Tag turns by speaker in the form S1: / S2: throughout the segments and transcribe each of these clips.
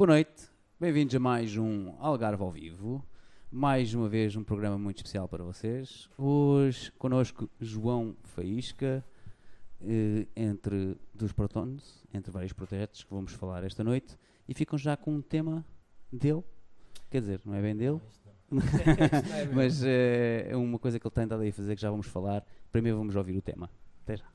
S1: Boa noite, bem-vindos a mais um Algarve ao Vivo. Mais uma vez um programa muito especial para vocês. Hoje connosco João Faísca, eh, entre dos Protons, entre vários projetos que vamos falar esta noite. E ficam já com um tema dele. Quer dizer, não é bem dele, mas eh, é uma coisa que ele tem estado aí a fazer que já vamos falar. Primeiro vamos ouvir o tema. Até já.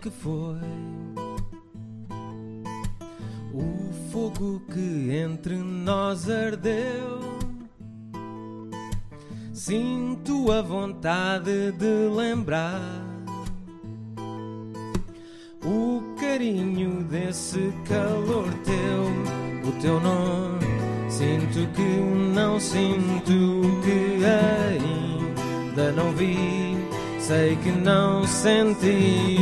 S2: Que foi o fogo que entre nós ardeu. Sinto a vontade de lembrar o carinho desse calor teu, o teu nome. Sinto que não sinto que ainda não vi. Sei que não senti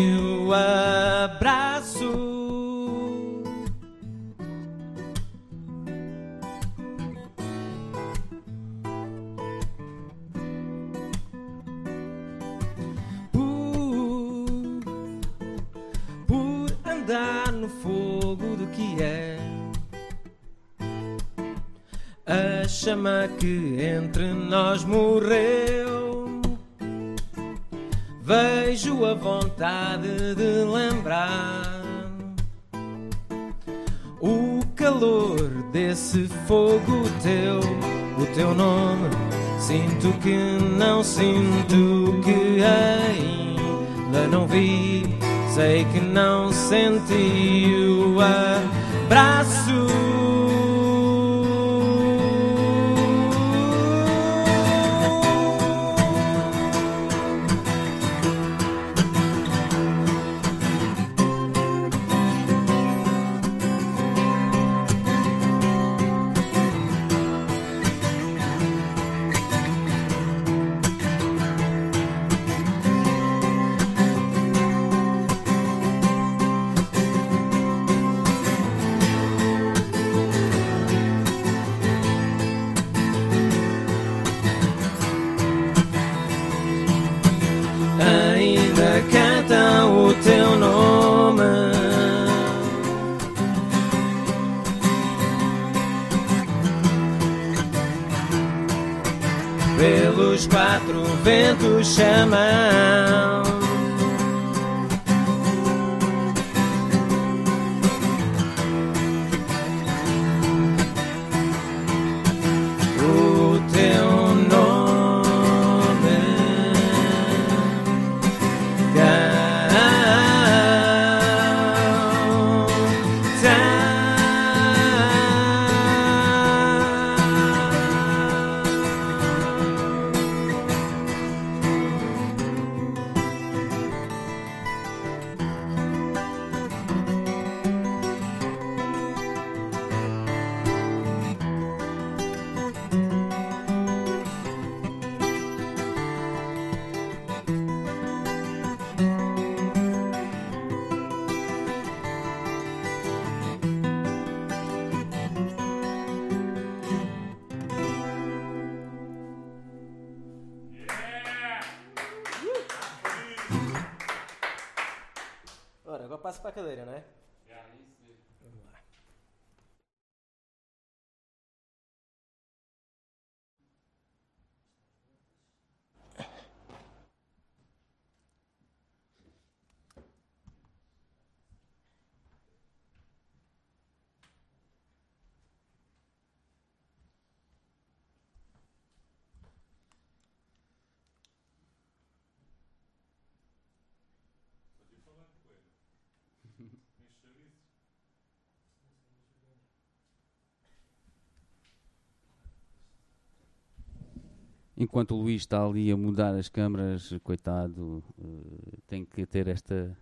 S1: Enquanto o Luís está ali a mudar as câmaras, coitado, eh, tem que ter esta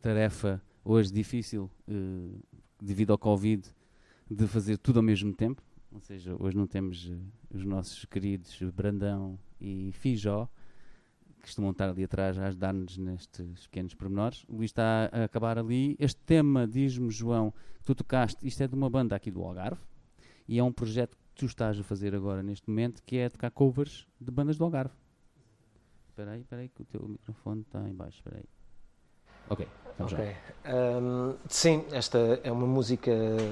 S1: tarefa hoje difícil, eh, devido ao Covid, de fazer tudo ao mesmo tempo. Ou seja, hoje não temos eh, os nossos queridos Brandão e Fijó, que costumam estar ali atrás a ajudar-nos nestes pequenos pormenores. O Luís está a acabar ali. Este tema, diz-me João, que tu tocaste, isto é de uma banda aqui do Algarve, e é um projeto tu estás a fazer agora neste momento, que é tocar covers de bandas do Algarve. Espera aí, espera aí, que o teu microfone está em baixo, espera aí. Ok, vamos já.
S2: Ok. Ahm, sim, esta é uma música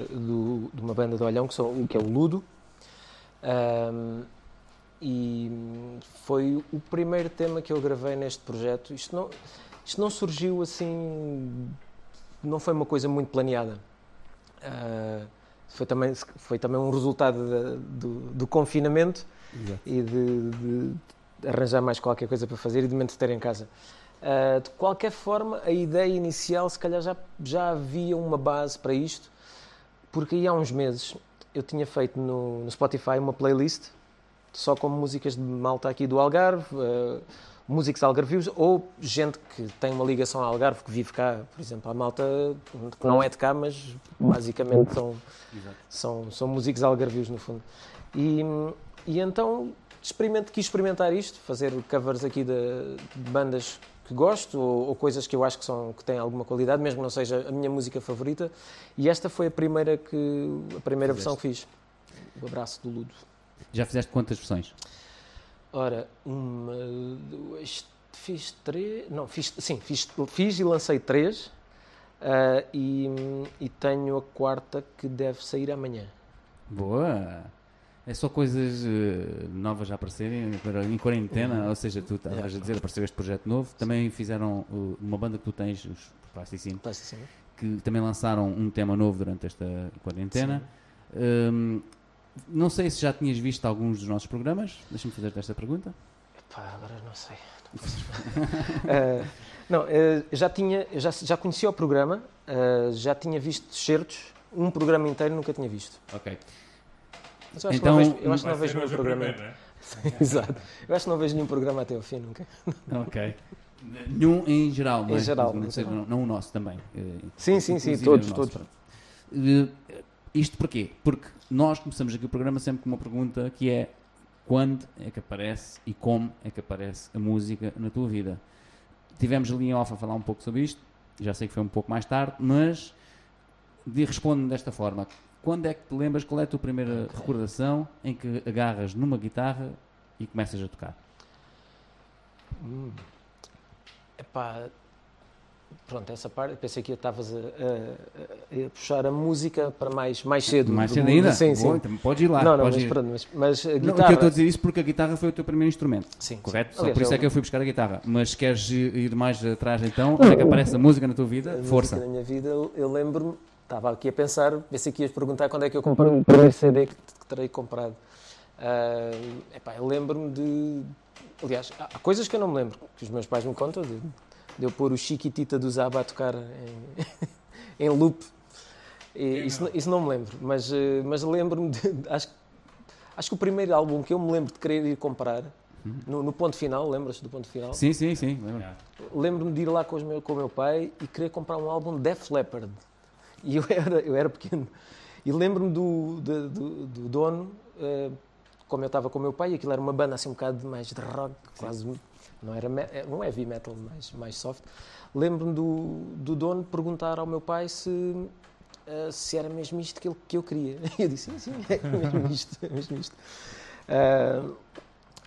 S2: do- de uma banda de Olhão, que, são, que é o Ludo. Ahm, e foi o primeiro tema que eu gravei neste projeto. Isto não, isto não surgiu assim, não foi uma coisa muito planeada. Ah, foi, também, foi também um resultado do, do confinamento
S1: Exato.
S2: e de, de arranjar mais qualquer coisa para fazer e de me entreter em casa. Ah, de qualquer forma, a ideia inicial, se calhar já, já havia uma base para isto, porque aí há uns meses eu tinha feito no, no Spotify uma playlist só com músicas de malta aqui do Algarve, ah, músicos algarvios ou gente que tem uma ligação ao Algarve, que vive cá, por exemplo, a malta que não é de cá, mas basicamente são, são, são músicos algarvios no fundo. E, e então experimento, quis experimentar isto, fazer covers aqui de, de bandas que gosto ou, ou coisas que eu acho que, são, que têm alguma qualidade, mesmo que não seja a minha música favorita. E esta foi a primeira, que, a primeira versão que fiz. O abraço do Ludo.
S1: Já fizeste quantas versões?
S2: Ora, uma, duas, fiz três. Não, fiz, sim, fiz, fiz e lancei três. ah, e, e tenho a quarta que deve sair amanhã.
S1: Boa! É só coisas eh, novas a aparecerem em quarentena, ou seja, tu estavas
S2: Yeah.
S1: a dizer, apareceu este projeto novo. Também fizeram uh, uma banda que tu tens, os Plasticine,
S2: Plasticine.
S1: que também lançaram um tema novo durante esta quarentena. Hum, não sei se já tinhas visto alguns dos nossos programas. Deixa-me fazer-te esta pergunta.
S2: Pá, agora não sei. Ah, não, eh, eu já tinha, já, já conhecia o programa, ah, já tinha visto certos, um programa inteiro nunca tinha visto.
S1: Ok.
S2: Mas eu acho
S1: Então,
S2: que não vejo, eu acho que não vejo nenhum
S3: o
S2: programa.
S3: primeiro, né?
S2: Exato. Eu acho que não vejo nenhum programa até ao fim nunca.
S1: Ok. Nenhum em geral, não é?
S2: Em geral,
S1: Não,
S2: em
S1: seja,
S2: geral.
S1: não, não o nosso também. eh,
S2: Sim, sim, sim, todos,
S1: o nosso,
S2: todos.
S1: Isto porquê? Porque nós começamos aqui o programa sempre com uma pergunta que é quando é que aparece e como é que aparece a música na tua vida? Tivemos ali em off a falar um pouco sobre isto, já sei que foi um pouco mais tarde, mas de- responde-me desta forma. Quando é que te lembras, qual é a tua primeira recordação em que agarras numa guitarra e começas a tocar?
S2: Hum. Epá, pronto, essa parte, pensei que estavas a, a- a- a puxar a música para mais, mais cedo.
S1: Mais
S2: do-
S1: cedo ainda?
S2: Sim, sim.
S1: Então podes ir lá.
S2: não, não, mas,
S1: ir.
S2: pronto, mas, mas a
S1: Não,
S2: guitarra...
S1: que eu estou a dizer isso porque a guitarra foi o teu primeiro instrumento,
S2: Sim, sim.
S1: correto? Só
S2: Aliás,
S1: por isso é
S2: eu-
S1: que eu fui buscar a guitarra. Mas queres ir mais atrás então, onde é que aparece a música na tua
S2: A
S1: vida?
S2: música
S1: Força.
S2: da minha vida, eu- lembro-me, estava aqui a pensar, pensei que ias perguntar quando é que eu comprei o primeiro CD que, que terei comprado. Ah, epá, eu lembro-me de. Aliás, há há coisas que eu não me lembro, que os meus pais me contam, de, de eu pôr o Chiquitita do Zaba a tocar em, em loop. E, isso, não- isso não me lembro, mas, eh, mas lembro-me de. Acho, que- acho que o primeiro álbum que eu me lembro de querer ir comprar, no, no ponto final, lembras-te do ponto final?
S1: Sim, sim, sim. lembro.
S2: lembro-me de ir lá com, os meu, com o meu pai e querer comprar um álbum de Def Leppard. E eu era, eu era pequeno. E lembro-me do, do, do- do dono, eh, como eu estava com o meu pai, e aquilo era uma banda assim um bocado mais de rock, quase. Não era eh, não é heavy metal, mais, mais soft. Lembro-me do, do dono perguntar ao meu pai se, eh, se era mesmo isto que, ele, que eu queria. E eu disse: sim, sim, é mesmo isto. É mesmo isto. Ah,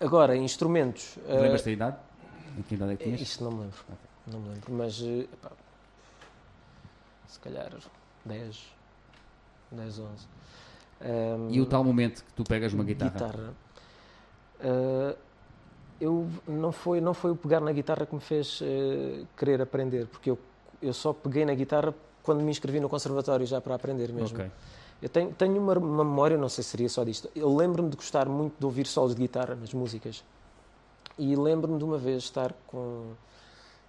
S2: agora, instrumentos.
S1: Lembras-te da idade? Em que idade é que tinhas?
S2: isto não me lembro. Não me lembro. Mas, epá, se calhar 10, 10, 11. Ahm,
S1: E o tal momento que tu pegas uma guitarra?
S2: guitarra. Ah, eu não foi não foi o pegar na guitarra que me fez eh, querer aprender, porque eu eu só peguei na guitarra quando me inscrevi no conservatório já para aprender mesmo.
S1: Ok.
S2: Eu tenho, tenho uma, uma memória, não sei se seria só disto. Eu lembro-me de gostar muito de ouvir solos de guitarra nas músicas. E lembro-me de uma vez estar com,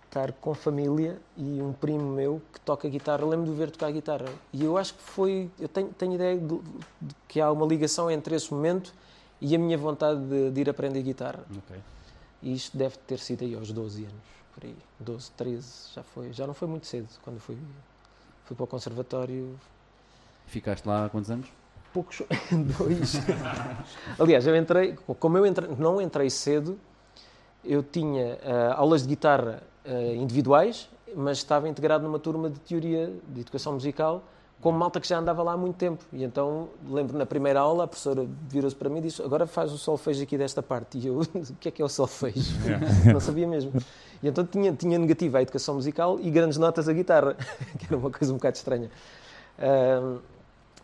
S2: estar com família e um primo meu que toca guitarra. Lembro-me de ver tocar guitarra. E eu acho que foi. Eu tenho, tenho ideia de, de que há uma ligação entre esse momento e a minha vontade de, de ir aprender guitarra.
S1: Ok.
S2: E isto deve ter sido aí aos 12 anos, por aí. 12, 13, já foi. Já não foi muito cedo quando fui, fui para o conservatório.
S1: Ficaste lá há quantos anos?
S2: Poucos, dois. Aliás, eu entrei, como eu entrei, não entrei cedo, eu tinha ah, aulas de guitarra ah, individuais, mas estava integrado numa turma de teoria de educação musical com malta que já andava lá há muito tempo. E então, lembro na primeira aula, a professora virou-se para mim e disse: Agora faz o solfejo aqui desta parte. E eu, o que é que é o solfejo? Não sabia mesmo. E então tinha, tinha negativa a educação musical e grandes notas a guitarra, que era uma coisa um bocado estranha. Ahm,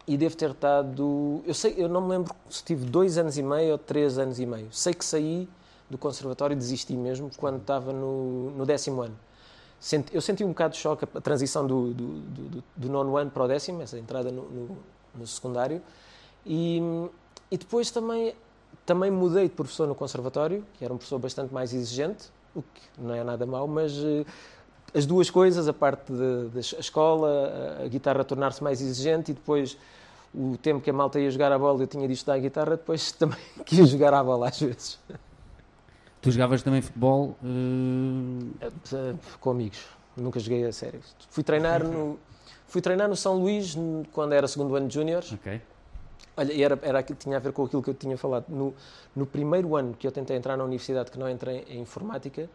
S2: e devo ter estado. Eu, sei, eu não me lembro se tive dois anos e meio ou três anos e meio. Sei que saí do conservatório e desisti mesmo quando estava no, no décimo ano. Eu senti um bocado de choque a transição do, do, do, do- nono ano para o décimo, essa entrada no, no, no secundário. E, e depois também, também mudei de professor no conservatório, que era um professor bastante mais exigente, o que não é nada mau, mas eh, as duas coisas, a parte da escola, a, a guitarra tornar-se mais exigente e depois o tempo que a malta ia jogar a bola eu tinha de estudar a guitarra, depois também quis jogar a bola às vezes.
S1: Tu jogavas também futebol? Eh,
S2: Com amigos. Nunca joguei a sério. Fui treinar no, fui treinar no São Luís quando era segundo ano de júniores.
S1: ok.
S2: Olha, era, era, tinha a ver com aquilo que eu tinha falado. No, no primeiro ano que eu tentei entrar na universidade, que não entrei em informática,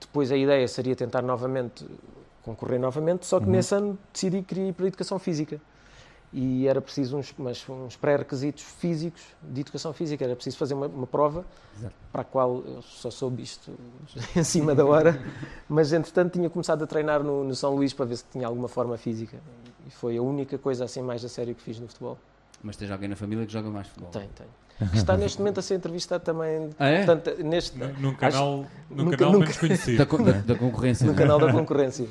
S2: depois a ideia seria tentar novamente, concorrer novamente, só que
S1: Uhum.
S2: nesse ano decidi que queria ir para a educação física. E era preciso uns, mas uns pré-requisitos físicos, de educação física, era preciso fazer uma, uma prova,
S1: Exato.
S2: para a qual eu só soube isto em cima da hora, mas entretanto tinha começado a treinar no, no São Luís para ver se tinha alguma forma física. E foi a única coisa assim mais a sério que fiz no futebol.
S1: Mas tens alguém na família que joga mais futebol?
S2: Tem, tem. Que está neste momento a ser entrevistado também.
S1: Ah, é?
S2: Portanto, neste,
S3: Num, num canal, num
S2: nunca-
S3: canal
S2: nunca-
S3: menos conhecido.
S1: Da, da- da concorrência.
S2: no
S1: é?
S2: canal da concorrência.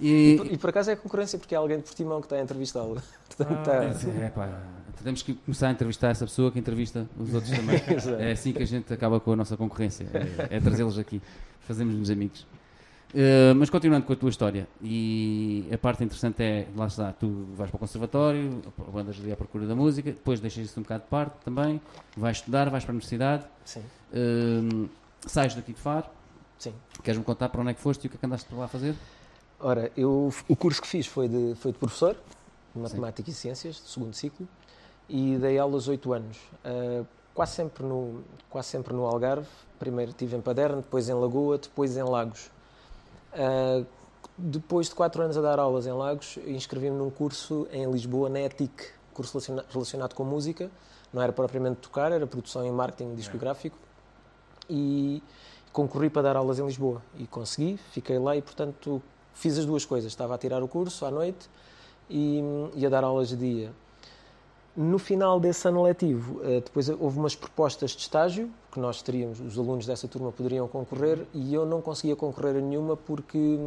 S1: E,
S2: E por acaso é concorrência porque é alguém de Portimão que está a entrevistá-lo. Portanto,
S3: Ah,
S1: É, pá, temos que começar a entrevistar essa pessoa que entrevista os outros também. É assim que a gente acaba com a nossa concorrência, é, é trazê-los aqui, fazemos-nos amigos. Uh, mas continuando com a tua história, e a parte interessante é, lá está, tu vais para o conservatório, andas ali à procura da música, depois deixas isso um bocado de parte também, vais estudar, vais para a universidade,
S2: Sim,
S1: uh, sais daqui de Faro,
S2: sim.
S1: queres-me contar para onde é que foste e o que é que andaste para lá fazer?
S2: Ora, eu, o curso que fiz foi de, foi de professor, de Matemática e Ciências, de segundo ciclo, e dei aulas oito anos. Ah, quase, sempre no, quase sempre no Algarve. Primeiro estive em Paderno, depois em Lagoa, depois em Lagos. Ah, depois de quatro anos a dar aulas em Lagos, inscrevi-me num curso em Lisboa, na ETIC, curso relaciona- relacionado com música. Não era propriamente tocar, era produção e marketing discográfico. E concorri para dar aulas em Lisboa. E consegui, fiquei lá e, portanto, fiz as duas coisas. Estava a tirar o curso à noite e ia dar aulas de dia. No final desse ano letivo, eh, depois houve umas propostas de estágio que nós teríamos, os alunos dessa turma poderiam concorrer e eu não conseguia concorrer a nenhuma porque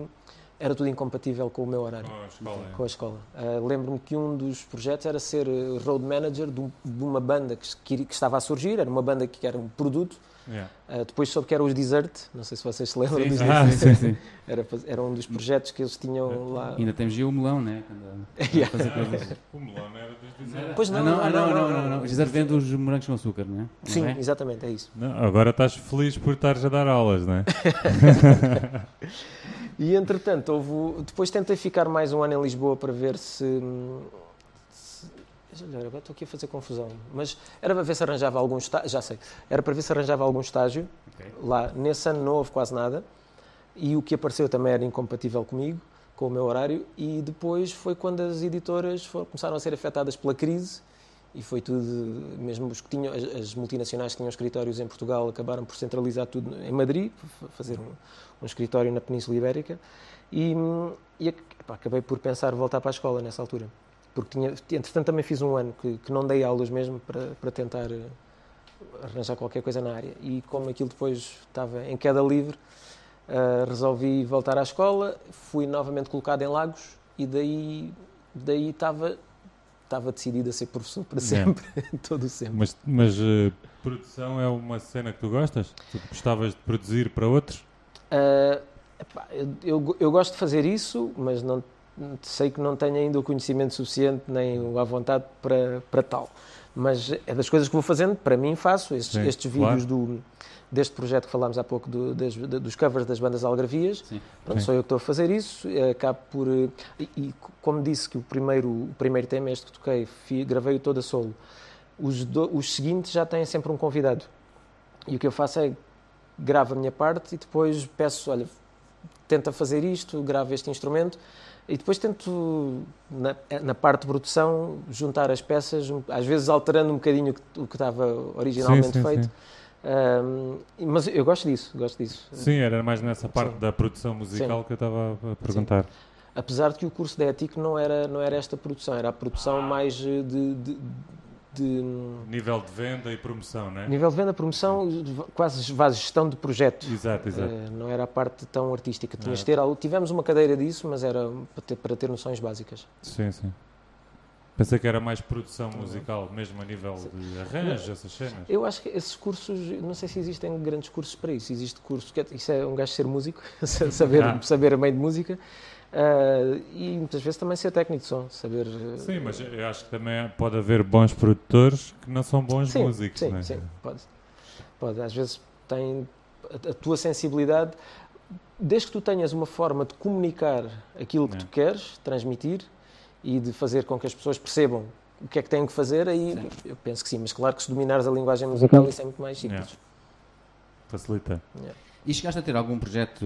S2: era tudo incompatível com o meu horário,
S3: Com a escola, é.
S2: com a escola. Eh, Lembro-me que um dos projetos era ser eh, road manager de um- de uma banda que, que- que estava a surgir, era uma banda que era um produto.
S3: Yeah.
S2: Eh, depois soube que era os Desert, não sei se vocês se lembram
S3: Sim,
S2: dos Desert.
S3: sim,
S1: sim.
S2: Era, era um dos projetos que eles tinham lá.
S1: Ainda temos Gil Melão, né?
S2: Yeah.
S3: O melão era dos dizer.
S2: Pois
S1: Ah, não, ah, não, não, não, não. Gisele vende os morangos com açúcar, não é? Não
S2: Sim,
S1: é?
S2: exatamente, é isso.
S3: Não, agora estás feliz por estares a dar aulas, não é?
S2: E entretanto, houve, depois tentei ficar mais um ano em Lisboa para ver se. se olha, agora estou aqui a fazer confusão. Mas era para ver se arranjava algum estágio. Já sei. Era para ver se arranjava algum estágio.
S1: Ok.
S2: Lá, nesse ano não houve quase nada. E o que apareceu também era incompatível comigo, com o meu horário. E depois foi quando as editoras foram- começaram a ser afetadas pela crise. E foi tudo, mesmo os que tinham, as, as multinacionais que tinham escritórios em Portugal acabaram por centralizar tudo em Madrid, fa- fazer um, um escritório na Península Ibérica. E, e epá, acabei por pensar voltar para a escola nessa altura. Porque tinha, entretanto também fiz um ano que, que não dei aulas mesmo para, para tentar eh, arranjar qualquer coisa na área. E como aquilo depois estava em queda livre, ah, resolvi voltar à escola, fui novamente colocado em Lagos e daí, daí estava, estava decidido a ser professor para
S3: Yeah.
S2: sempre, todo o sempre.
S3: Mas, mas eh, produção é uma cena que tu gostas? Tu gostavas de produzir para outros?
S2: Ah, epá, eu, eu, eu gosto de fazer isso, mas não, sei que não tenho ainda o conhecimento suficiente nem o à vontade para, para tal. Mas é das coisas que vou fazendo, para mim faço estes,
S3: Sim,
S2: estes
S3: claro.
S2: vídeos do, deste projeto que falámos há pouco, do- das- da- dos covers das bandas algarvias.
S1: Sim.
S2: Pronto,
S3: Sim.
S2: sou eu que estou a fazer isso, eh, acabo por... eh, E, e como disse que o primeiro, o primeiro tema, este que toquei, fi- gravei-o todo a solo. Os, do- os seguintes já têm sempre um convidado. E o que eu faço é gravo a minha parte e depois peço, olha, tenta fazer isto, gravo este instrumento e depois tento, na, na parte de produção, juntar as peças, às vezes alterando um bocadinho o que, o que estava originalmente
S3: Sim, sim,
S2: feito.
S3: sim.
S2: Ahm, mas eu gosto disso, gosto disso.
S3: Sim, era mais nessa parte
S2: Sim.
S3: da produção musical que eu estava a perguntar.
S2: Apesar de que o curso da ETIC não era, não era esta produção, era a produção mais eh, de, de- de,
S3: Nível de venda e promoção, não é?
S2: nível de venda, promoção, quase vá, gestão de projeto.
S3: Exato, exato.
S2: Eh, não era a parte tão artística. Tinhas de ter, algo- tivemos uma cadeira disso, mas era para ter, para ter noções básicas.
S3: Sim, sim. Pensei que era mais produção musical, mesmo a nível de arranjo, essas cenas.
S2: Eu acho que esses cursos, não sei se existem grandes cursos para isso. Existe curso, que é- isso é um gajo ser músico, saber,
S3: Ah.
S2: saber a meio de música, eh, e muitas vezes também ser técnico de som, saber. eh,
S3: Sim, mas eu acho que também pode haver bons produtores que não são bons
S2: sim,
S3: músicos,
S2: sim,
S3: não é?
S2: sim, pode. Pode, às vezes tem a, a tua sensibilidade, desde que tu tenhas uma forma de comunicar aquilo que
S3: É.
S2: tu queres transmitir e de fazer com que as pessoas percebam o que é que têm que fazer, aí
S1: Sim.
S2: eu penso que sim, mas claro que se dominares a linguagem musical isso é muito mais simples.
S3: Facilita.
S1: E chegaste a ter algum projeto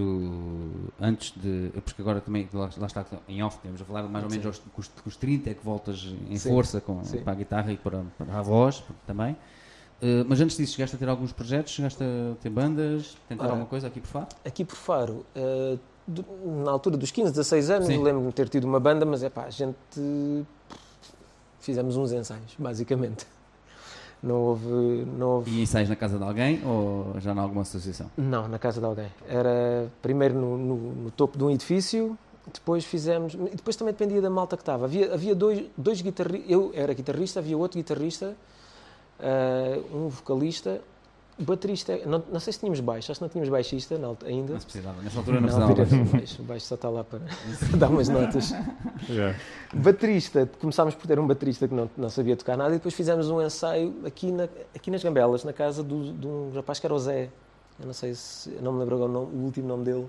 S1: antes de. Porque agora também, lá, lá está em off, temos a falar mais ou menos aos, com, os, com os 30 é que voltas em
S2: Sim,
S1: força com,
S2: sim.
S1: para a guitarra e para, para a voz também. Eh, mas antes disso, chegaste a ter alguns projetos? Chegaste a ter bandas? Tentar
S2: Ah.
S1: alguma coisa aqui por Faro?
S2: Aqui por Faro, do- na altura dos 15, 16 anos, lembro-me de ter tido uma banda, mas é pá, a gente fizemos uns ensaios, basicamente. Não houve, não houve
S1: E ensaios na casa de alguém ou já em alguma associação?
S2: Não, na casa de alguém. Era primeiro no, no- no topo de um edifício, depois fizemos. E depois também dependia da malta que estava. Havia, havia dois, dois guitarristas. Eu era guitarrista, havia outro guitarrista, ah, um vocalista, baterista. Não, não sei se tínhamos baixo, acho que não tínhamos baixista na alta- ainda.
S1: Não se precisava. Nessa altura não,
S2: Não,
S1: precisava.
S2: havia baixo. O baixo só está lá para dar umas notas.
S3: Yeah.
S2: Baterista, começámos por ter um baterista que não, não sabia tocar nada e depois fizemos um ensaio aqui, na, aqui nas Gambelas, na casa do- de um rapaz que era o Zé. Eu não sei se, eu não me lembro agora o, nome- o último nome dele,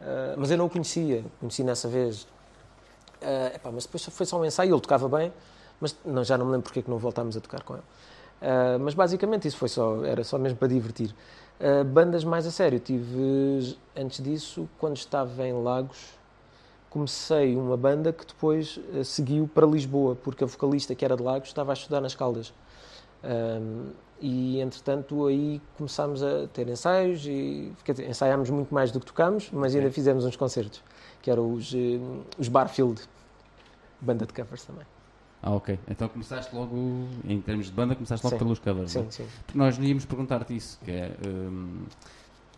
S2: Ah, mas eu não o conhecia, conheci nessa vez. Ah, epá, mas depois foi só um ensaio, ele tocava bem, mas não, já não me lembro porque é que não voltámos a tocar com ele. Ah, mas basicamente isso foi só, era só mesmo para divertir. Ah, bandas mais a sério, tive antes disso, quando estava em Lagos, comecei uma banda que depois eh, seguiu para Lisboa, porque a vocalista que era de Lagos estava a estudar nas Caldas. E entretanto aí começámos a ter ensaios e dizer, ensaiámos muito mais do que tocámos, mas ainda
S1: Ok.
S2: fizemos uns concertos, que eram os, os Barfield, banda de covers também.
S1: Ah, ok. Então começaste logo, em termos de banda, começaste logo
S2: Sim.
S1: pelos covers. não é?
S2: Sim, sim.
S1: Porque nós íamos perguntar-te isso, que é, hum,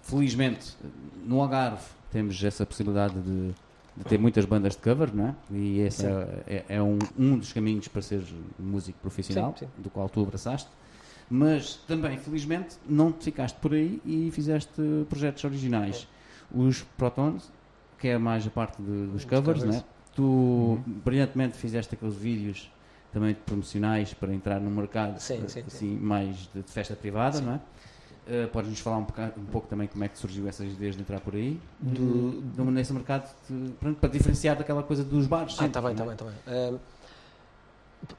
S1: felizmente, no Algarve temos essa possibilidade de, de ter muitas bandas de cover, não é? E esse é, é- é um, um dos caminhos para seres músico profissional,
S2: Sim, sim.
S1: do qual tu abraçaste. Mas também, felizmente, não te ficaste por aí e fizeste projetos originais. Os Protons, que é mais a parte de- dos covers,
S2: covers.
S1: não é? Tu brilhantemente fizeste aqueles vídeos também promocionais para entrar no mercado
S2: Sim,
S1: eh,
S2: sim, sim.
S1: assim, mais de, festa privada,
S2: Sim.
S1: não é? Eh, Podes-nos falar um, boca- um pouco também como é que surgiu essas ideias de entrar por aí,
S2: Do-
S1: do, nesse mercado, de- pronto, para diferenciar daquela coisa dos bares.
S2: Ah, está bem, está
S1: é?
S2: bem, está bem. Ahm,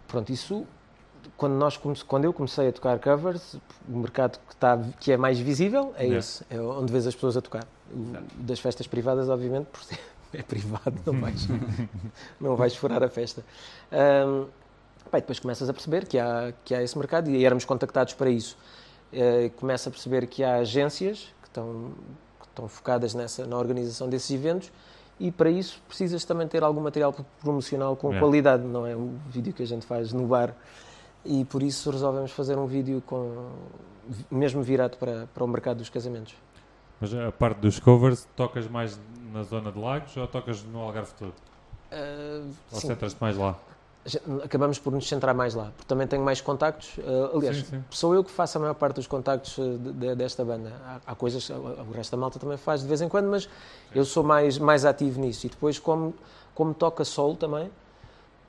S2: pronto, isso quando, nós quando eu comecei a tocar covers, o mercado que, está, que é mais visível é
S3: Yeah.
S2: esse, é onde vês as pessoas a tocar. O- das festas privadas, obviamente, por ser- é privado, não vais, não vais furar a festa. Ahm, depois começas a perceber que há, que há esse mercado e éramos contactados para isso. Eh, começa a perceber que há agências que estão, que estão focadas nessa, na organização desses eventos e para isso precisas também ter algum material promocional com
S3: É.
S2: qualidade, não é um vídeo que a gente faz no bar. E por isso resolvemos fazer um vídeo com, mesmo virado para, para o mercado dos casamentos.
S3: Mas a parte dos covers, tocas mais na zona de Lagos ou tocas no Algarve todo?
S2: Ah,
S3: Ou centras-te mais lá?
S2: Acabamos por nos centrar mais lá, porque também tenho mais contactos. Ah, aliás,
S3: Sim, sim.
S2: sou eu que faço a maior parte dos contactos eh, de- de- desta banda. Há, há coisas, o resto da malta também faz de vez em quando, mas eu sou mais, mais ativo nisso. E depois, como, como toca solo também,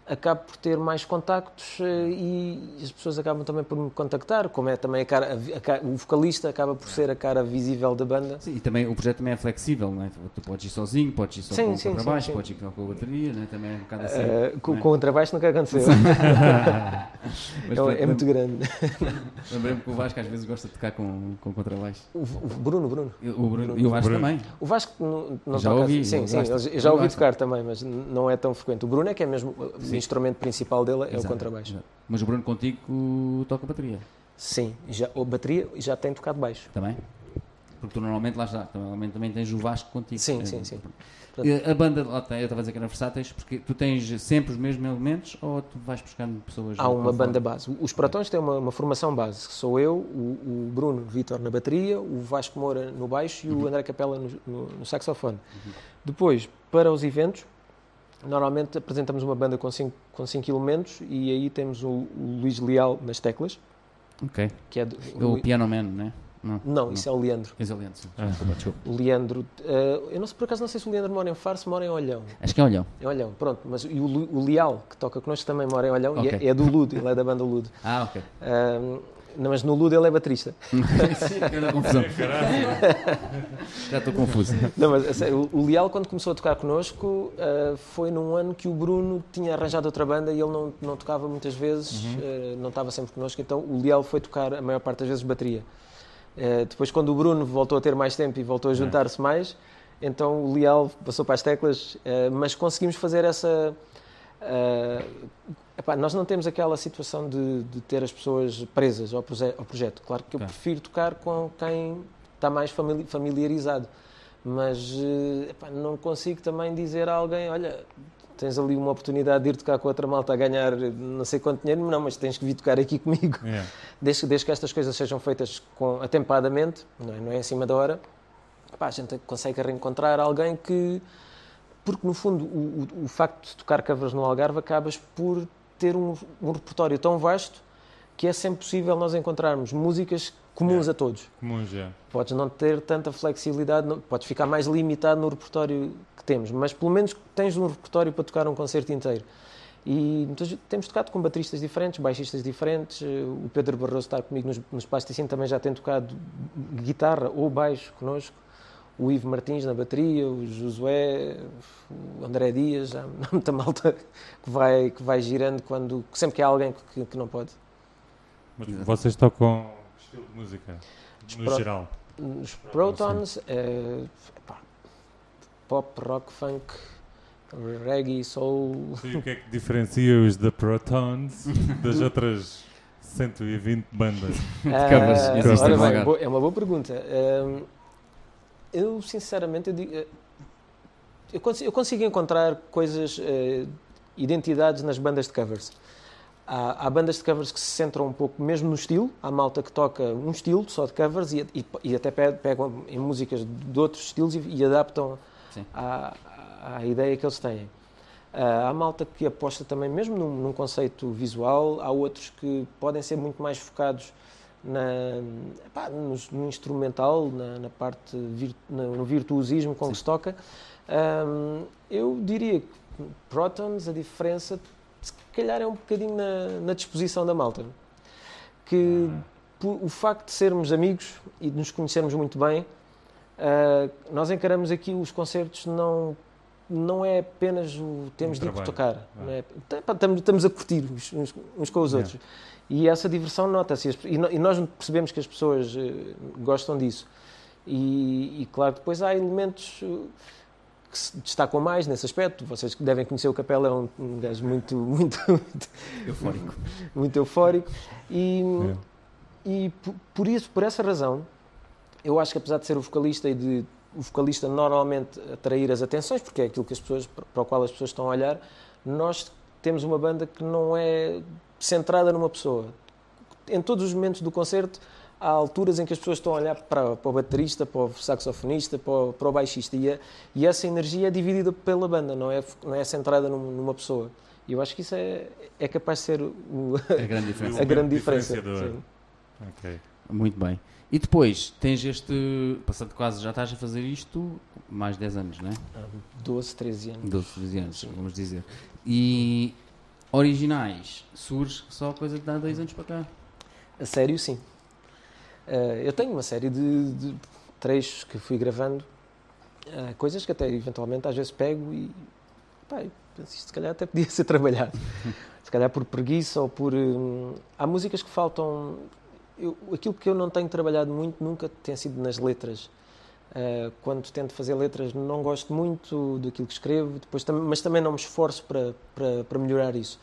S2: acabo por ter mais contactos eh, e as pessoas acabam também por me contactar, como é também a cara, a vi- a ca- o vocalista acaba por ser a cara visível da banda.
S1: Sim, e também o projeto também é flexível, não é? Tu, tu podes ir sozinho, podes ir só
S2: Sim,
S1: com o
S2: sim,
S1: contrabaixo,
S2: sim, sim.
S1: podes ir com a bateria, né? também é um bocado assim.
S2: Eh, com,
S1: não é?
S2: com o trabalho nunca aconteceu.
S1: Mas,
S2: é, é muito grande.
S1: Lembrei-me que o Vasco às vezes gosta de tocar com, com contrabaixo.
S2: O, o Bruno, Bruno.
S1: E O Bruno, e o Vasco
S3: Bruno.
S1: também.
S2: O Vasco não, não
S1: Já
S2: toca
S1: ouvi,
S2: assim. Sim, sim, já ouvi tocar também, mas não é tão frequente. O Bruno é que é mesmo o instrumento principal dele, é
S1: Exato,
S2: o contrabaixo.
S1: exato. Mas o Bruno contigo toca bateria
S2: Sim, já, a bateria já tem tocado baixo.
S1: também? Porque tu normalmente lá está, normalmente também tens o Vasco contigo.
S2: Sim,
S1: Eh,
S2: sim, sim.
S1: A banda, lá tem, eu estava a dizer que era versáteis, porque tu tens sempre os mesmos elementos ou tu vais buscando pessoas?
S2: Há uma banda base. Os Protões têm uma, uma formação base, que sou eu, o, o Bruno Vitor na bateria, o Vasco Moura no baixo e
S1: Uhum.
S2: o André Capela no, no- no saxofone. Depois, para os eventos, normalmente apresentamos uma banda com cinco, com cinco elementos e aí temos o, o Luís Leal nas teclas,
S1: Ok.
S2: que é... do-
S1: O Piano Man, né? Não,
S2: Não, isso é o Leandro.
S1: é o Leandro, sim.
S3: Ah.
S1: Desculpa, desculpa.
S2: O Leandro, eh, eu não sei, por acaso não sei se o Leandro mora em Faro, se mora em Olhão.
S1: Acho que é Olhão.
S2: Em Olhão, pronto. Mas e o, o Leal, que toca connosco, também mora em Olhão e
S1: Ok.
S2: é, é do Ludo, ele é da banda Ludo.
S1: Ah, ok.
S2: Não, mas no Ludo ele é baterista.
S1: Sim, grande confusão. Já estou confuso.
S2: Não, mas a sério, o Leal, quando começou a tocar connosco, ah, foi num ano que o Bruno tinha arranjado outra banda e ele não, não tocava muitas vezes, ah, não estava sempre connosco, então o Leal foi tocar a maior parte das vezes bateria. Ah, depois, quando o Bruno voltou a ter mais tempo e voltou a juntar-se mais, então o Leal passou para as teclas, mas conseguimos fazer essa. ah, epá, nós não temos aquela situação de, de ter as pessoas presas ao, proje- ao projeto. Claro que eu prefiro tocar com quem está mais famili- familiarizado mas eh, epá, não consigo também dizer a alguém, olha, tens ali uma oportunidade de ir tocar com outra malta a ganhar não sei quanto dinheiro, não, mas tens que vir tocar aqui comigo.
S3: Yeah.
S2: Desde, desde que estas coisas sejam feitas com, atempadamente, não é, não é em cima da hora, epá, a gente consegue reencontrar alguém que... Porque, no fundo, o, o- o facto de tocar covers no Algarve acabas por ter um, um repertório tão vasto que é sempre possível nós encontrarmos músicas comuns
S3: Yeah.
S2: a todos.
S3: Comum já.
S2: Podes não ter tanta flexibilidade, não- podes ficar mais limitado no repertório que temos, mas pelo menos tens um repertório para tocar um concerto inteiro. E vezes temos tocado com bateristas diferentes, baixistas diferentes. eh, O Pedro Barroso está comigo nos, nos Plasticine, também já tem tocado guitarra ou baixo connosco. O Ivo Martins na bateria, o Josué, o André Dias, há muita malta que vai, que vai girando quando, sempre que há alguém que, que não pode.
S3: Mas vocês tocam que estilo de música? No
S2: Pro-
S3: geral.
S2: Os Protons, é, epá, pop, rock, funk, reggae, soul.
S3: E o que é que diferencia os The Protons das outras 120 bandas?
S1: existem
S2: ora
S1: no
S2: bem, é uma boa pergunta. Ahm, eu, sinceramente, eu, digo, eh, eu cons- eu consigo encontrar coisas, eh, identidades nas bandas de covers. Há, há bandas de covers que se centram um pouco mesmo no estilo. Há malta que toca um estilo só de covers e, e- e até pe- pegam em músicas de outros estilos e, e adaptam à, à ideia que eles têm. Ah, há malta que aposta também mesmo num, num conceito visual, há outros que podem ser muito mais focados na, epá, nos- no, instrumental, na, na parte vir- na- no virtuosismo com que se toca. Ahm, eu diria que Protons, a diferença, se calhar é um bocadinho na, na disposição da malta. Que por- o facto de sermos amigos e de nos conhecermos muito bem, ah, nós encaramos aqui os concertos não não é apenas o temos
S3: Um
S2: de ir tocar,
S3: Ah.
S2: é? Tá- estamos, estamos a curtir uns, uns- uns com os outros. E essa diversão nota-se. E nós percebemos que as pessoas eh, gostam disso. E, e, claro, depois há elementos eh, que se destacam mais nesse aspecto. Vocês que devem conhecer o Capela, é um, um gajo muito, muito, muito,
S1: Eufórico.
S2: muito eufórico. E, e por isso, por essa razão, eu acho que apesar de ser o vocalista e de o vocalista normalmente atrair as atenções, porque é aquilo que as pessoas, para o qual as pessoas estão a olhar, nós temos uma banda que não é centrada numa pessoa. Em todos os momentos do concerto, há alturas em que as pessoas estão a olhar para, para o baterista, para o saxofonista, para o, para o baixista, e, a- e essa energia é dividida pela banda, não é, não é centrada num- numa pessoa. E eu acho que isso é, é capaz de ser o-
S1: A grande diferença.
S2: a grande diferença.
S3: diferenciador.
S2: sim.
S3: Ok.
S1: Muito bem. E depois, tens este. Passando quase, já estás a fazer isto mais de 10 anos, não é?
S2: Há 12, 13 anos.
S1: 12, 13 anos, vamos dizer. E originais surge só coisa que dá dois anos para cá.
S2: A sério, sim. Eh, eu tenho uma série de, de trechos que fui gravando, eh, coisas que até eventualmente às vezes pego e pá, penso, isto se calhar até podia ser trabalhado. se calhar por preguiça ou por. hum, há músicas que faltam. Eu- aquilo que eu não tenho trabalhado muito nunca tem sido nas letras. Eh, quando tento fazer letras, não gosto muito daquilo que escrevo, depois, tam- mas também não me esforço para, para, para melhorar isso.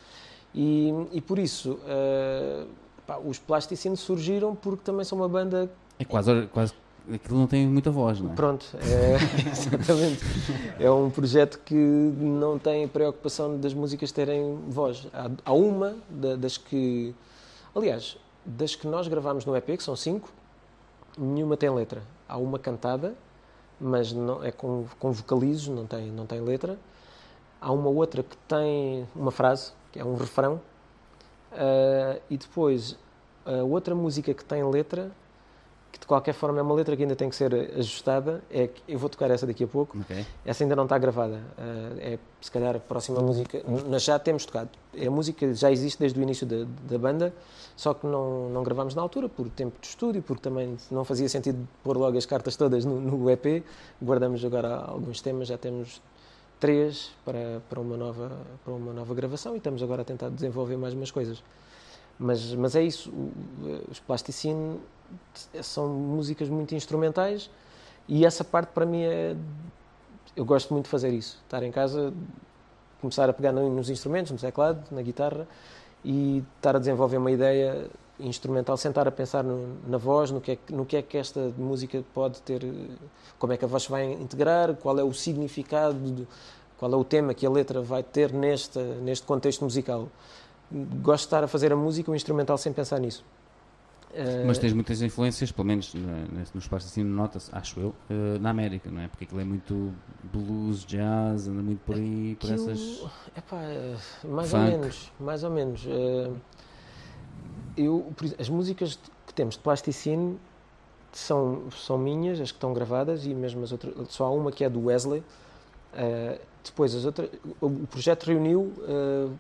S2: E, e por isso, eh, pá, os Plasticine surgiram porque também são uma banda
S1: É quase, quase. Aquilo não tem muita voz, não é?
S2: Pronto, é, exatamente. É um projeto que não tem preocupação das músicas terem voz. Há, há uma da- das que. Aliás, das que nós gravámos no EP, que são cinco, nenhuma tem letra. Há uma cantada, mas não, é com, com vocalizos, não tem, não tem letra. Há uma outra que tem uma frase, que é um refrão. Ah, e depois, a outra música que tem letra que de qualquer forma é uma letra que ainda tem que ser ajustada. É que eu vou tocar essa daqui a pouco.
S1: Ok.
S2: Essa ainda não está gravada. Ah, é se calhar a próxima música. Nós já temos tocado. É a música já existe desde o início da, da banda, só que não, não gravámos na altura por tempo de estúdio, porque também não fazia sentido pôr logo as cartas todas no, no EP. Guardamos agora alguns temas, já temos três para, para, uma nova, para uma nova gravação e estamos agora a tentar desenvolver mais umas coisas. Mas, mas é isso, os Plasticine são músicas muito instrumentais e essa parte para mim é. Eu gosto muito de fazer isso. Estar em casa, começar a pegar no- nos instrumentos, no teclado, na guitarra e estar a desenvolver uma ideia instrumental, sentar a pensar no- na voz, no que, é, no que é que esta música pode ter, como é que a voz vai integrar, qual é o significado, de- qual é o tema que a letra vai ter neste, neste contexto musical. Gosto de estar a fazer a música, o instrumental, sem pensar nisso. Eh,
S1: Mas tens muitas influências, pelo menos nos passos assim, nota-se, acho eu, eh, na América, não é? Porque aquilo é muito blues, jazz, anda muito por aí, por
S2: Aquilo-
S1: essas.
S2: Epá, eh, mais
S1: Funk.
S2: ou menos, mais ou menos. Eh, Eu, as músicas que temos de Plasticine são, são minhas, as que estão gravadas, e mesmo as outras. Só há uma que é do Wesley. Depois, as outras. O projeto reuniu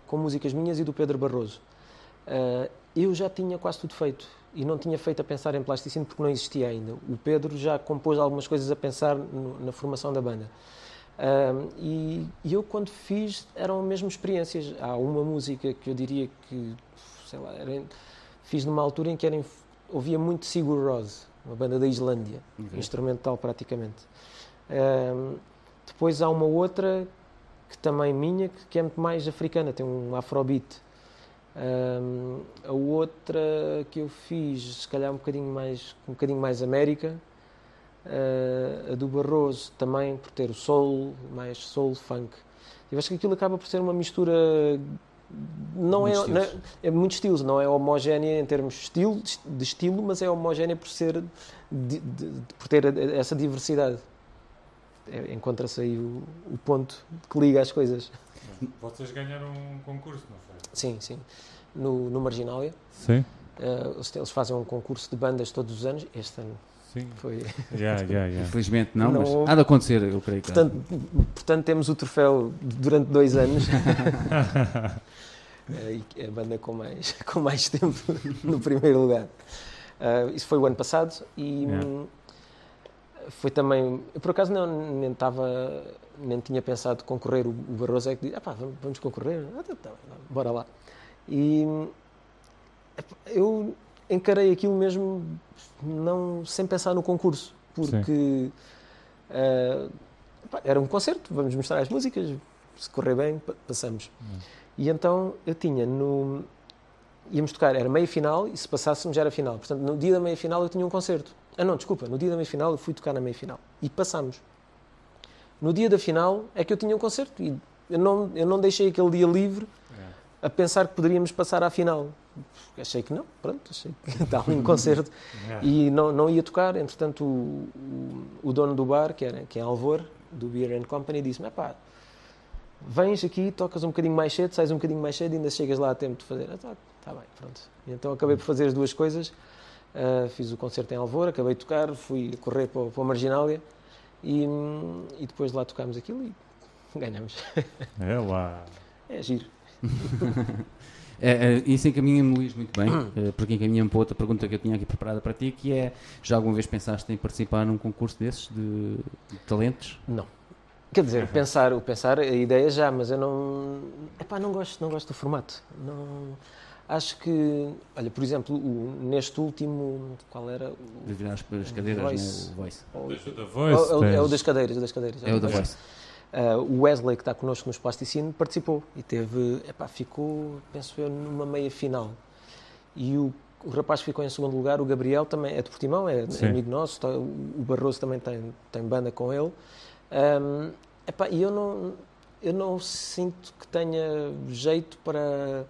S2: com músicas minhas e do Pedro Barroso. Eu já tinha quase tudo feito e não tinha feito a pensar em Plasticine porque não existia ainda. O Pedro já compôs algumas coisas a pensar no- na formação da banda. Um, e, e eu quando fiz eram mesmo experiências. Há uma música que eu diria que, sei lá, era, fiz numa altura em que era, ouvia muito Sigur Rós, uma banda da Islândia,
S1: Ok.
S2: instrumental praticamente. Um, depois há uma outra que também minha, que, que é muito mais africana, tem um afrobeat. Um, a outra que eu fiz, se calhar um bocadinho mais, um bocadinho mais América, Uh, a do Barroso também por ter o soul, mais soul funk. Eu acho que aquilo acaba por ser uma mistura. Não é,
S1: Muitos
S2: não é, é muitos estilos, não é homogénea em termos de estilo, de estilo mas é homogénea por ser de- de- por ter essa diversidade. É, Encontra-se aí o, o ponto que liga as coisas.
S3: Vocês ganharam um concurso, não foi?
S2: Sim, sim. No, no Marginália,
S3: Sim.
S2: uh, eles- eles fazem um concurso de bandas todos os anos. Este ano
S3: Sim.
S2: foi.
S3: Yeah, yeah, yeah.
S1: Infelizmente não,
S2: Não
S1: mas há de acontecer, eu creio que.
S2: Portanto, portanto, temos o troféu durante dois anos. Eh, e é a banda com mais, com mais tempo no primeiro lugar. Eh, isso foi o ano passado e
S3: Yeah.
S2: hum, foi também. Eu por acaso não, nem estava. Nem tinha pensado concorrer. O, Barroso é que disse: "Ah pá, vamos, vamos concorrer? Ah, tá, tá, tá, bora lá. E hum, eu encarei aquilo mesmo não, sem pensar no concurso, porque. Pá, era um concerto, vamos mostrar as músicas, se correr bem, pa- passamos. E então eu tinha no. íamos tocar, era meia final e se passássemos já era final. Portanto, no dia da meia final eu tinha um concerto. Ah, não, desculpa, no dia da meia final eu fui tocar na meia final e passámos. No dia da final é que eu tinha um concerto e eu não, eu não deixei aquele dia livre
S3: Yeah.
S2: a pensar que poderíamos passar à final. Achei que não, pronto, achei que estava em concerto
S3: Yeah.
S2: e não, não ia tocar. Entretanto, o, o, o dono do bar, que, era, que é Alvor, do Beer and Company, disse-me: pá, vens aqui, tocas um bocadinho mais cedo, sais um bocadinho mais cedo e ainda chegas lá a tempo de fazer. Ah, tá, tá bem, pronto. E então acabei por fazer as duas coisas. Ah, fiz o concerto em Alvor, acabei de tocar, fui correr para, para a Marginália e, e depois lá tocámos aquilo e ganhamos.
S3: É lá.
S2: É giro.
S1: É, é, isso encaminha-me, Luís, muito bem, eh, porque encaminha-me para outra pergunta que eu tinha aqui preparada para ti, que é, já alguma vez pensaste em participar num concurso desses, de, de talentos?
S2: Não. Quer dizer, pensar, o pensar, a ideia já, mas eu não. Epá, não gosto, não gosto do formato. Não, acho que, olha, por exemplo, o- neste último, qual era? O-
S1: De virar as, as cadeiras
S2: Voice.
S1: no Voice.
S2: o-
S3: da
S2: é,
S3: voice.
S2: o- é o das cadeiras, das cadeiras.
S1: É o da Voice.
S2: Ah, o Wesley, que está connosco nos Plasticine, participou e teve, epá, ficou, penso eu, numa meia final. E o, o rapaz que ficou em segundo lugar, o Gabriel, também é de Portimão, é,
S3: Sim.
S2: amigo nosso, tá- o Barroso também tem, tem banda com ele. Ahm, epá, e eu não, eu não sinto que tenha jeito para,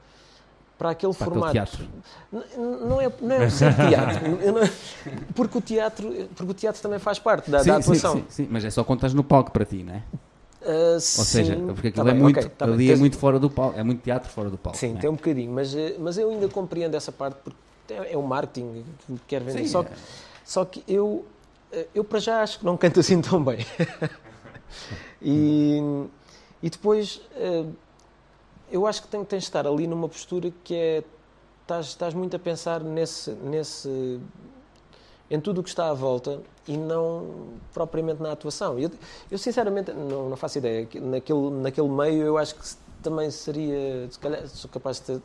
S2: para aquele
S1: Para aquele
S2: formato. N- Não é, não é ser teatro, não- porque, o teatro, porque o teatro também faz parte da, da
S1: sim, sim,
S2: atuação.
S1: sim, sim, mas é só quando estás no palco para ti, não é?
S2: Ah,
S1: Ou seja,
S2: sim,
S1: porque
S2: tá
S1: aquilo é
S2: bem,
S1: muito,
S2: ok, tá
S1: ali é muito fora do palco, é muito teatro fora do palco.
S2: Sim,
S1: é?
S2: tem um bocadinho, mas, mas eu ainda compreendo essa parte porque é, é o marketing que quer vender.
S1: Sim,
S2: só,
S1: é.
S2: que, só que eu, eh, eu para já acho que não canto assim tão bem. e, e depois eh, eu acho que tem, tens de estar ali numa postura que é estás, estás muito a pensar nesse, nesse em tudo o que está à volta e não propriamente na atuação. Eu, eu sinceramente não, não faço ideia. Que Naquele, naquele meio eu acho que também seria, se calhar, sou capaz de, de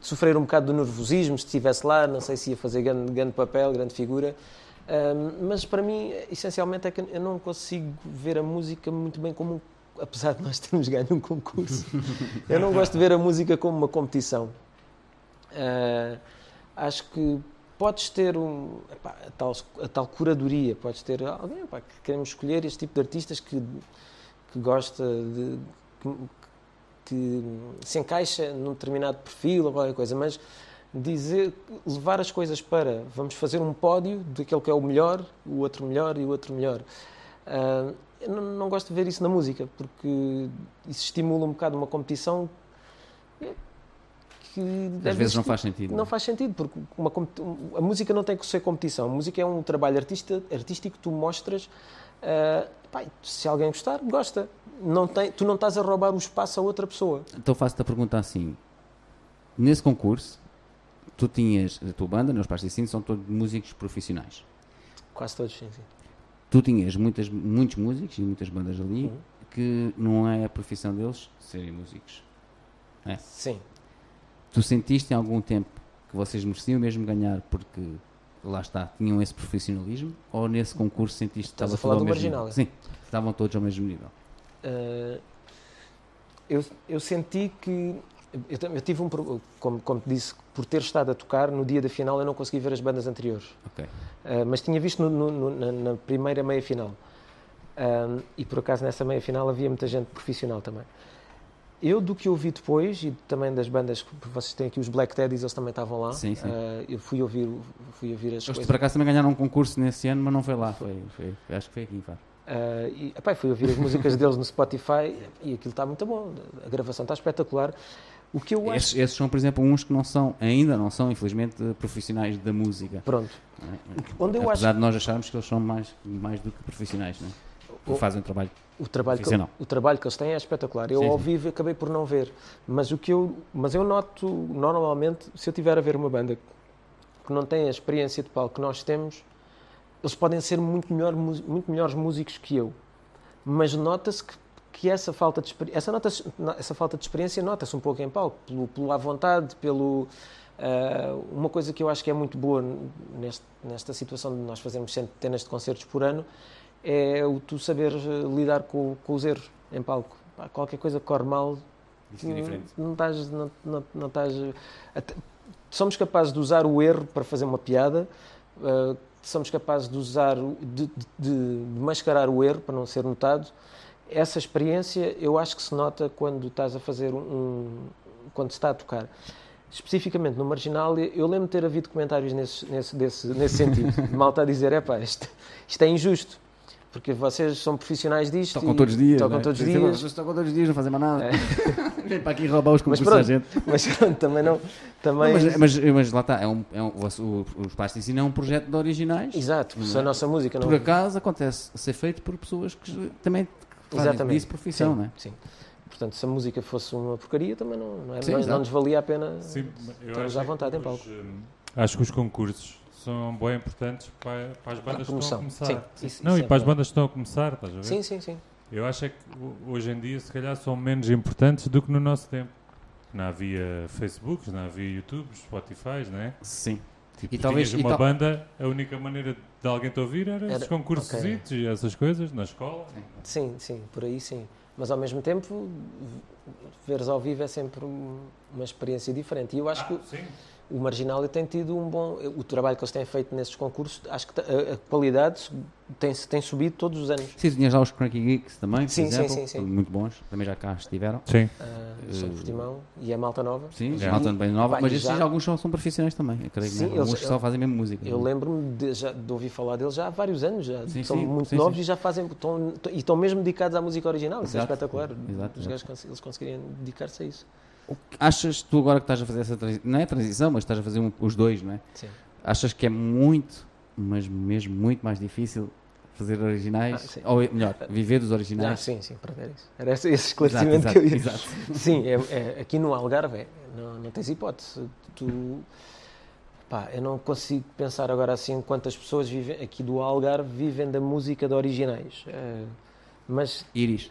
S2: sofrer um bocado do nervosismo se estivesse lá, não sei se ia fazer grande, grande papel, grande figura. Ahm, mas para mim, essencialmente, é que eu não consigo ver a música muito bem como, um- apesar de nós termos ganho um concurso, eu não gosto de ver a música como uma competição. Ah, acho que podes ter um, epá, a, tal, a tal curadoria, podes ter alguém epá, que queremos escolher este tipo de artistas que, que gosta de. Que, que se encaixa num determinado perfil ou qualquer coisa, mas dizer, levar as coisas para vamos fazer um pódio daquele que é o melhor, o outro melhor e o outro melhor. Ah, eu não, não gosto de ver isso na música, porque isso estimula um bocado uma competição que
S1: Às vezes não faz sentido.
S2: Não faz sentido, porque uma a música não tem que ser competição. A música é um trabalho artista, artístico que tu mostras. ah, pá, se alguém gostar, gosta. Não tem, tu não estás a roubar o espaço a outra pessoa.
S1: Então faço-te a pergunta assim: nesse concurso, tu tinhas a tua banda, né, os Plasticine, são todos músicos profissionais.
S2: Quase todos, sim. sim.
S1: Tu tinhas muitas, muitos músicos e muitas bandas ali
S2: Uhum.
S1: que não é a profissão deles serem músicos.
S2: Sim.
S1: Tu sentiste em algum tempo que vocês mereciam mesmo ganhar porque lá está, tinham esse profissionalismo? Ou nesse concurso sentiste que
S2: Estás a
S1: estava
S2: falar do
S1: mesmo
S2: Marginal,
S1: nível? Sim, estavam todos ao mesmo nível.
S2: Ah, eu, eu senti que. Eu, eu tive um. Como, como te disse, por ter estado a tocar, no dia da final eu não consegui ver as bandas anteriores.
S1: Ok.
S2: Ah, mas tinha visto no- no- no- na, primeira meia final. E por acaso nessa meia final havia muita gente profissional também. Eu, do que eu vi depois, e também das bandas, que vocês têm aqui os Black Teddies, eles também estavam lá.
S1: Sim, sim.
S2: Ah, eu fui ouvir, fui ouvir as
S1: Eles
S2: coisas.
S1: por acaso também ganharam um concurso nesse ano, mas não foi lá. Foi, foi- foi- acho que foi aqui em Faro.
S2: Ah, e, epá, fui ouvir as músicas deles no Spotify e aquilo está muito bom. A gravação está espetacular. O que eu acho.
S1: Esses, esses são, por exemplo, uns que não são, ainda não são, infelizmente, profissionais da música.
S2: Pronto.
S1: é?
S2: Onde eu
S1: Apesar
S2: acho
S1: de nós acharmos que eles são mais, mais do que profissionais, não é?
S2: O-
S1: fazem um trabalho.
S2: o trabalho, que, o trabalho que eles têm é espetacular. Eu
S1: Sim,
S2: ao
S1: sim.
S2: vivo acabei por não ver. Mas o que eu, mas eu noto normalmente, se eu tiver a ver uma banda que não tem a experiência de palco que nós temos, eles podem ser muito, melhor, muito melhores músicos que eu. Mas nota-se que, que essa falta de essa, nota essa falta de experiência nota-se um pouco em palco, pelo, pelo à vontade, pelo ah, uma coisa que eu acho que é muito boa neste, nesta situação de nós fazermos centenas de concertos por ano é o tu saber eh, lidar com, com os erros em palco. Pá, qualquer coisa que corre mal,
S1: é
S2: não, estás. Não, não, não estás até- somos capazes de usar o erro para fazer uma piada, eh, somos capazes de usar, de- de- de mascarar o erro para não ser notado. Essa experiência eu acho que se nota quando estás a fazer um. quando se está a tocar. Especificamente no Marginal, eu lembro de ter havido comentários nesse, nesse, desse, nesse sentido. Malta a dizer: é pá, isto, isto é injusto. Porque vocês são profissionais disto.
S1: Tocam todos os dias.
S2: Tocam
S1: não é?
S2: todos os dias.
S1: Vocês tocam todos os dias, não fazem mais nada.
S2: É.
S1: Vem para aqui roubar os concursos
S2: pronto,
S1: gente.
S2: Mas pronto, também não.
S1: Não,
S2: Também,
S1: mas, mas, mas lá está, é um, é um, o, os Plasticina é um projeto de originais.
S2: Exato,
S1: Não
S2: se
S1: é?
S2: a nossa música não.
S1: Por acaso acontece ser feito por pessoas que também
S2: Exatamente.
S1: disso profissão,
S2: sim,
S1: não é?
S2: sim. Portanto, se a música fosse uma porcaria, também não, não, era-
S1: Sim,
S2: não- não nos valia a pena.
S3: Sim, acho
S2: à
S3: é
S2: vontade em palco.
S3: hum, acho que os concursos são bem importantes para, para as bandas que estão a começar.
S2: Sim, isso-
S3: não,
S2: isso
S3: e
S2: é
S3: para as bandas que estão a começar, estás a ver?
S2: Sim, sim, sim.
S3: Eu acho é que ho- hoje em dia, se calhar, são menos importantes do que no nosso tempo. Não havia Facebooks, não havia YouTubes, Spotify, né?
S1: Sim.
S3: Tipo,
S1: E talvez- e
S3: uma
S1: tal-
S3: banda, a única maneira de alguém te ouvir era, esses
S2: Era-
S3: concursos
S2: ok.
S3: e essas coisas na escola.
S2: Sim, sim, por aí sim. Mas ao mesmo tempo, veres ao vivo é sempre um- uma experiência diferente. E eu acho que
S3: Ah, sim.
S2: O Marginal tem tido um bom. O trabalho que eles têm feito nesses concursos, acho que a, a qualidade tem, tem subido todos os anos.
S1: Sim, tinhas lá os Cranky Geeks também, por
S2: Sim, sim,
S1: exemplo,
S2: sim, sim.
S1: muito bons, também já cá estiveram.
S3: Sim.
S2: Ah, São Portimão e a Malta Nova.
S1: Sim,
S3: Já.
S1: malta bem nova,
S2: Pá,
S1: mas esses
S2: já-
S1: alguns são, são profissionais também, eu creio,
S2: Sim,
S1: né?
S2: eles-
S1: alguns que só fazem mesmo música.
S2: Eu lembro-me de, já- de ouvir falar deles já há vários anos. Já.
S1: Sim,
S2: São
S1: sim,
S2: muito
S1: sim,
S2: novos
S1: sim.
S2: e já fazem. Estão, e estão mesmo dedicados à música original. Isso
S1: Exato.
S2: é espetacular.
S1: Exato,
S2: Os
S1: exato.
S2: gajos eles conseguirem dedicar-se a isso.
S1: Achas tu agora que estás a fazer essa transição, não é transição, mas estás a fazer um- os dois, não é?
S2: Sim.
S1: Achas que é muito, mas mesmo muito mais difícil fazer originais,
S2: Ah,
S1: ou é melhor, viver dos
S2: Ah,
S1: originais?
S2: sim, sim, para ver isso. Era esse, esse
S1: Exato,
S2: esclarecimento
S1: exato,
S2: que eu ia.
S1: exato.
S2: Sim, é, é- aqui no Algarve não, não tens hipótese. Tu, pá, eu não consigo pensar agora assim quantas pessoas vivem aqui do Algarve vivem da música de originais. Eh, mas
S1: Iris,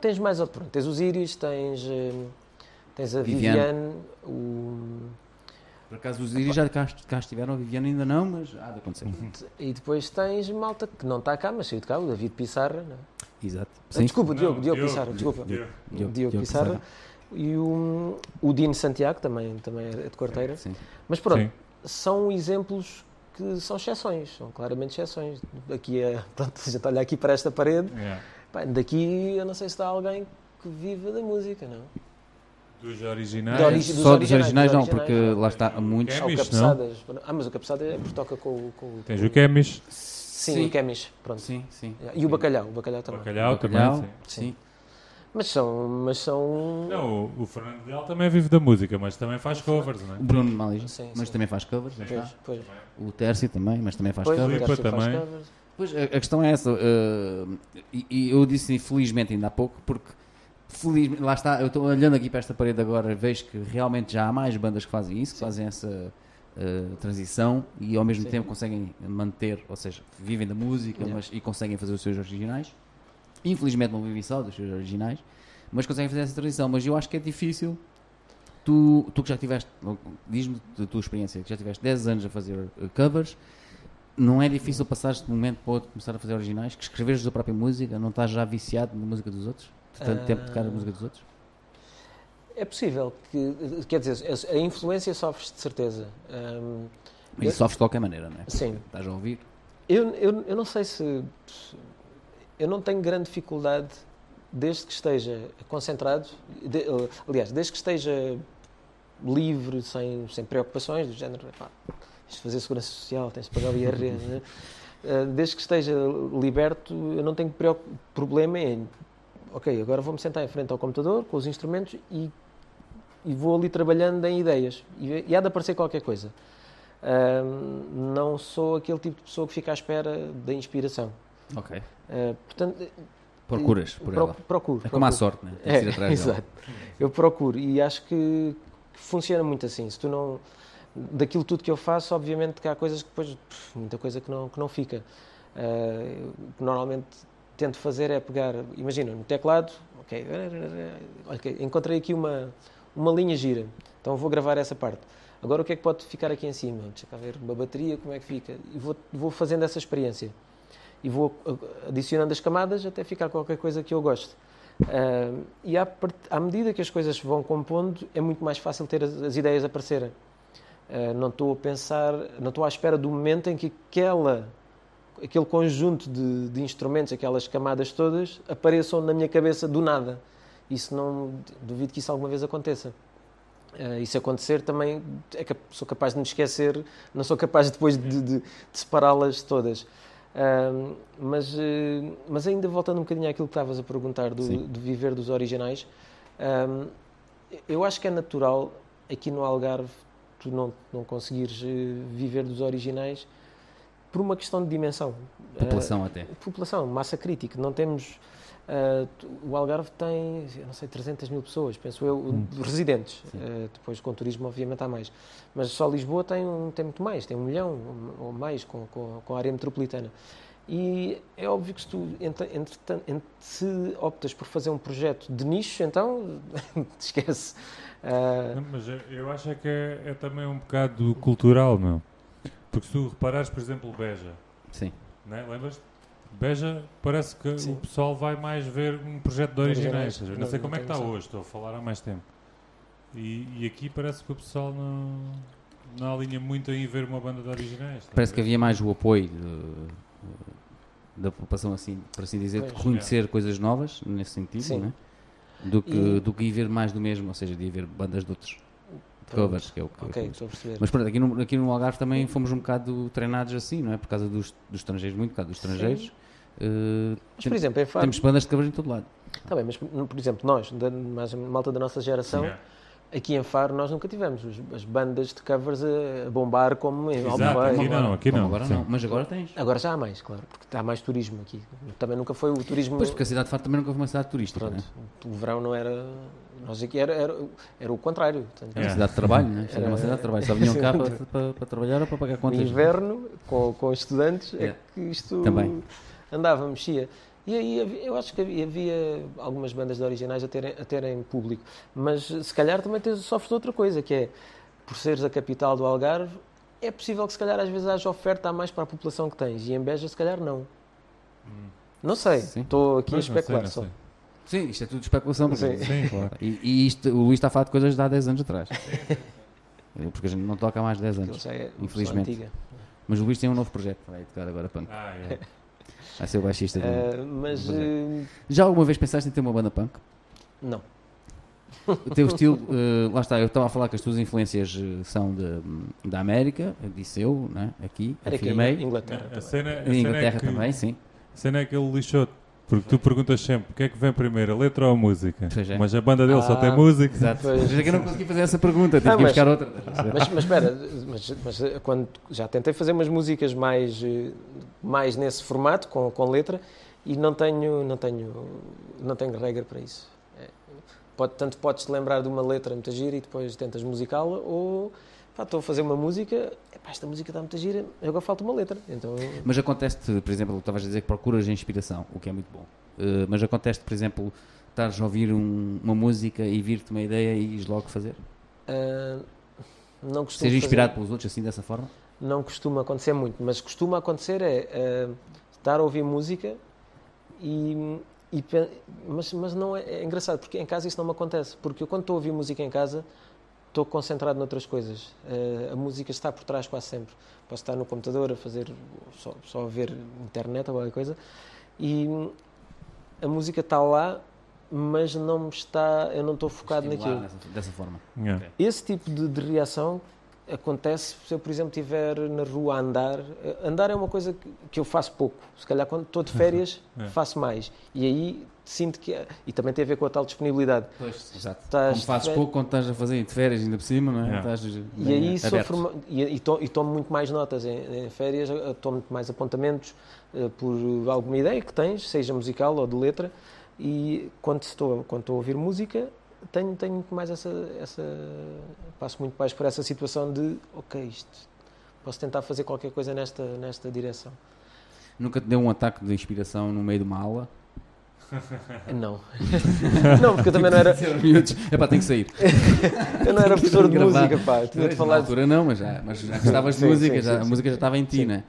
S2: tens mais outro. Pronto, tens os Iris, tens, eh, tens a
S1: Viviane.
S2: Viviane, o,
S1: por acaso os Iris já cá, cá estiveram, a Viviane ainda não, mas há de acontecer.
S2: E depois tens malta que não está cá, mas saiu de cá, o David Pissarra. não é?
S1: Exato.
S2: Ah,
S1: Sim.
S2: Desculpa,
S3: Não,
S2: Diogo, Diogo
S3: Diogo,
S2: Pissarra, desculpa.
S3: Diogo.
S1: Diogo-
S2: Diogo
S1: Diogo
S2: Pissarra. E o, o Dino Santiago, também, também é de quarteira.
S1: Sim.
S2: Mas pronto,
S3: Sim.
S2: são exemplos que são exceções, são claramente exceções. Aqui é, pronto, a gente olha aqui para esta parede,
S3: Yeah.
S2: pá, daqui eu não sei se está alguém que viva da música, não?
S3: Dos originais.
S2: Origi- dos
S1: Só dos originais não, porque
S2: originais.
S1: lá está, há muitos.
S3: É
S2: Ah, o Cabeçadas. Ah, mas o Cabeçada é porque toca com, o- com o.
S3: Tens
S2: com
S3: o Kemis,
S2: Sim,
S1: Sim.
S2: o Kemish, pronto.
S1: Sim, sim.
S2: E o Bacalhau, o Bacalhau também.
S3: Bacalhau,
S1: Bacalhau,
S3: também. Sim.
S1: sim.
S2: Mas são. Mas são
S3: Não, o, o Fernando Leal também vive da música, mas também faz covers, não é?
S1: O Bruno Malis,
S2: Sim,
S1: mas
S2: sim.
S1: também faz covers.
S2: Pois, pois.
S1: O Tércio também, mas também faz
S2: Pois,
S1: covers.
S2: o faz
S3: também.
S2: covers.
S1: Pois, a, a questão é essa, eh, e, e eu disse infelizmente ainda há pouco, porque felizmente, lá está, eu estou olhando aqui para esta parede agora, vejo que realmente já há mais bandas que fazem isso, que fazem essa eh, transição e ao mesmo
S2: Sim.
S1: tempo conseguem manter, ou seja, vivem da música
S2: Yeah.
S1: mas, e conseguem fazer os seus originais. Infelizmente não vivem só dos seus originais, mas conseguem fazer essa transição. Mas eu acho que é difícil. Tu, tu que já tiveste, diz-me da tua experiência, que já tiveste 10 anos a fazer eh, covers, não é difícil passares de um momento para outro começar a fazer originais, que escreveres a tua própria música, não estás já viciado na música dos outros? De tanto tempo tocar a
S2: Ah.
S1: música dos outros?
S2: É possível que. Quer dizer, a- influência sofres de certeza. Ahm,
S1: Mas isso sofres de qualquer maneira, não é?
S2: sim.
S1: Estás a ouvir?
S2: Eu, eu, eu não sei se. Eu não tenho grande dificuldade desde que esteja concentrado. de- aliás, desde que esteja livre, sem, sem preocupações, do género. Pá, tens de fazer segurança social, tens de pagar o IRS. né? Eh, Desde que esteja liberto, eu não tenho problema em. Ok, agora vou-me sentar em frente ao computador com os instrumentos e, e vou ali trabalhando em ideias. E, e há de aparecer qualquer coisa. Não sou aquele tipo de pessoa que fica à espera da inspiração.
S1: Ok.
S2: Ah, portanto,
S1: Procuras por
S2: pro-
S1: ela.
S2: procuro.
S1: É como a sorte, né?
S2: É,
S1: atrás dela.
S2: exato. Eu procuro e acho que, que funciona muito assim. Se tu não. Daquilo tudo que eu faço, obviamente que há coisas que depois. pff, muita coisa que não, que não fica. Que normalmente tento fazer é pegar. Imagina, no teclado, ok. ok, encontrei aqui uma, uma linha gira. Então vou gravar essa parte. Agora o que é que pode ficar aqui em cima? Deixa cá ver uma bateria, como é que fica? E vou, vou fazendo essa experiência. E vou uh, adicionando as camadas até ficar qualquer coisa que eu goste. Ah, e à, à medida que as coisas vão compondo, é muito mais fácil ter as, as ideias aparecerem. Ah, não estou a pensar, não estou à espera do momento em que aquela, aquele conjunto de, de instrumentos, aquelas camadas todas, apareçam na minha cabeça do nada. Isso não, duvido que isso alguma vez aconteça. E se acontecer, também é cap- sou capaz de me esquecer, não sou capaz depois de, de- de separá-las todas. Ah, mas, eh, mas ainda voltando um bocadinho àquilo que estavas a perguntar do, de viver dos originais, eu acho que é natural aqui no Algarve tu não, não conseguires eh, viver dos originais por uma questão de dimensão.
S1: População até.
S2: Ah, população, massa crítica. Não temos. Uh, o Algarve tem, eu não sei, 300 mil pessoas, penso eu,
S3: Hum.
S2: residentes. Uh, depois com o turismo, obviamente, há mais. Mas só Lisboa tem, um, tem muito mais, tem um milhão ou mais com, com, com a área metropolitana. E é óbvio que se tu, entre, entretan- entre- se optas por fazer um projeto de nicho, então te esquece. Uh,
S3: Não, Mas eu, eu acho é que é, é também um bocado cultural, meu. Porque se tu reparares, por exemplo, Beja,
S1: Sim.
S3: né? lembras? Beja parece que
S2: Sim.
S3: o pessoal vai mais ver um projeto de originais. Não,
S2: Não-
S3: sei
S2: não
S3: como é que está hoje, estou a falar há mais tempo. E, e aqui parece que o pessoal não, não alinha muito em ver uma banda de originais.
S1: Parece que
S3: ver?
S1: havia mais o apoio de- da população, assim, por assim dizer, de
S2: Pois.
S1: conhecer coisas novas, nesse sentido, né? do, que,
S2: E-
S1: do que ir ver mais do mesmo, ou seja, de ir ver bandas de outros covers, que é o que
S2: ok, estou a perceber.
S1: Mas pronto, aqui no, aqui no Algarve também fomos um bocado treinados assim, não é? Por causa dos, dos estrangeiros, muito por causa dos estrangeiros. Eh,
S2: Mas,
S1: tem-
S2: por exemplo, em Faro,
S1: temos bandas de covers em todo lado.
S2: Tá bem, mas por exemplo, nós, da, mais a malta da nossa geração,
S3: Yeah.
S2: Aqui em Faro nós nunca tivemos os- as bandas de covers a, bombar como em
S3: Exato,
S2: Albufeira.
S3: aqui não, aqui não.
S1: Agora não, mas agora tens.
S2: Agora já há mais, claro, porque há mais turismo aqui. Também nunca foi o turismo.
S1: Pois, porque a cidade de Faro também nunca foi uma cidade turística,
S2: Pronto,
S1: não é?
S2: o verão não era. Nós aqui era, era, era o contrário. Portanto,
S1: Era uma
S3: É.
S1: cidade de trabalho, não é? Era uma cidade de trabalho. Só vinham cá para, para, para trabalhar ou para pagar
S2: No
S1: contas.
S2: inverno, com, com os estudantes,
S1: Yeah.
S2: é que isto
S1: Também.
S2: andava, mexia. E aí eu acho que havia, havia algumas bandas de originais a terem, a terem público, mas se calhar também tens, sofres de outra coisa, que é, por seres a capital do Algarve, é possível que se calhar às vezes haja oferta a mais para a população que tens, e em Beja se calhar não. Não sei, estou aqui
S3: Pois,
S2: a
S3: não sei,
S2: especular
S3: não
S2: só.
S3: sei.
S1: Sim, isto é tudo especulação.
S2: Sim.
S3: Sim, claro.
S1: E, e isto, o Luís está a falar de coisas de há 10 anos atrás. Porque a gente não toca há mais de 10
S2: Aquilo
S1: anos.
S2: já é
S1: Infelizmente. Mas o Luís tem um novo projeto, vai tocar agora punk.
S3: Ah, é.
S1: Vai ser o baixista do.
S2: Ah, mas
S1: é.
S2: eh,
S1: Já alguma vez pensaste em ter uma banda punk?
S2: não.
S1: O teu estilo, eh, lá está, eu estava a falar que as tuas influências são de, da América, disse eu, né? aqui,
S2: Era
S1: afirmei.
S2: Inglaterra.
S3: A
S2: também.
S3: cena, a
S1: Em
S3: cena
S1: Inglaterra
S3: é que,
S1: também, sim.
S3: A cena é que ele lixou porque tu perguntas sempre o que é que vem primeiro, a letra ou a música?
S1: É.
S3: Mas a banda dele só
S2: Ah,
S3: tem música.
S1: Exato.
S2: Pois.
S1: Mas é que eu não consegui fazer essa pergunta, tive
S2: Ah,
S1: que ir
S2: mas-
S1: buscar outra.
S2: Mas, mas espera, mas, mas eh, quando já tentei fazer umas músicas mais, eh, mais nesse formato, com, com letra, e não tenho, não tenho, não tenho regra para isso. É, pode, tanto podes te lembrar de uma letra muito gira e depois tentas musicá-la, ou pá, estou a fazer uma música, esta música está muito gira, agora falta uma letra. Então,
S1: Mas acontece-te, por exemplo, estavas a dizer que procuras inspiração, o que é muito bom. Eh, mas acontece por exemplo, estares a ouvir um- uma música e vir-te uma ideia e ires logo fazer?
S2: ah, não costumo fazer-
S1: inspirado pelos outros assim, dessa forma?
S2: Não costuma acontecer muito, mas costuma acontecer é eh, estar a ouvir música e, e mas, mas não é, é engraçado porque em casa isso não me acontece porque eu quando estou a ouvir música em casa estou concentrado noutras coisas Eh, a música está por trás quase sempre posso estar no computador a fazer só, só a ver internet ou qualquer coisa e a música está lá mas não me está eu não estou focado
S1: Estimular
S2: naquilo
S1: Dessa, dessa forma.
S3: Yeah.
S2: esse tipo de, de reação acontece se eu, por exemplo, estiver na rua a andar. Eh, Andar é uma coisa que, que eu faço pouco. Se calhar quando estou de férias
S3: É.
S2: faço mais. E aí sinto que. E também tem a ver com a tal disponibilidade.
S1: Pois, exato.
S2: Estás
S1: Como fazes
S2: de
S1: pouco quando estás a fazer de férias ainda por cima, não é? Estás
S2: E aí sofro, e, e, to- e tomo muito mais notas em, em férias, eh, tomo muito mais apontamentos eh, por alguma ideia que tens, seja musical ou de letra, e quando estou, quando estou a ouvir música, tenho, tenho muito mais essa, essa. Passo muito mais por essa situação de, ok, isto, posso tentar fazer qualquer coisa nesta, nesta direção.
S1: Nunca te deu um ataque de inspiração no meio de uma aula?
S2: Não. não, porque eu também não era,
S1: Miúdos, Epá, tem que sair.
S2: eu não era professor de
S1: Gravar.
S2: música, pá. Tinha de falar
S1: na altura não, mas já, mas já gostavas de música,
S2: sim,
S1: já,
S2: sim,
S1: a música
S2: sim.
S1: já estava em ti,
S2: Sim.
S1: né?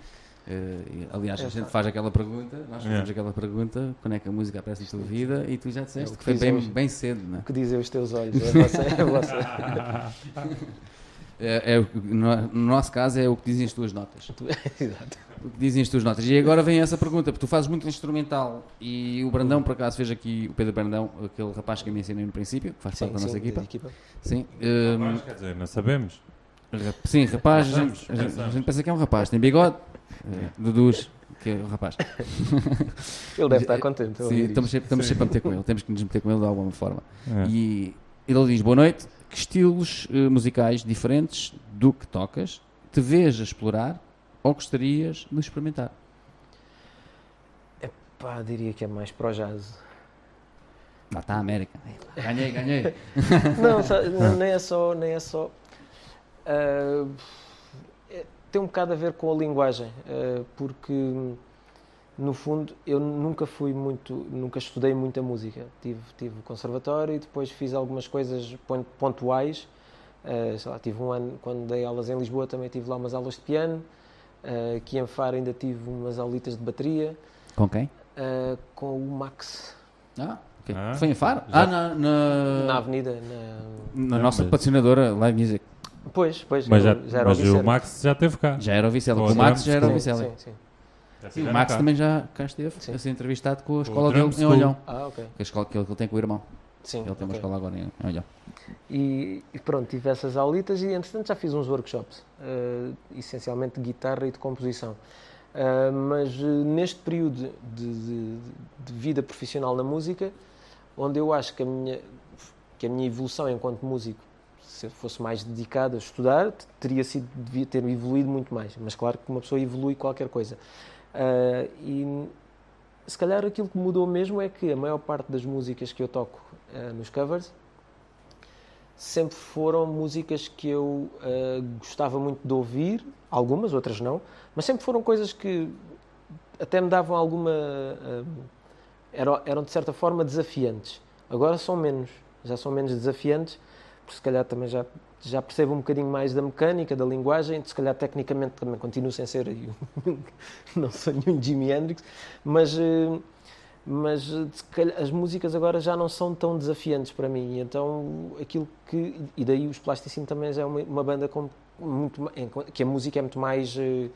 S1: E, aliás, a
S2: Já
S1: gente faz aquela pergunta, nós fazemos
S3: Yeah.
S1: aquela pergunta, quando é que a música aparece na tua vida, e tu já
S2: É
S1: disseste
S2: o
S1: que
S2: que
S1: foi bem,
S2: os-
S1: bem cedo, né?
S2: o que dizem os teus olhos. É você, é você.
S1: É, é o no, no nosso caso é o que dizem as tuas notas.
S2: Exato.
S1: O que dizem as tuas notas. E agora vem essa pergunta, porque tu fazes muito instrumental e o Brandão, por acaso, fez aqui, o Pedro Brandão, aquele rapaz que eu mencionei no princípio, que faz parte da nossa
S2: sim,
S1: equipa.
S2: da equipa.
S1: Sim, hum,
S3: Mas, quer dizer, não sabemos.
S1: Rap- Sim, rapaz, a
S3: Pensamos,
S1: gente, a gente- a
S3: pensamos.
S1: gente pensa que é um rapaz, tem bigode, eh, Dudus, que é um rapaz.
S2: Ele deve estar contente. a
S1: Sim, estamos sempre, estamos
S3: Sim.
S1: sempre a meter com ele, temos que nos meter com ele de alguma forma.
S3: É.
S1: E ele diz: Boa noite, que estilos eh, musicais diferentes do que tocas te vês a explorar ou gostarias de experimentar?
S2: Pá, diria que é mais para o jazz.
S1: Lá está a América. Ganhei, ganhei.
S2: Não, nem é só. Nem é só é- tem um bocado a ver com a linguagem, ah, porque no fundo eu nunca fui muito, nunca estudei muita música. Tive, tive conservatório e depois fiz algumas coisas pon- pontuais. Sei lá, tive um ano, quando dei aulas em Lisboa, também tive lá umas aulas de piano. Ah, aqui em Faro ainda tive umas aulitas de bateria
S1: Com quem?
S2: ah, com o Max
S1: Ah, ok.
S3: Ah,
S1: Foi em Faro?
S3: já-
S1: Ah, na, na,
S2: na avenida. Na...
S1: na nossa
S3: mas-
S1: patrocinadora Live Music.
S2: Pois, pois,
S3: Mas, já,
S2: já era
S3: mas
S2: o.
S3: Max já esteve cá.
S1: Já era o Vicela. O Max já era o Vicela.
S2: sim, sim.
S3: Já
S1: E o Max também já cá esteve
S2: Sim.
S1: a ser entrevistado com a escola dele em. Olhão.
S2: Ah, ok.
S1: A escola que ele, que ele tem com o irmão.
S2: Sim,
S1: Ele tem uma escola agora em Olhão.
S2: E, e pronto, tive essas aulitas e entretanto já fiz uns workshops, eh, essencialmente de guitarra e de composição. Ah, mas eh, neste período de, de- de vida profissional na música, onde eu acho que a minha, que a minha evolução enquanto músico, se eu fosse mais dedicado a estudar, teria sido, devia ter evoluído muito mais. Mas claro que uma pessoa evolui qualquer coisa. Ah, e se calhar aquilo que mudou mesmo é que a maior parte das músicas que eu toco ah, nos covers sempre foram músicas que eu ah, gostava muito de ouvir, algumas, outras não, mas sempre foram coisas que até me davam alguma. eram, eram de certa forma desafiantes. Agora são menos, já são menos desafiantes, se calhar também já, já percebo um bocadinho mais da mecânica, da linguagem, se calhar tecnicamente também continuo sem ser um- não sou nenhum Jimi Hendrix, mas. eh, mas eh, calhar as músicas agora já não são tão desafiantes para mim. Então, aquilo que. E daí os Plasticine também já é uma, uma banda com muito, em que a música é muito mais. eh,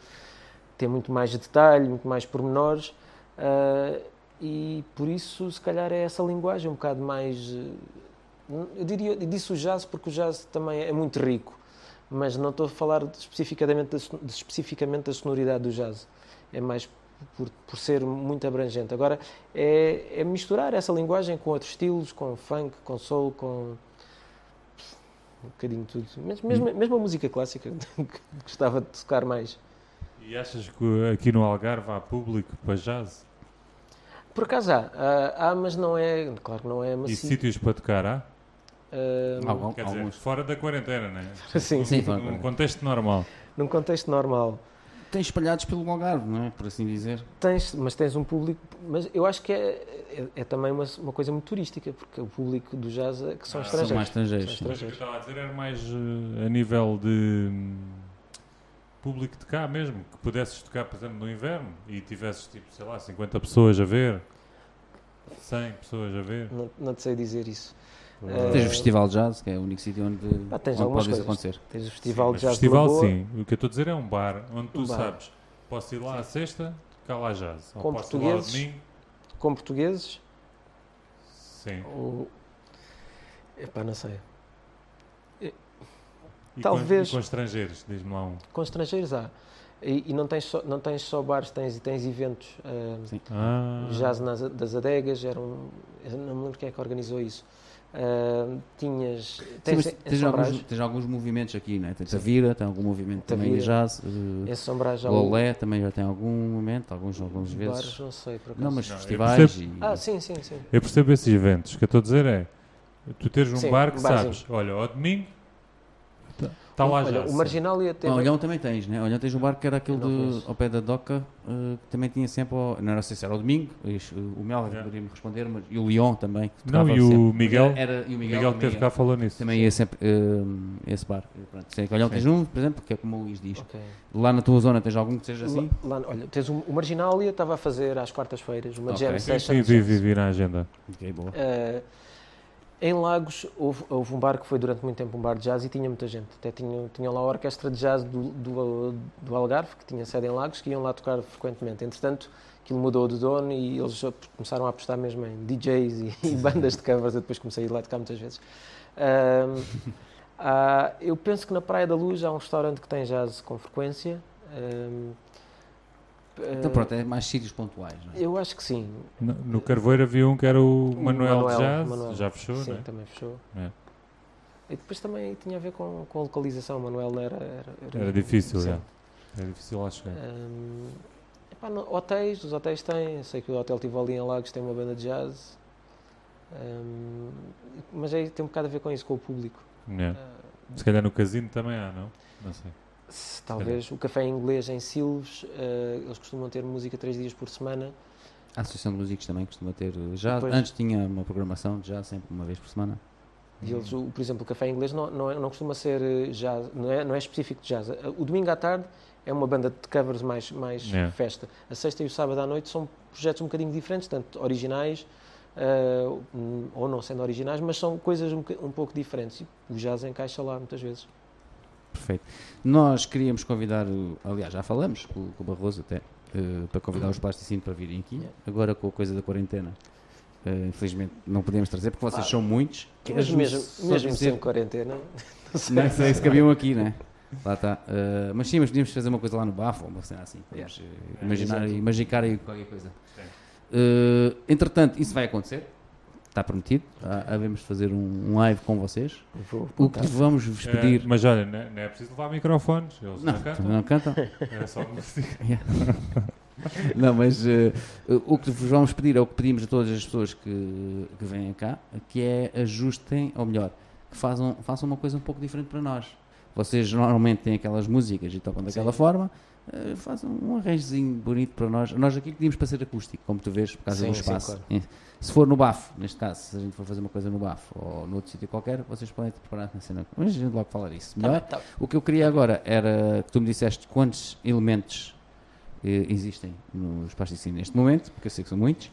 S2: tem muito mais detalhe, muito mais pormenores. ah, e por isso, se calhar, é essa linguagem um bocado mais. Eu diria, disse o jazz porque o jazz também é muito rico, mas não estou a falar especificamente da, especificamente da sonoridade do jazz. É mais por, por ser muito abrangente. Agora, é, é misturar essa linguagem com outros estilos, com funk, com soul, com um bocadinho de tudo. Mas mesmo, mesmo a música clássica, que gostava de tocar mais.
S3: E achas que aqui no Algarve há público para jazz?
S2: Por acaso há, há, há, mas não é, claro que não é
S3: E
S2: macio.
S3: sítios para tocar há?
S1: Algum-
S3: Quer dizer,
S1: alguns.
S3: fora da quarentena, não é?
S2: Sim,
S1: Sim,
S3: Num- Num contexto normal.
S2: num contexto normal.
S1: Tem espalhados pelo Algarve, não é? Por assim dizer.
S2: Tens, mas tens um público, mas eu acho que é, é, é também uma, uma coisa muito turística, porque o público do jazz é que são
S3: Ah,
S2: estrangeiros.
S1: São mais estrangeiros.
S2: São
S3: Mas o que eu
S2: estrangeiros.
S3: estava a dizer era mais eh, a nível de hum, público de cá mesmo, que pudesses tocar, por exemplo, no inverno e tivesses, tipo, sei lá, 50 pessoas a ver, 100 pessoas a ver.
S2: Não, não te sei dizer isso.
S3: Eh,
S1: Tens o Festival de Jazz, que é o único sítio onde,
S2: Ah, tens
S1: onde pode isso acontecer.
S2: Tens o
S3: Sim,
S2: Festival
S3: mas
S2: de Jazz
S3: festival,
S2: de
S3: sim. O que eu estou a dizer é um bar onde tu
S2: Um bar.
S3: sabes, posso ir lá à sexta, tocar lá jazz. Ou
S2: Com
S3: posso ir lá ao
S2: portugueses.
S3: domingo.
S2: com portugueses,
S3: Sim.
S2: ou... Epá, não sei.
S3: E
S2: Talvez-
S3: Com, e com estrangeiros, diz-me lá um.
S2: Com estrangeiros há. E, e não, tens só, não tens só bares, tens, tens eventos.
S1: Sim.
S3: Ah,
S2: Jazz nas, das adegas, era um, não me lembro quem é que organizou isso. Ah, tinhas.
S1: Sim,
S2: Tens,
S1: tens, alguns, tens alguns movimentos aqui, não é? Tens a. Vira, tem algum movimento também jazz. eh,
S2: em Sombrage há
S1: O
S2: um-
S1: Olé também já tem algum momento, alguns, alguns vezes.
S2: bares, não sei, por acaso.
S1: Não, mas
S3: Não, eu
S1: festivais e...
S2: Ah, sim, sim, sim.
S3: Eu percebo esses eventos. O que eu estou a dizer é, tu teres um
S2: Sim,
S3: bar que
S2: um
S3: sabes, olha, ao domingo está lá
S2: Olha,
S3: jazz.
S2: o Marginália tem.
S1: Não, Olhão também tens, né? Olhão tens um bar que era aquele de, ao pé da Doca, eh, que também tinha sempre, ao, não era sei se era ao domingo, isso, o Mel
S3: Yeah.
S1: poderia-me responder, mas, e o Leon também.
S3: Não, e o. Miguel,
S1: Era, e o
S3: Miguel,
S1: Miguel,
S3: que teve cá falou nisso.
S1: também ia sempre eh, esse bar. Pronto, sei que Olhão
S3: Sim.
S1: tens um, por exemplo, que é como o Luís diz.
S2: Ok.
S1: Lá na tua zona tens algum que seja assim?
S2: Lá, lá- olha, tens um, o Marginália estava a fazer às quartas-feiras uma
S1: Ok.
S2: jam
S1: Sim,
S3: Sim,
S2: session.
S3: sim, vi, vi, vi na agenda.
S1: Ok, boa.
S2: Eh, em Lagos houve, houve um bar que foi durante muito tempo um bar de jazz e tinha muita gente. Até tinha, tinha lá a orquestra de jazz do, do, do Algarve, que tinha sede em Lagos, que iam lá tocar frequentemente. Entretanto, aquilo mudou de dono e eles começaram a apostar mesmo em DJs e, e bandas de covers. Eu depois comecei a ir lá tocar muitas vezes. Ahm, há- eu penso que na Praia da Luz há um restaurante que tem jazz com frequência. Ahm,
S1: Então pronto, é mais sítios pontuais, não é?
S2: eu acho que sim.
S3: No, no Carvoeiro havia um que era o Manuel,
S2: Manuel,
S3: de Jazz,
S2: Manuel.
S3: já fechou,
S2: Sim,
S3: não é?
S2: também fechou.
S3: É.
S2: E depois também tinha a ver com, com a localização. O Manuel era. Era,
S3: Era difícil,
S2: sim.
S3: já. Era difícil lá chegar.
S2: Hum, epá, no- hotéis, os hotéis têm. Eu sei que o Hotel Tivoli em Lagos tem uma banda de jazz. Ahm, mas aí tem um bocado a ver com isso, com o público.
S3: Yeah.
S2: Ah,
S3: Se calhar no casino também há, não? Não sei.
S2: Se- talvez o café inglês em Silves, ah, eles costumam ter música três dias por semana.
S1: A Associação de Músicos também costuma ter. Já,
S2: Depois-
S1: antes tinha uma programação de já sempre uma vez por semana.
S2: E eles, o- por exemplo, o café inglês não, não, é- não costuma ser eh, jazz, não é, não é específico de jazz. O domingo à tarde é uma banda de covers mais, mais
S3: Yeah.
S2: festa. A sexta e o sábado à noite são projetos um bocadinho diferentes, tanto originais eh, hum, ou não sendo originais, mas são coisas um, um pouco diferentes. E o jazz encaixa lá muitas vezes.
S1: Perfeito. Nós queríamos convidar, aliás, já falamos com, com o Barroso até, eh, para convidar os plasticinos para virem aqui. Agora com a coisa da quarentena, eh, infelizmente não podemos trazer porque vocês
S2: Ah,
S1: são muitos.
S2: Mas mesmo, mesmo sem quarentena,
S1: Não sei se cabiam aqui, né? Lá está. Eh, mas sim, mas podíamos fazer uma coisa lá no bafo, uma cena assim. Podemos eh, imaginar,
S2: Exato.
S1: imaginar aí qualquer coisa. Eh, entretanto, isso vai acontecer. Está prometido. Ah, havemos de fazer um, um live com vocês.
S2: vou
S1: O que vamos vos
S3: Eh,
S1: pedir.
S3: mas olha, não é, não é preciso levar microfones. Eles não,
S1: não,
S3: cantam.
S1: não cantam?
S3: É só música.
S1: Não, mas eh, o que vos vamos pedir é o que pedimos a todas as pessoas que, que vêm cá, que é ajustem, ou melhor, que façam, façam uma coisa um pouco diferente para nós. Vocês normalmente têm aquelas músicas e tocam daquela
S2: Sim.
S1: forma, eh, façam um arranjozinho bonito para nós. Nós aqui pedimos para ser acústico, como tu vês, por causa
S2: Sim,
S1: do
S2: sim,
S1: espaço.
S2: claro.
S1: Eh, Se for no bafo, neste caso, se a gente for fazer uma coisa no bafo ou noutro sítio qualquer, vocês podem preparar na cena. Mas a gente logo falar disso.
S2: Tá
S1: Melhor?
S2: bem, tá.
S1: O que eu queria agora era que tu me disseste quantos elementos eh, existem nos plasticínios neste momento, porque eu sei que são muitos,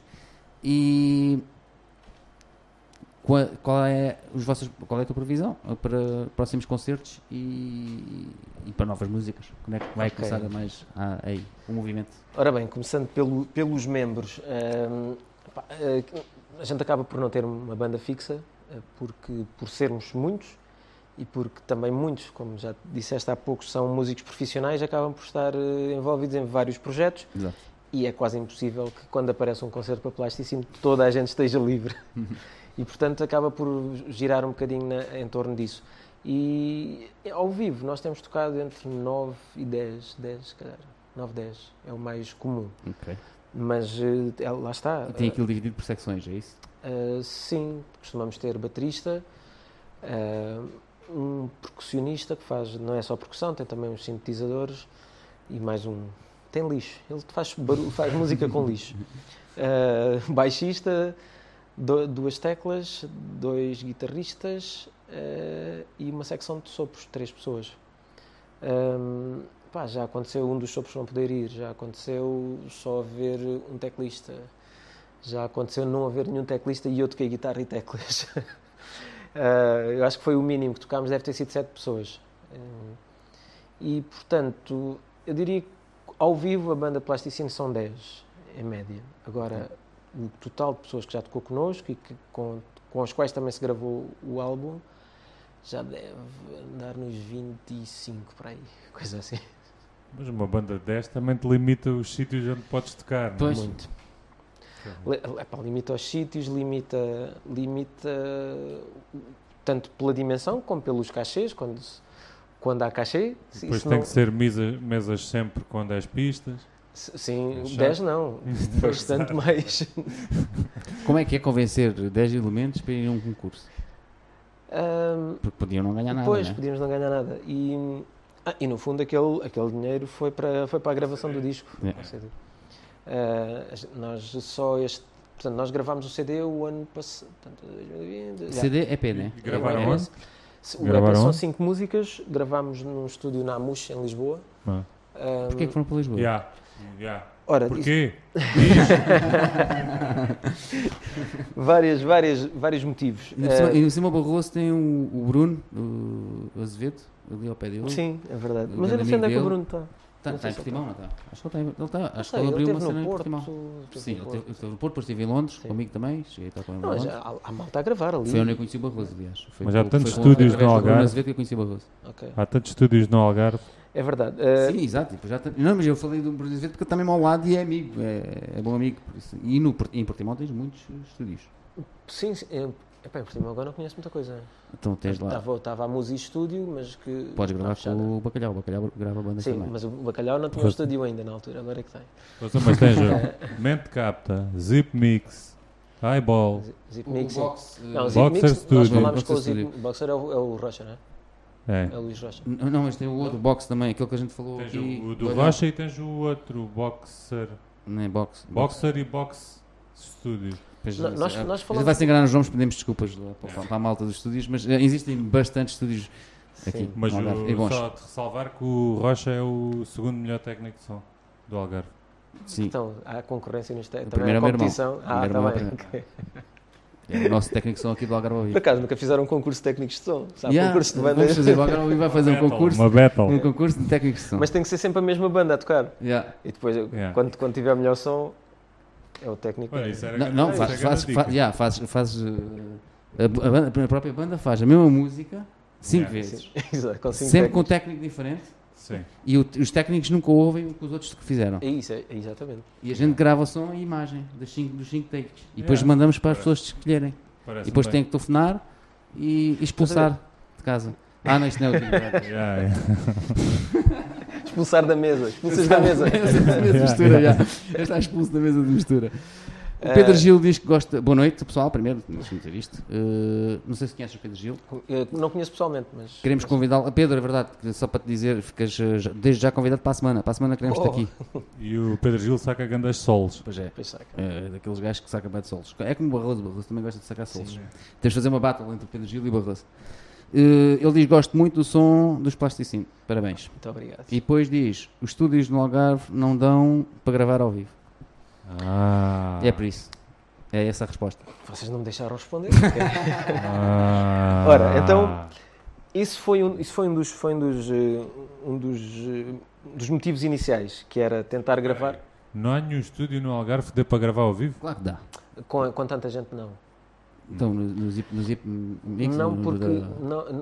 S1: e qual, é, os vossos, qual é a tua previsão para próximos concertos e, e para novas músicas? Quando é que vai
S2: Ok.
S1: começar a mais a- aí o movimento?
S2: Ora bem, começando pelo- pelos membros, hum, pá, eh, a gente acaba por não ter uma banda fixa, eh, porque por sermos muitos e porque também muitos, como já disseste há pouco, são músicos profissionais, acabam por estar eh, envolvidos em vários projetos
S1: Exato.
S2: e é quase impossível que quando aparece um concerto para plasticino toda a gente esteja livre. e portanto acaba por girar um bocadinho na- em torno disso. E ao vivo nós temos tocado entre 9 e 10, 10 se calhar, 9, 10 é o mais comum.
S1: Ok.
S2: Mas eh, é- lá está.
S1: E tem aquilo dividido por secções, é isso?
S2: Uh, sim, costumamos ter baterista, uh, um percussionista que faz, não é só percussão, tem também uns sintetizadores e mais um. Tem lixo, ele faz, barulho, faz música com lixo. Uh, baixista, do- duas teclas, dois guitarristas uh, e uma secção de sopros, três pessoas. Um, pá, já aconteceu um dos sopros não poder ir, já aconteceu só haver um teclista. Já aconteceu não haver nenhum teclista e eu toquei guitarra e teclas. Ah, eu acho que foi o mínimo que tocámos, deve ter sido sete pessoas. Ah, e, portanto, eu diria que ao vivo a banda Plasticine são 10, em média. Agora, o total de pessoas que já tocou connosco e que, com, com as quais também se gravou o álbum já deve andar nos 25 por aí, coisa assim.
S3: Mas uma banda de 10 também te limita os sítios onde podes tocar. não é?
S2: Muito. Le- epá, limita os sítios, limita, limita tanto pela dimensão como pelos cachês, quando, quando há cachê.
S3: Depois tem
S2: não-
S3: que ser mesa- mesas sempre com 10 pistas.
S2: Sim,
S3: É chato.
S2: 10 não, bastante mais.
S1: Como é que é convencer 10 elementos para ir a um concurso?
S2: Ahm,
S1: Porque podiam não ganhar nada,
S2: Depois
S1: né?
S2: podíamos não ganhar nada. E, ah, e no fundo aquele, aquele dinheiro foi para, foi para a gravação do disco.
S1: É.
S2: o CD. Ah, a gente- nós só este. Portanto, nós gravámos o CD o ano passado. portanto, 2020, já.
S1: CD EP, né?
S3: E gravaram
S2: É, O
S3: Gravaram
S2: EP são
S3: onde?
S2: cinco músicas, gravámos num estúdio na Amush, em Lisboa.
S3: Ah.
S2: Ah,
S1: Porquê que foram para Lisboa?
S3: Ya, ya.
S2: ora,
S3: Porquê?
S2: várias, várias, vários motivos.
S1: Cima-
S2: Ah,
S1: ainda por cima o Barroso tem o, o Bruno, o Azevedo, ali ao pé dele.
S2: sim, é verdade. Mas eu
S1: grande
S2: não sei onde é que o Bruno está.
S1: Está
S2: sei
S1: em Portimão, não está? Acho que ele está. Ele
S2: Não
S1: acho que
S2: sei,
S1: ele
S2: ele
S1: abriu uma cena
S2: no
S1: em
S2: Porto.
S1: Portimão. Sim, ele
S2: Porto.
S1: teve- ele esteve no Porto, depois estive em Londres,
S2: Sim.
S1: comigo também. Cheguei a estar com ele em
S2: Não, mas
S1: Londres.
S2: há, há malta a gravar ali.
S1: Foi onde eu conheci o Barroso, aliás. Foi
S3: Mas há tantos estúdios no
S1: do
S3: Algarve.
S1: Que eu conheci o Barroso.
S3: Há tantos estúdios no Algarve.
S2: É verdade. Ah,
S1: Sim, exato. depois já tem- Não, mas eu falei do Bruno Azevedo porque ele está mesmo ao lado e é amigo. É, é bom amigo. por isso. E no, em Portimão tens muitos estúdios.
S2: sim, sim. Eu, epá, em Portimão agora não conheço muita coisa.
S1: Então tens lá.
S2: Estava, a Musi Estúdio, mas que.
S1: Podes gravar com o Bacalhau. O Bacalhau grava bandas
S2: Sim,
S1: também.
S2: mas o Bacalhau não tinha um estúdio ainda na altura, agora é que tem.
S3: Mas tens uh, Mente Capta, Zip Mix, Eyeball.
S2: Zip
S1: box,
S2: Não,
S1: eh,
S2: Zip
S3: Boxer
S2: Mix, nós
S3: Studio.
S2: falámos com o
S1: Boxer
S2: Zip Boxer é o, é o Rocha, não é?
S3: É.
S2: É o Luís Rocha.
S1: N- Não, mas tem o outro box também, aquele que a gente falou
S3: Tens
S1: aqui.
S3: o, o do
S1: Olha,
S3: Rocha e tens o outro, Boxer.
S1: Não é box.
S3: Boxer e Box Studio.
S1: Pois,
S2: nós-
S1: eh,
S2: nós falamos-
S1: vai se enganar nos nomes, pedimos desculpas lá para, para a malta dos estúdios, mas eh, existem bastantes estúdios aqui.
S2: Sim.
S3: Mas o,
S1: bons.
S3: só de ressalvar que o Rocha é o segundo melhor técnico de som do Algarve.
S1: Sim,
S2: Então, há concorrência nisto. é-
S1: O
S2: Também
S1: primeiro
S2: há
S1: é
S2: competição. Ah, está
S1: irmão é o nosso técnico são aqui do Algarve ao
S2: Por
S1: Vivo.
S2: acaso, nunca fizeram um concurso de técnicos de som. Sabe,
S1: Yeah,
S2: concurso de
S1: Vamos
S2: bandas.
S1: fazer, o Algarve ao Vivo vai fazer um concurso,
S3: Uma battle.
S1: um concurso de técnicos de som.
S2: Mas tem que ser sempre a mesma banda a tocar.
S1: Yeah.
S2: E depois,
S3: Yeah.
S2: quando, quando tiver melhor som, é o técnico.
S3: Olha, isso era
S1: Não, não faz,
S3: é
S1: faz, faz, yeah, faz, faz, eh, a, a banda- a própria banda faz a mesma música cinco
S3: Yeah.
S1: vezes,
S2: Sim, Exato, com cinco
S1: sempre com um
S2: técnicos.
S1: técnico diferente
S3: Sim.
S1: e o- os técnicos nunca ouvem o que os outros que fizeram.
S2: É isso, é, é exatamente.
S1: E a gente grava som e imagem das cinco, dos 5 takes. E depois
S3: Yeah.
S1: mandamos para as
S3: Parece.
S1: pessoas escolherem.
S3: Parece
S1: E depois
S3: bem.
S1: tem que telefonar e expulsar de casa. Ah, não, isto não é o.
S3: Yeah, yeah.
S2: Expulsar da mesa. Expulsas da mesa.
S1: mesa de mistura. Já está expulso da mesa de mistura. O Pedro
S2: Eh,
S1: Gil diz que gosta. Boa noite, pessoal. Primeiro, deixa-me dizer isto. Uh, não sei se conheces o Pedro Gil.
S2: eu não conheço pessoalmente, mas.
S1: Queremos convidá-lo. Pedro, é verdade, só para te dizer, ficas já- desde já convidado para a semana. Para a semana queremos-te
S2: Oh.
S1: aqui.
S3: E o Pedro Gil saca grandes solos.
S1: Pois é.
S2: Pois saca.
S1: É daqueles gajos que sacam bem de solos. É como o Barroso, o Barroso também gosta de sacar solos.
S2: Sim.
S1: Temos de fazer uma battle entre o Pedro Gil e o Barroso. Uh, ele diz: Gosto muito do som dos Plasticine. Parabéns.
S2: Muito obrigado.
S1: E depois diz: Os estúdios no Algarve não dão para gravar ao vivo.
S3: Ah.
S1: É por isso. É essa a resposta.
S2: Vocês não me deixaram responder.
S3: Ah.
S2: Ora, então- Isso foi um, isso foi um dos, foi um dos, eh, um dos, eh, dos motivos iniciais, que era tentar gravar
S3: Não há nenhum estúdio no Algarve que dê para gravar ao vivo?
S1: Claro que dá.
S2: com, com tanta gente, não.
S1: Então, no, no Zip, no zip Mix,
S2: não,
S1: no-
S2: porque
S1: da-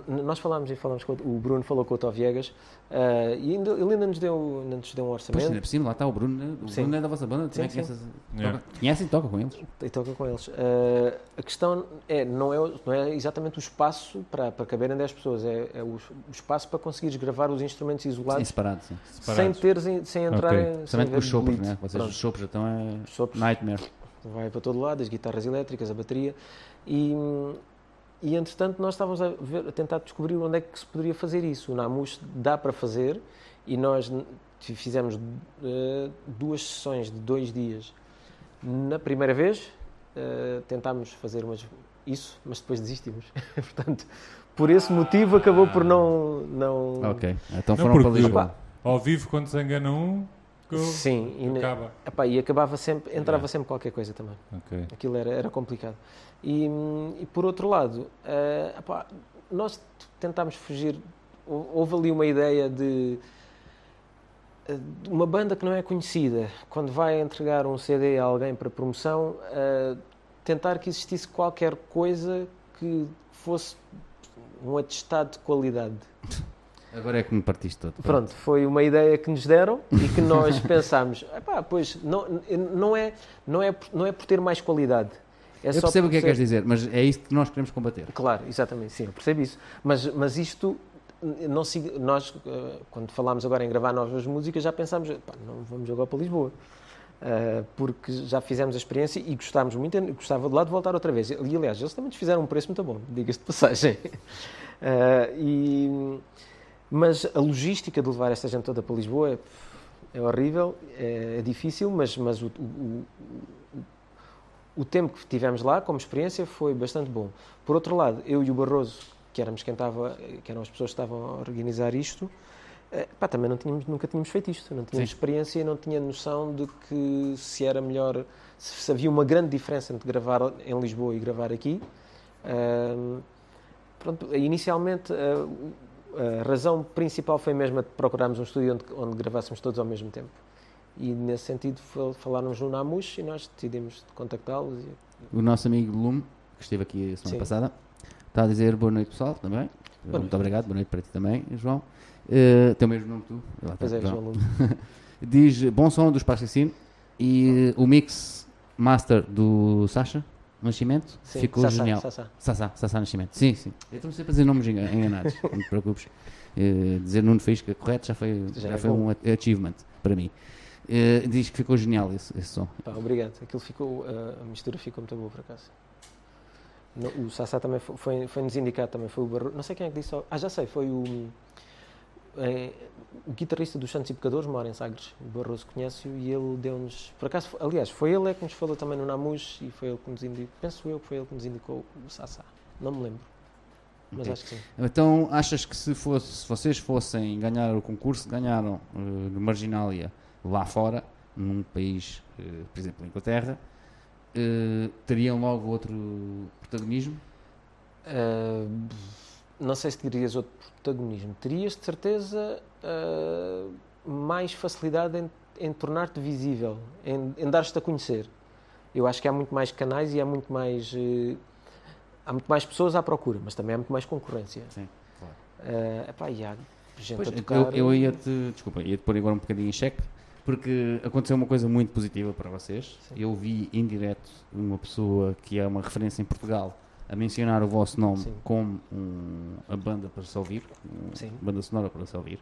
S2: não- nós falámos e falámos com o Bruno falou com o Tó Viegas eh, e ainda, ele ainda nos deu, ainda nos deu um
S1: Pois,
S2: orçamento
S1: ainda por cima, lá está o Bruno, né? o
S2: Sim.
S1: Bruno é da vossa banda, também
S2: Sim, sim.
S1: conheces,
S3: Yeah.
S1: toca, conhecem e toca com eles.
S2: e toca com eles. Eh, a questão é não, é, não é exatamente o espaço para, para caberem 10 pessoas, é, é o, o espaço para conseguires gravar os instrumentos
S1: Sim,
S2: isolados
S1: separado, sim.
S2: sem,
S3: Separados.
S2: ter, sem, sem entrar
S3: Ok.
S2: em. sem
S1: com os choppers,
S2: bleed.
S1: né? Vocês
S2: Pronto.
S1: os choppers então é
S2: Os choppers.
S1: nightmare.
S2: vai para todo lado, as guitarras elétricas, a bateria. E, e entretanto, nós estávamos a, ver- a tentar descobrir onde é que se poderia fazer isso. O Namus dá para fazer e nós fizemos eh, duas sessões de dois dias. Na primeira vez, eh, tentámos fazer umas, isso, mas depois desistimos. Portanto, por esse motivo, acabou por não. não
S1: Ok, então
S3: Não,
S1: foram para
S3: porque-
S1: Lisboa.
S3: Ao vivo, quando se engana um,
S2: Sim, e,
S3: acaba.
S2: epá, e acabava sempre, entrava
S3: Yeah.
S2: sempre qualquer coisa também.
S3: Ok.
S2: Aquilo era, era complicado. E, e por outro lado, eh, epá, nós tentámos fugir. hou- Houve ali uma ideia de eh, uma banda que não é conhecida, quando vai entregar um CD a alguém para promoção, eh, tentar que existisse qualquer coisa que fosse um atestado de qualidade.
S1: Agora é que me partiste todo.
S2: Pronto, foi uma ideia que nos deram e que nós pensámos, "Epá, pois não, não, é, não, é, não é por ter mais qualidade. É
S1: Eu percebo o que é que queres dizer, mas é isso que nós queremos combater.
S2: Claro, exatamente, sim, eu percebo isso. Mas, mas isto, não, sig- nós, eh, quando falámos agora em gravar novas músicas, já pensámos, "Pá, não vamos agora para Lisboa. Eh, porque já fizemos a experiência e gostámos muito, e gostava de lá de voltar outra vez. E aliás, eles também nos fizeram um preço muito bom, diga-se de passagem. Eh, e, mas a logística de levar esta gente toda para Lisboa é, é horrível, é, é difícil, mas, mas o, o- o- o tempo que tivemos lá, como experiência, foi bastante bom. Por outro lado, eu e o Barroso, que éramos quem estava, que eram as pessoas que estavam a organizar isto, eh, pá, também não tínhamos, nunca tínhamos feito isto, não tínhamos
S1: Sim.
S2: experiência e não tinha noção de que se era melhor, se, havia uma grande diferença entre gravar em Lisboa e gravar aqui. Pronto, inicialmente a, a razão principal foi mesmo a de procurarmos um estúdio onde, onde gravássemos todos ao mesmo tempo. E nesse sentido fal- falámos no Namus e nós decidimos contactá-los. e-
S1: O nosso amigo Lume, que esteve aqui a semana
S2: Sim.
S1: passada, está a dizer boa noite pessoal também.
S2: Boa
S1: Muito
S2: noite.
S1: obrigado, boa noite para ti também, João. Uh, tem o mesmo nome que tu. Lá
S2: Pois é, João Lume.
S1: Diz bom som dos Plasticine e uh, o mix master do Sasha Nascimento
S2: Sim,
S1: ficou
S2: Sassá,
S1: genial.
S2: Sassá.
S1: Sassá, Sassá Nascimento. Sim, sim. Eu estou sempre a dizer nomes enga- enganados, não te preocupes. Uh, dizer Nuno Faísca correto já foi,
S2: Já
S1: já
S2: é
S1: foi
S2: bom.
S1: um achievement para mim. Eh, diz que ficou genial esse, esse som.
S2: Pá, obrigado. Aquilo ficou, a, a mistura ficou muito boa por acaso. No- o Sassá também foi- foi- foi-nos indicado, também foi o Barroso. Não sei quem é que disse. Ah, já sei, foi o, é, o guitarrista dos Santos e Pecadores, mora em Sagres. O Barroso conhece-o e ele deu-nos. Por acaso, aliás, foi ele é que nos falou também no Namus e foi ele que nos indicou. Penso eu que foi ele que nos indicou o Sassá. Não me lembro. Mas
S1: Ok.
S2: acho que sim.
S1: Então, achas que se, fosse, se vocês fossem ganhar o concurso, ganharam eh, no Marginália lá fora, num país, eh, por exemplo, a Inglaterra, eh, teriam logo outro protagonismo?
S2: Ah, não sei se terias outro protagonismo. Terias de certeza ah, mais facilidade em, em tornar-te visível, em, em dar-te a conhecer. Eu acho que há muito mais canais e há muito mais eh, há muito mais pessoas à procura, mas também há muito mais concorrência.
S1: Sim, claro.
S2: Ah, epá, e há gente
S1: Pois,
S2: a
S1: eu,
S2: tocar.
S1: eu ia-te, desculpa, ia-te pôr agora um bocadinho em xeque, porque aconteceu uma coisa muito positiva para vocês.
S2: Sim.
S1: Eu vi em direto uma pessoa que é uma referência em Portugal a mencionar o vosso nome
S2: Sim.
S1: como um- a banda para se ouvir,
S2: Sim.
S1: banda sonora para se ouvir.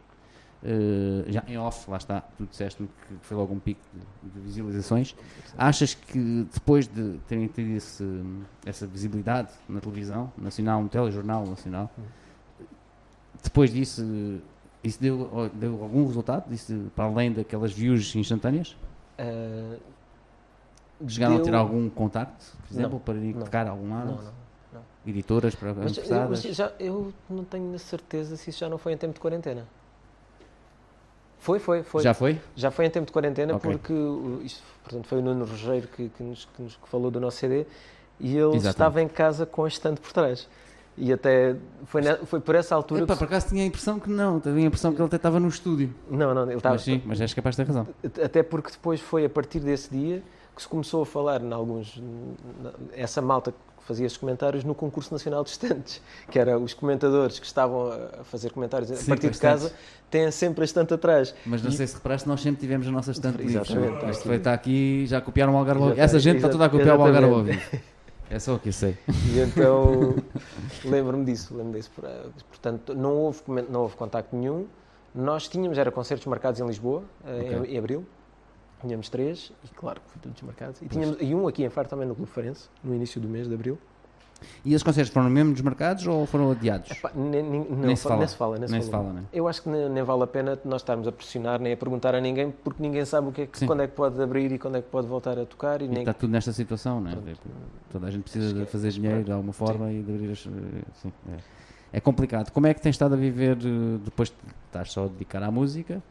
S1: Eh, já em off, lá está, tu disseste-me que foi logo um pico de, de visualizações. Achas que depois de terem tido esse- essa visibilidade na televisão nacional, no telejornal nacional, depois disso, isso deu, deu algum resultado? Isso, para além daquelas views instantâneas?
S2: Ah,
S1: Chegaram a ter
S2: deu-
S1: algum contacto, por exemplo,
S2: Não,
S1: para ir
S2: não.
S1: tocar algum lado?
S2: Não, não.
S1: Editoras para
S2: Mas, eu, mas já, eu não tenho certeza se isso já não foi em tempo de quarentena. Foi, foi, foi.
S1: Já foi?
S2: Já foi em tempo de quarentena
S1: Ok.
S2: porque isto, portanto, foi o Nuno Rogério que, que nos, que nos falou do nosso CD e ele
S1: Exatamente.
S2: estava em casa com a estante por trás. E até foi, ne- foi por essa altura.
S1: Epá,
S2: que-
S1: por acaso tinha a impressão que não, tinha a impressão que ele até estava no estúdio.
S2: Não, não, ele estava.
S1: Mas sim, mas és capaz de ter razão.
S2: Até porque depois foi a partir desse dia que se começou a falar em alguns. na- Essa malta fazia esses comentários no concurso nacional de estantes, que era os comentadores que estavam a fazer comentários a
S1: Sim,
S2: partir
S1: com
S2: de casa, têm sempre a estante atrás.
S1: Mas não
S2: E-
S1: sei se reparaste, nós sempre tivemos a nossa estante livre.
S2: Exatamente,
S1: Isto
S2: aqui.
S1: foi, está aqui, já copiaram o Algarve
S2: Exatamente,
S1: Essa gente está toda a copiar o Algarve
S2: exatamente.
S1: É só o que eu sei.
S2: E então lembro-me disso, lembro-me disso. Portanto, não houve, não houve contacto nenhum. Nós tínhamos, era concertos marcados em Lisboa, eh,
S1: Ok.
S2: em, em abril. Tínhamos três, e claro, foi tudo desmarcado. E, tínhamos, e um aqui em Faro também no Clube Farense, no início do mês de abril.
S1: E esses concertos foram mesmo desmarcados ou foram adiados?
S2: Epá, nem, nem, não,
S1: Nem se fala.
S2: Nem se fala, nem se
S1: Nem
S2: fala.
S1: fala, né?
S2: Eu acho que nem, nem vale a pena nós estarmos a pressionar nem a perguntar a ninguém, porque ninguém sabe o que é que,
S1: Sim.
S2: quando é que pode abrir e quando é que pode voltar a tocar. E
S1: E está tudo nesta situação, não é?
S2: Pronto.
S1: Toda a gente precisa de
S2: é-
S1: fazer dinheiro de alguma forma e de abrir as. eh, Sim, é. É complicado. Como é que tens estado a viver eh, depois de estar só a dedicar à música,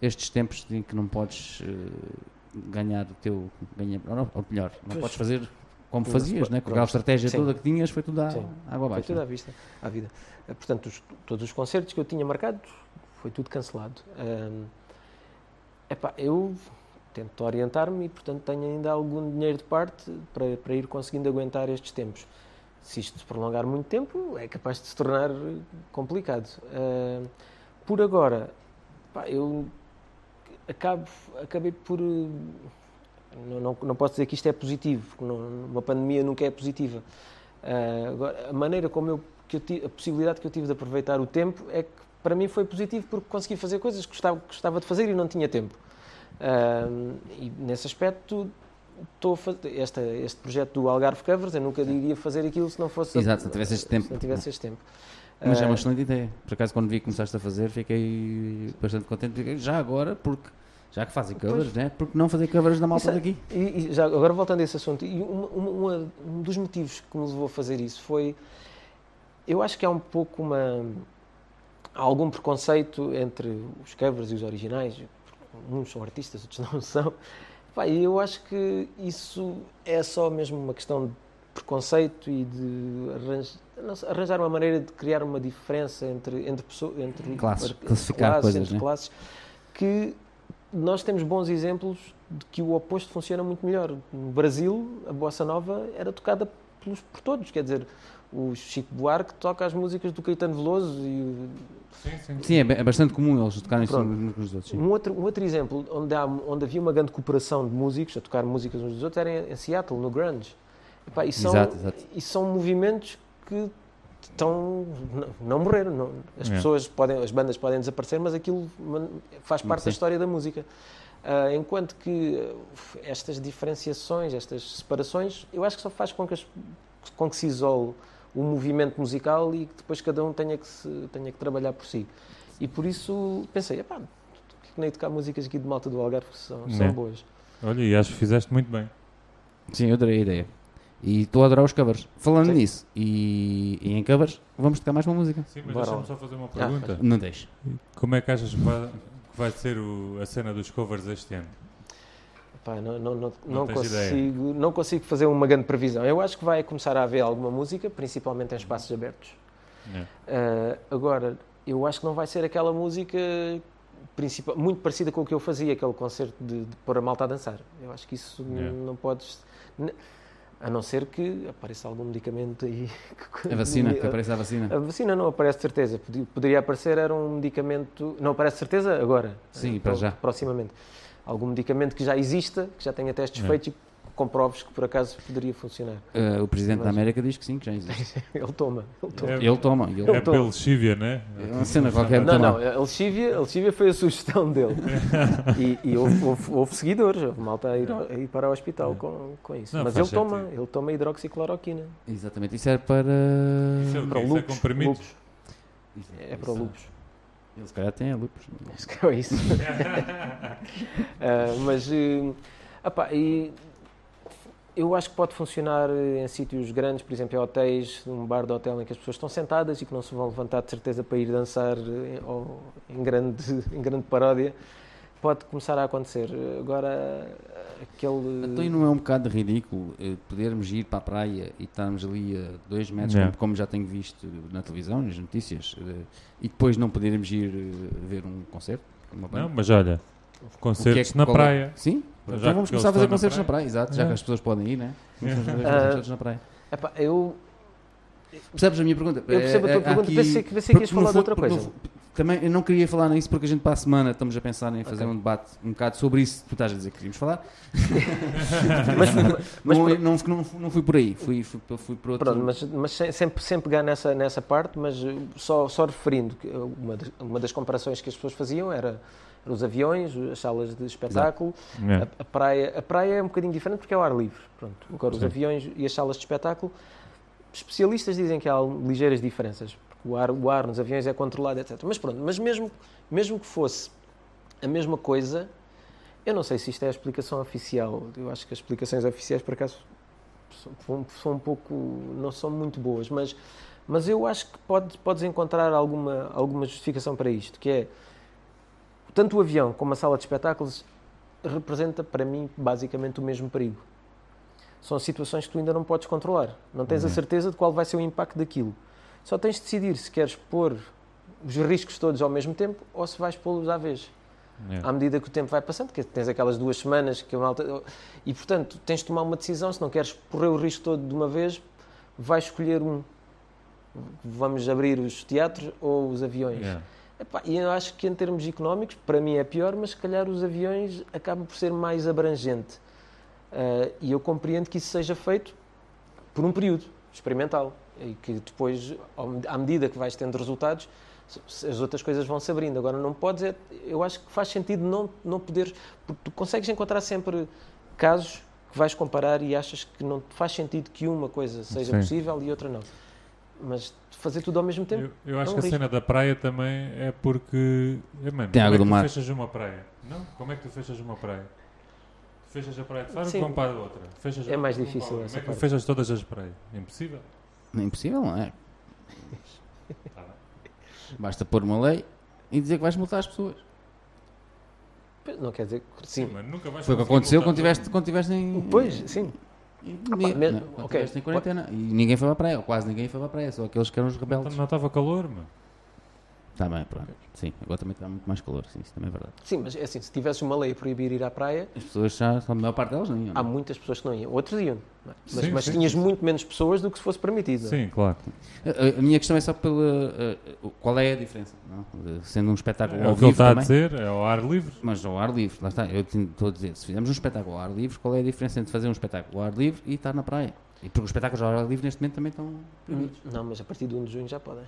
S1: estes tempos em que não podes eh, ganhar o teu. Ganhar, ou, não, ou melhor, não
S2: Pois.
S1: podes fazer como fazias, né? com aquela estratégia
S2: Sim.
S1: toda que tinhas, foi tudo à
S2: Sim.
S1: água
S2: Foi
S1: abaixo.
S2: tudo
S1: né?
S2: à vista, à vida. Eh, Portanto, os- todos os concertos que eu tinha marcado, foi tudo cancelado. Ahm, epá, eu tento orientar-me e, portanto, tenho ainda algum dinheiro de parte para, para ir conseguindo aguentar estes tempos. Se isto se prolongar muito tempo, é capaz de se tornar eh, complicado. Ahm, por agora, pá, eu acabo, acabei por. eh, Não, não, não posso dizer que isto é positivo, porque não, uma pandemia nunca é positiva. Ah, agora, a maneira como eu, que eu tive, a possibilidade que eu tive de aproveitar o tempo é que para mim foi positivo porque consegui fazer coisas que gostava, que gostava de fazer e não tinha tempo. Ah, e nesse aspecto, estou a fazer esta, este projeto do Algarve Covers, eu nunca iria fazer aquilo se não fosse
S1: Exato, se não tivesse este tempo.
S2: Se não tivesse este tempo.
S1: Mas é uma
S2: Ah,
S1: excelente ideia. Por acaso, quando vi que começaste a fazer, fiquei bastante contente. Já agora, porque já que fazem covers, né? porque não fazer covers da malta
S2: é-
S1: daqui?
S2: E, e já agora voltando a esse assunto, e uma- uma- uma- um dos motivos que me levou a fazer isso foi, eu acho que há um pouco uma há algum preconceito entre os covers e os originais. Uns são artistas, outros não são. Pá, eu acho que isso é só mesmo uma questão de preconceito e de arranj- não sei, arranjar uma maneira de criar uma diferença entre entre pessoas, entre
S1: Classes,
S2: entre
S1: classificar
S2: classes,
S1: coisas,
S2: entre
S1: né?
S2: classes, que nós temos bons exemplos de que o oposto funciona muito melhor. No Brasil, a bossa nova era tocada pelos, por todos, quer dizer, o Chico Buarque toca as músicas do Caetano Veloso e o-
S3: Sim, sim.
S1: Sim, é, é bastante comum eles tocarem uns com os outros. sim.
S2: um outro, um outro exemplo onde, há, onde havia uma grande cooperação de músicos a tocar músicas uns dos outros era em, em Seattle, no grunge. Epá, e, são,
S1: Exato, exato.
S2: e são movimentos que estão não, não morreram. Não. As
S3: É.
S2: pessoas podem, as bandas podem desaparecer, mas aquilo faz parte da história da música. Ah, enquanto que uh, estas diferenciações, estas separações, eu acho que só faz com que, as- com que se isole o movimento musical e que depois cada um tenha que, se- tenha que trabalhar por si. E por isso pensei, epá, que nem tocar músicas aqui de malta do Algarve que são, são boas.
S3: Olha, e acho que fizeste muito bem.
S1: Sim, eu adorei a ideia. E estou a adorar os covers. Falando
S2: Sim.
S1: nisso, e, e em covers, vamos tocar mais uma música.
S3: Sim, mas deixa-me só fazer uma
S2: Ah,
S3: pergunta.
S1: Não deixe.
S3: Como é que achas que vai, que vai ser o- a cena dos covers este ano?
S2: Não, não, não,
S3: Não
S2: consigo, não consigo fazer uma grande previsão. Eu acho que vai começar a haver alguma música, principalmente em espaços abertos.
S3: É.
S2: Ah, agora, eu acho que não vai ser aquela música principal, muito parecida com o que eu fazia, aquele concerto de, de pôr a malta a dançar. Eu acho que isso
S3: Yeah.
S2: não podes. A não ser que apareça algum medicamento aí. que-
S1: A vacina, que aparece a vacina.
S2: A vacina não aparece certeza. Poderia aparecer, era um medicamento. Não aparece certeza agora.
S1: Sim, para já.
S2: Proximamente. Algum medicamento que já exista, que já tenha testes
S3: É.
S2: feitos e comproves que por acaso poderia funcionar.
S1: Uh, o Presidente da
S2: Mas-
S1: América diz que sim, que já existe.
S2: Ele toma. Ele toma.
S3: É,
S1: Ele toma. Ele...
S3: é pelo Chívia, né?
S1: É uma cena qualquer.
S2: Não, não, a Lexívia, a Lexívia foi a sugestão dele. E, e houve, houve- houve seguidores, houve malta a ir, a ir para o hospital com, com isso.
S3: Não,
S2: Mas ele toma, ele toma hidroxicloroquina.
S1: Exatamente. Isso era para.
S3: Isso é
S2: Para
S3: Isso é
S2: lupus.
S1: Isso
S2: É para lupus.
S1: Ele se calhar tem a lupus.
S2: Acho que é isso. Ah, mas, epá, e eu acho que pode funcionar eh, em sítios grandes, por exemplo, em hotéis, num bar de hotel em que as pessoas estão sentadas e que não se vão levantar de certeza para ir dançar eh, ou em, grande, em grande paródia. Pode começar a acontecer. Agora, aquele.
S1: Então não é um bocado ridículo eh, podermos ir para a praia e estarmos ali a dois metros,
S3: É.
S1: como, como já tenho visto na televisão, nas notícias, eh, e depois não podermos ir eh, ver um concerto?
S3: Não, mas olha,
S1: que é
S3: concertos
S1: que-
S3: na
S1: é-
S3: praia.
S1: Sim?
S3: Já
S1: então vamos começar a fazer
S3: estão na
S1: concertos na
S3: praia.
S1: praia, exato, já
S3: É.
S1: que as pessoas podem ir, né? A fazer concertos na praia.
S2: Epá, eu,
S1: Percebes a minha pergunta?
S2: eu percebo a
S1: É,
S2: tua
S1: é,
S2: pergunta.
S1: aqui-
S2: Pensei, que- pensei que ias falar de outra coisa.
S1: Também eu não queria falar nisso porque a gente para a semana estamos a pensar em fazer
S2: Ok.
S1: um debate um bocado sobre isso. Tu estás a dizer que queríamos falar.
S2: Mas, mas
S1: não, não, não, não fui por aí, fui, fui, fui por outro.
S2: Pronto, mas, mas sem, sempre, sempre pegar nessa, nessa parte, mas uh, só, só referindo que uma uma das comparações que as pessoas faziam era os aviões, as salas de espetáculo, a, a praia. A praia é um bocadinho diferente porque é o ar livre. Pronto. Agora, os
S3: Sim.
S2: aviões e as salas de espetáculo, especialistas dizem que há ligeiras diferenças, porque o ar, o ar nos aviões é controlado, etc. Mas pronto, mas mesmo, mesmo que fosse a mesma coisa, eu não sei se isto é a explicação oficial. Eu acho que as explicações oficiais, por acaso, são, são um pouco. não são muito boas, mas, mas eu acho que pode, podes encontrar alguma, alguma justificação para isto, que é tanto o avião como a sala de espetáculos representa para mim basicamente o mesmo perigo. São situações que tu ainda não podes controlar. Não tens a
S3: Uhum.
S2: certeza de qual vai ser o impacto daquilo. Só tens de decidir se queres pôr os riscos todos ao mesmo tempo ou se vais pô-los à vez
S3: É.
S2: à medida que o tempo vai passando, que tens aquelas duas semanas que a. E, portanto, tens de tomar uma decisão, se não queres correr o risco todo de uma vez, vais escolher um. Vamos abrir os teatros ou os aviões.
S3: É.
S2: Epá, e eu acho que em termos económicos, para mim é pior, mas se calhar os aviões acabam por ser mais abrangente. Ah, e eu compreendo que isso seja feito por um período experimental. E que depois, à medida que vais tendo resultados, as outras coisas vão se abrindo. Agora, não podes, é, eu acho que faz sentido não, não poderes, porque tu consegues encontrar sempre casos que vais comparar e achas que não faz sentido que uma coisa seja
S3: Sim.
S2: possível e outra não. Mas fazer tudo ao mesmo tempo,
S3: Eu, eu acho
S2: é um
S3: que a
S2: risco.
S3: cena da praia também é porque. É, mano,
S1: Tem
S3: como
S1: água
S3: é
S1: do
S3: que
S1: mar.
S3: tu fechas uma praia? Não? Como é que tu fechas uma praia? Tu fechas a praia de Faro
S2: Sim.
S3: vão para a outra. Fechas a
S2: É mais difícil
S3: a Como é que tu fechas todas as praias? Impossível.
S1: Não é impossível, não é?
S3: Tá.
S1: Basta pôr uma lei e dizer que vais multar as pessoas.
S2: não quer dizer que sim.
S3: Mas nunca vais
S1: Foi o que aconteceu quando
S3: todo
S1: tiveste,
S3: mundo.
S1: quando tiveste em.
S2: Pois, sim.
S1: Em
S2: pá,
S1: pandemia,
S2: mesmo-
S1: não é? Quando
S2: ok.
S1: em quarentena. E ninguém foi para a praia, ou quase ninguém foi para a praia, só aqueles que eram os rebeldes.
S3: Não estava calor, mano.
S1: Está bem, pronto. Sim, agora também está muito mais calor, sim, isso também é verdade.
S2: Sim, mas é assim, se tivesse uma lei a proibir ir à praia,
S1: As pessoas já, a maior parte delas não iam.
S2: há
S1: não é?
S2: muitas pessoas que não iam. Outros iam. é? Mas,
S3: Sim,
S2: mas
S3: sim,
S2: tinhas
S3: sim.
S2: muito menos pessoas do que se fosse permitido. é?
S3: Sim, claro.
S1: A, a minha questão é só pela. uh, qual é a diferença? não? De- Sendo um espetáculo
S3: É
S1: ao
S3: o que ele está a
S1: também.
S3: dizer, é ao ar livre.
S1: Mas ao ar livre, lá está. Eu estou a dizer, se fizermos um espetáculo ao ar livre, qual é a diferença entre fazer um espetáculo ao ar livre e estar na praia? E porque os espetáculos ao ar livre neste momento também estão proibidos.
S2: Não, mas a partir de 1 de junho já podem.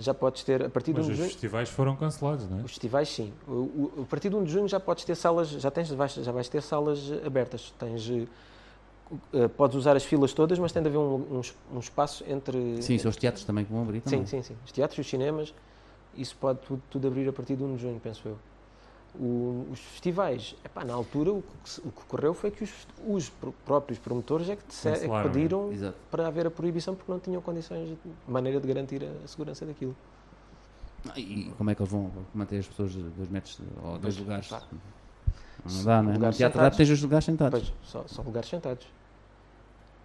S2: Já podes ter, a partir de 1
S3: Mas
S2: de
S3: os
S2: junho,
S3: festivais foram cancelados, não é?
S2: os festivais sim. O, o- a partir de 1 de junho já podes ter salas, já, tens, vais, já vais ter salas abertas. Tens, eh, podes usar as filas todas, mas tem de haver um, um um espaço entre.
S1: Sim, são os teatros também que vão abrir também.
S2: Sim, sim, sim. Os teatros e os cinemas, isso pode tudo, tudo abrir a partir de 1 de junho, penso eu. O- os festivais, epá, na altura o que, o que ocorreu foi que os, os pr- próprios promotores é que, disse- é que
S3: né?
S2: pediram
S1: Exato.
S2: para haver a proibição porque não tinham condições, de maneira de garantir a segurança daquilo.
S1: E como é que eles vão manter as pessoas dois metros ou dois
S2: Pois,
S1: lugares? Não dá, né? No
S2: Lugares
S1: teatro dá tens os lugares sentados.
S2: Pois, só, só lugares sentados.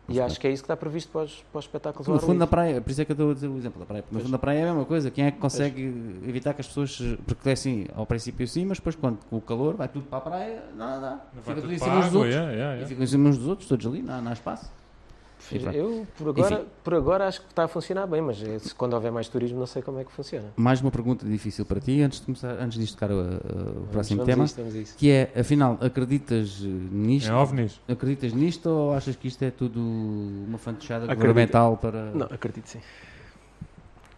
S2: E acho que é isso que está previsto para os, para os espetáculos.
S1: No fundo da
S2: livre.
S1: praia, por isso é que eu estou a dizer o exemplo da praia. No
S2: Pois.
S1: fundo da praia é a mesma coisa. Quem é que consegue evitar que as pessoas. Porque é assim, ao princípio sim, mas depois quando com o calor vai tudo para a praia, dá.
S3: Não
S1: Fica tudo
S3: tudo
S1: em cima dos outros.
S3: yeah, yeah,
S1: E
S3: yeah.
S1: ficam em cima uns dos outros, todos ali, não, não há espaço.
S2: Fiz-. Eu, por agora,
S1: Enfim.
S2: por agora, acho que está a funcionar bem, mas se- quando houver mais turismo, não sei como é que funciona.
S1: Mais uma pergunta difícil para ti, antes de começar, antes disto tocar o, o próximo
S2: vamos
S1: tema,
S2: A isso.
S1: que é, afinal, acreditas eh, nisto?
S3: É ovnis?
S1: Acreditas nisto ou achas que isto é tudo uma fantochada
S2: Acredito.
S1: governamental para.
S2: Não, acredito sim.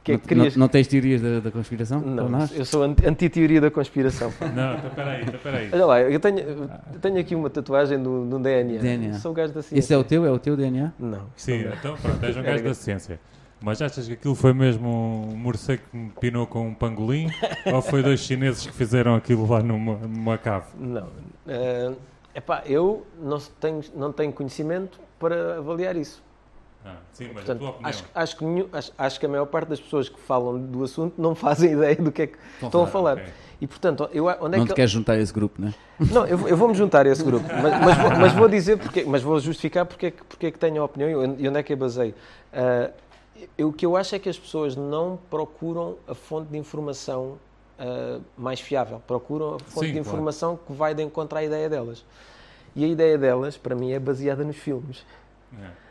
S2: Que é
S1: não,
S2: querias...
S1: não- não tens teorias da, da conspiração?
S2: Não, eu sou anti- anti-teoria da conspiração. pá.
S3: Não, então peraí, então peraí.
S2: Olha lá, eu tenho, eu tenho aqui uma tatuagem do, do DNA.
S1: DNA.
S2: Sou gajo da ciência.
S1: Esse é o teu? É o teu DNA?
S2: Não.
S3: Sim,
S2: não é.
S3: então pronto, és um gajo da ciência. Mas achas que aquilo foi mesmo um morcego que me pinou com um pangolim? ou foi dois chineses que fizeram aquilo lá numa, numa cave?
S2: Não. Eh, epá, eu não tenho, não tenho conhecimento para avaliar isso.
S3: Ah, sim, mas
S2: Portanto,
S3: a tua opinião.
S2: acho, acho, que acho, acho que a maior parte das pessoas que falam do assunto não fazem ideia do que é que estão a falar.
S3: ok.
S2: E portanto, eu, onde é
S1: não
S2: que
S1: te queres juntar a esse grupo, não é?
S2: Não, eu, vou- eu vou-me juntar a esse grupo, mas, mas vou, mas vou dizer porque, mas vou justificar porque, é que- porque é que tenho a opinião e onde é que a baseio. Ah, eu- o que eu acho é que as pessoas não procuram a fonte de informação ah, mais fiável, procuram a fonte
S3: Sim,
S2: de
S3: claro.
S2: informação que vai de encontro à ideia delas. E a ideia delas, para mim, é baseada nos filmes.
S3: É.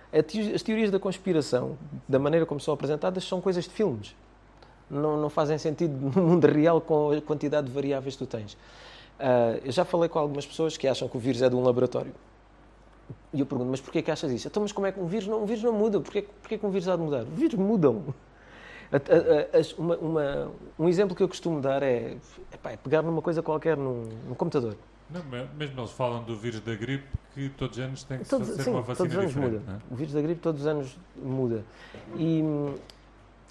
S2: As teorias da conspiração, da maneira como são apresentadas, são coisas de filmes. Não, não fazem sentido no mundo real com a quantidade de variáveis que tu tens. Ah, eu já falei com algumas pessoas que acham que o vírus é de um laboratório. E eu pergunto, mas porquê que achas isso? Então, mas como é que um vírus não, um vírus não muda? Porquê, porquê que um vírus há de mudar? Vírus mudam. Uma- uma- um exemplo que eu costumo dar é, é pegar numa coisa qualquer num, num computador.
S3: Não, me- mesmo eles falam do vírus da gripe que todos os anos tem que se
S2: Todos,
S3: fazer
S2: sim,
S3: uma
S2: todos
S3: vacina
S2: os anos
S3: diferente.
S2: muda.
S3: não é?
S2: O vírus da gripe todos os anos muda. E, hum,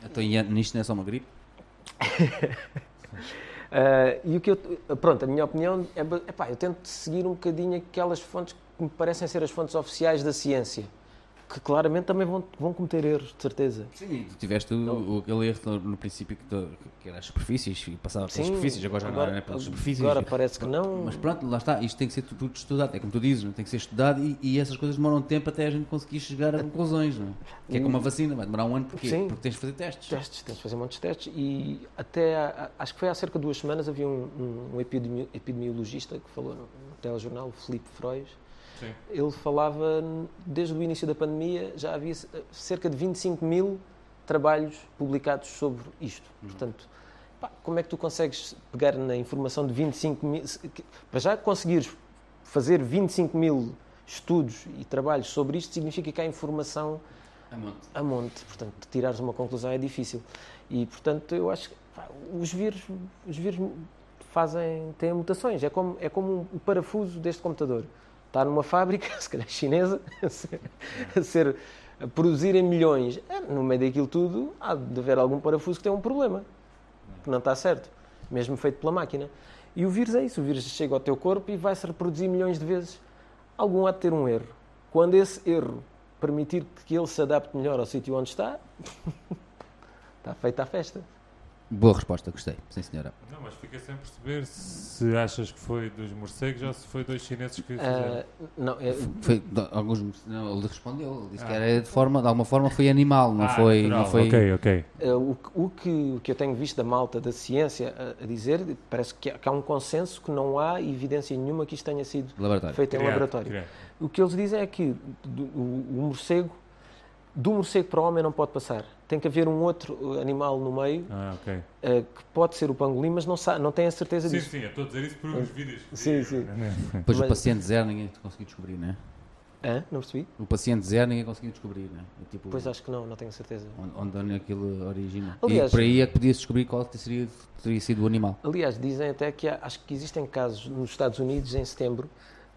S1: Então, e nisto não é só uma gripe?
S2: Ah, e o que eu, pronto, a minha opinião é, epá, eu tento seguir um bocadinho aquelas fontes que me parecem ser as fontes oficiais da ciência, que claramente também vão, vão cometer erros, de certeza.
S1: Sim, tu tiveste o, o, aquele erro no, no princípio que, tu- que era as superfícies e passava pelas
S2: Sim,
S1: superfícies, agora já não é pelas superfícies.
S2: agora parece que não.
S1: Mas pronto, lá está, isto tem que ser tudo estudado, é como tu dizes, não? tem que ser estudado e, e essas coisas demoram tempo até a gente conseguir chegar a conclusões, não é? Que é como uma vacina, vai demorar um ano porquê?
S2: Sim.
S1: Porque tens de fazer testes.
S2: testes, tens de fazer muitos testes e até há- acho que foi há cerca de duas semanas havia um, um, um epidemi- epidemiologista que falou no, no telejornal, o Filipe Frois,
S3: Sim.
S2: ele falava desde o início da pandemia já havia c- cerca de 25 mil trabalhos publicados sobre isto. Portanto, pá, como é que tu consegues pegar na informação de 25 mil, para já conseguires fazer 25 mil estudos e trabalhos sobre isto significa que há informação
S1: A monte.
S2: a monte, portanto, tirares uma conclusão é difícil. E, portanto, eu acho que pá, os vírus, os vírus fazem, têm mutações. É como, é como o parafuso deste computador. Está numa fábrica, se calhar chinesa, a ser, a, produzir em milhões. É, no meio daquilo tudo, há de haver algum parafuso que tem um problema, que não está certo, mesmo feito pela máquina. E o vírus é isso, o vírus chega ao teu corpo e vai-se reproduzir milhões de vezes. Algum há de ter um erro. Quando esse erro permitir que ele se adapte melhor ao sítio onde está, está feita a festa.
S1: Boa resposta, gostei, sim senhora.
S3: Não, mas fiquei sem perceber se achas que foi dos morcegos ou se foi dois chineses que fizeram.
S2: Ah, não, é,
S1: Foi, alguns, não, ele respondeu, ele disse que
S3: Ah.
S1: era de forma, de alguma forma foi animal, não
S3: Ah,
S1: foi,
S3: natural.
S1: não foi
S3: Ok, ok.
S2: ah, o, que- o que, o que eu tenho visto da malta da ciência a, a dizer, parece que há, que há um consenso que não há evidência nenhuma que isto tenha sido
S1: laboratório.
S2: feito em
S3: Criado,
S2: laboratório.
S3: criado.
S2: O que eles dizem é que do- o, o morcego, do morcego para o homem não pode passar. Tem que haver um outro animal no meio,
S3: Ah, ok.
S2: ah, que pode ser o pangolim, mas não, não tem a certeza
S3: Sim,
S2: disso.
S3: sim, eu estou a dizer isso por uns vídeos.
S2: Sim, sim.
S1: Depois o
S2: Mas-
S1: paciente zero ninguém conseguiu descobrir, não é?
S2: Hã? Não percebi?
S1: O paciente zero ninguém conseguiu descobrir, né? É tipo,
S2: Pois acho que não, não tenho certeza.
S1: onde, onde aquilo origina.
S2: Aliás-
S1: e por aí é que podia-se descobrir qual que seria, teria sido o animal.
S2: Aliás, dizem até que há- acho que existem casos nos Estados Unidos em setembro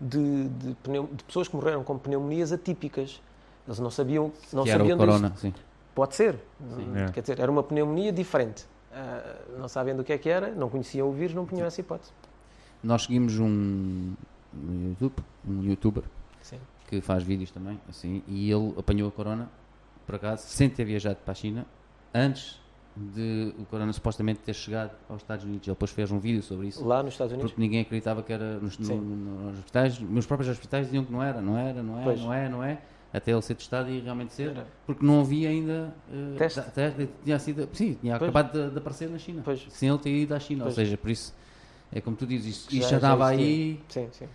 S2: de, de, pneu- de pessoas que morreram com pneumonias atípicas. Eles não sabiam, não
S1: que era
S2: sabiam
S1: o corona, sim.
S2: Pode ser.
S3: É.
S2: Quer dizer, era uma pneumonia diferente. Ah, não sabem do que é que era, não conheciam o vírus, não punham essa hipótese.
S1: Nós seguimos um, no YouTube, um youtuber
S2: Sim.
S1: que faz vídeos também, assim, e ele apanhou a corona, por acaso, sem ter viajado para a China, antes de o corona supostamente ter chegado aos Estados Unidos. Ele depois fez um vídeo sobre isso.
S2: Lá nos Estados Unidos.
S1: Porque ninguém acreditava que era nos, no-
S2: Sim.
S1: no- nos hospitais, meus próprios hospitais diziam que não era, não era, não é, não é, não é, até ele ser testado e realmente ser,
S2: Era.
S1: porque não havia ainda eh,
S2: Teste.
S1: teste, tinha sido, sim, tinha
S2: Pois.
S1: acabado de, de aparecer na China,
S2: Pois.
S1: sem ele ter ido à China,
S2: Pois.
S1: ou seja, por isso é como tu dizes, isto,
S2: Já-
S1: isto já
S2: já
S1: estava
S2: existia.
S1: aí
S2: Sim, sim.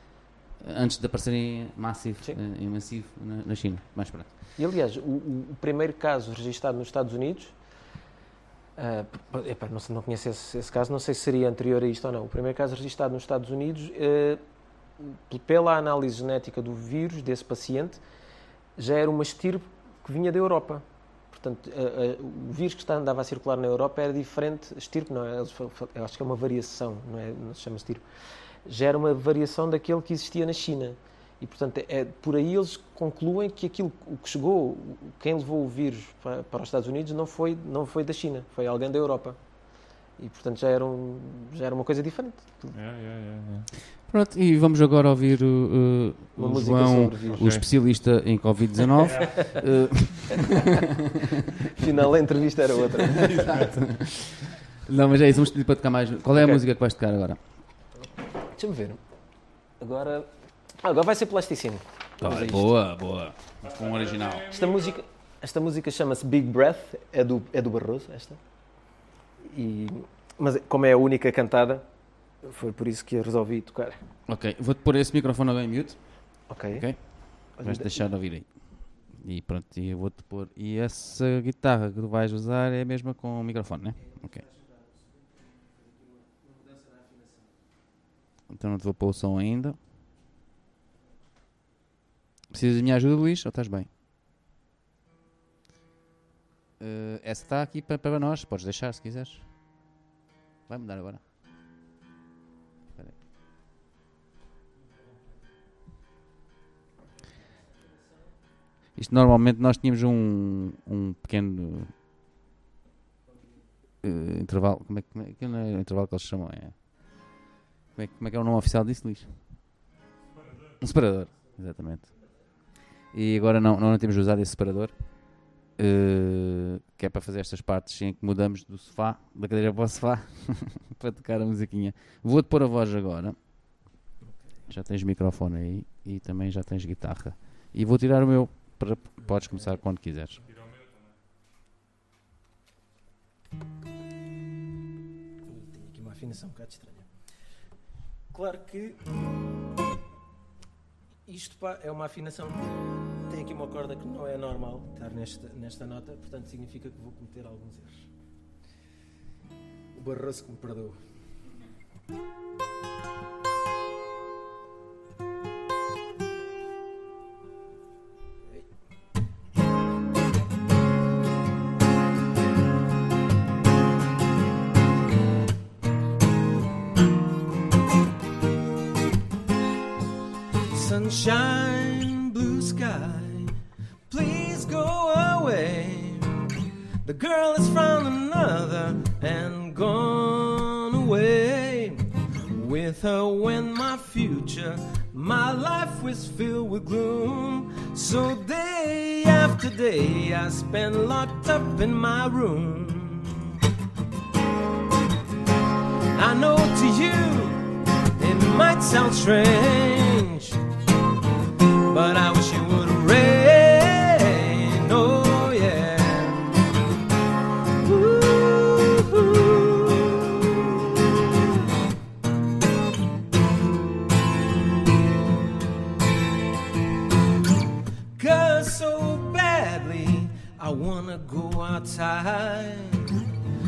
S1: antes de aparecer em massivo, eh, em massivo na, na China, mas pronto.
S2: E aliás, o, o- primeiro caso registado nos Estados Unidos, ah, p- epá, não, não conheço esse, esse caso, não sei se seria anterior a isto ou não. O primeiro caso registado nos Estados Unidos, eh, p- pela análise genética do vírus desse paciente, já era uma estirpe que vinha da Europa. Portanto, a- a- o vírus que andava a circular na Europa era diferente, estirpe não é, eu acho que é uma variação, não, é, não se chama estirpe, já era uma variação daquele que existia na China. E, portanto, é, por aí eles concluem que aquilo o que chegou, quem levou o vírus para, para os Estados Unidos não foi, não foi da China, foi alguém da Europa. E, portanto, já era, um, já era uma coisa diferente.
S3: É, é, é, é.
S1: Pronto, e vamos agora ouvir o, uh, João, o especialista em Covid-19. Eh,
S2: Afinal, a entrevista era outra.
S1: não, mas é isso, vamos pedir para tocar mais. Qual é a música que vais tocar agora?
S2: Deixa-me ver. Agora, ah, agora vai ser a isto.
S1: boa, boa. Mas com um original.
S2: Esta música, esta música chama-se Big Breath, é do, é do Barroso, esta. E, mas como é a única cantada, foi por isso que eu resolvi tocar.
S1: Ok, vou-te pôr esse microfone bem mute.
S2: Ok.
S1: Ok. Vais deixar de ouvir aí. E pronto, e eu vou-te pôr. E essa guitarra que tu vais usar é a mesma com o microfone, né? Ok. Então não te vou pôr o som ainda. Precisas de minha ajuda, Luís? Ou estás bem? Eh, essa está aqui para, para nós. Podes deixar se quiseres. Vai mudar agora. Isto normalmente nós tínhamos um, um pequeno eh, intervalo. Como é, que- como é que não é o intervalo que eles chamam? É, como, é, como é que é o nome oficial disso, Luís? Um separador, exatamente. E agora não, não temos usado esse separador. eh, que é para fazer estas partes em que mudamos do sofá, da cadeira para o sofá, para tocar a musiquinha. Vou-te pôr a voz agora. Já tens microfone aí e também já tens guitarra. E vou tirar o meu. Para, podes começar quando quiseres.
S2: Tenho aqui uma afinação um bocado estranha. Claro que isto pá, é uma afinação. Tem aqui uma corda que não é normal estar nesta, nesta nota, portanto significa que vou cometer alguns erros. O Barroso que me perdoa. Sunshine, blue sky, please go away. The girl is from another and gone away. With her went my future, my life was filled with gloom. So day after day, I spent locked up in my room. I know to you it might sound strange, but I wish it would rain. Oh yeah. Cause so badly I wanna go outside.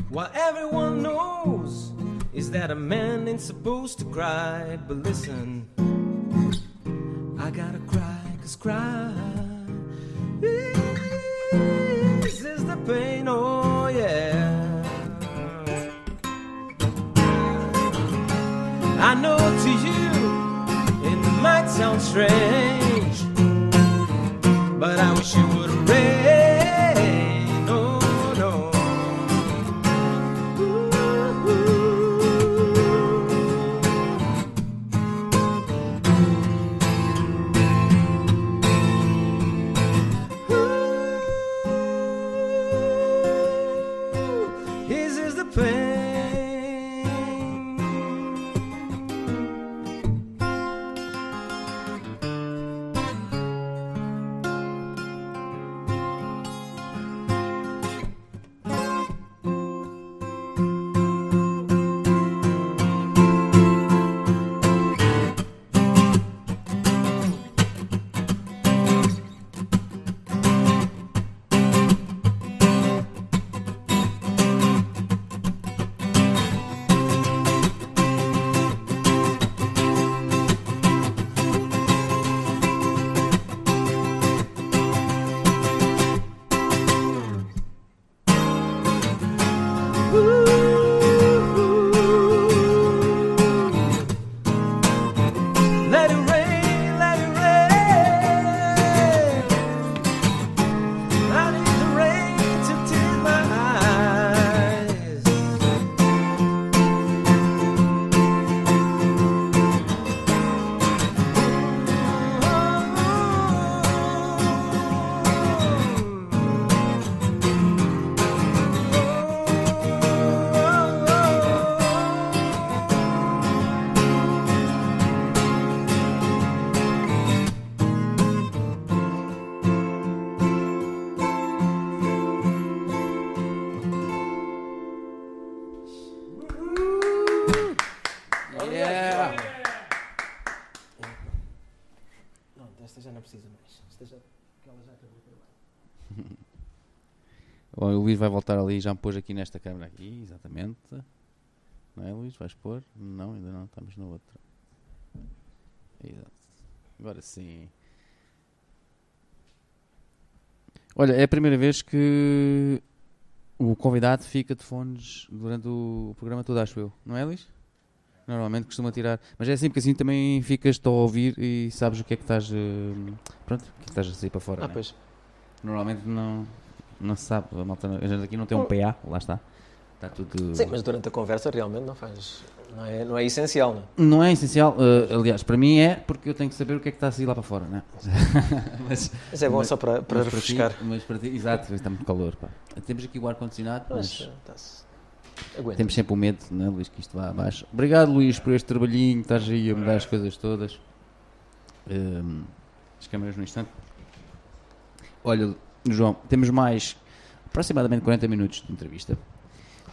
S2: While everyone knows is that a man ain't supposed to cry. But listen, I gotta cry
S4: us cry. This is the pain, oh yeah. I know to you it might sound strange, but I wish you would rain.
S1: Vai voltar ali, já me pôs aqui nesta câmera aqui, exatamente. Não é, Luís? Vais pôr? Não, ainda não, estamos no outro. Exato. Agora sim. Olha, é a primeira vez que o convidado fica de fones durante o programa todo, acho eu. Não é, Luís? Normalmente costuma tirar. Mas é assim, porque assim também ficas a ouvir e sabes o que é que estás. eh, Pronto, o que é que estás a sair para fora.
S2: Ah,
S1: né?
S2: pois.
S1: Normalmente não, não se sabe. A, malta, não- a gente aqui não tem um PA, lá está. Está tudo.
S2: Sim, mas durante a conversa realmente não faz. Não é, não é essencial, não é?
S1: Não é essencial, eh, aliás, para mim é porque eu tenho que saber o que é que está a sair lá para fora, né? mas,
S2: Mas é bom
S1: Mas-
S2: só para, para
S1: mas
S2: refrescar.
S1: ti, mas para ti, exato, está muito calor. Pá. Temos aqui o ar-condicionado,
S2: Mas
S1: mas temos sempre o medo, né, Luís, que isto vá abaixo. Obrigado, Luís, por este trabalhinho, estás aí a mudar as coisas todas. Ehm, as câmeras no instante. Olha, João, temos mais aproximadamente 40 minutos de entrevista.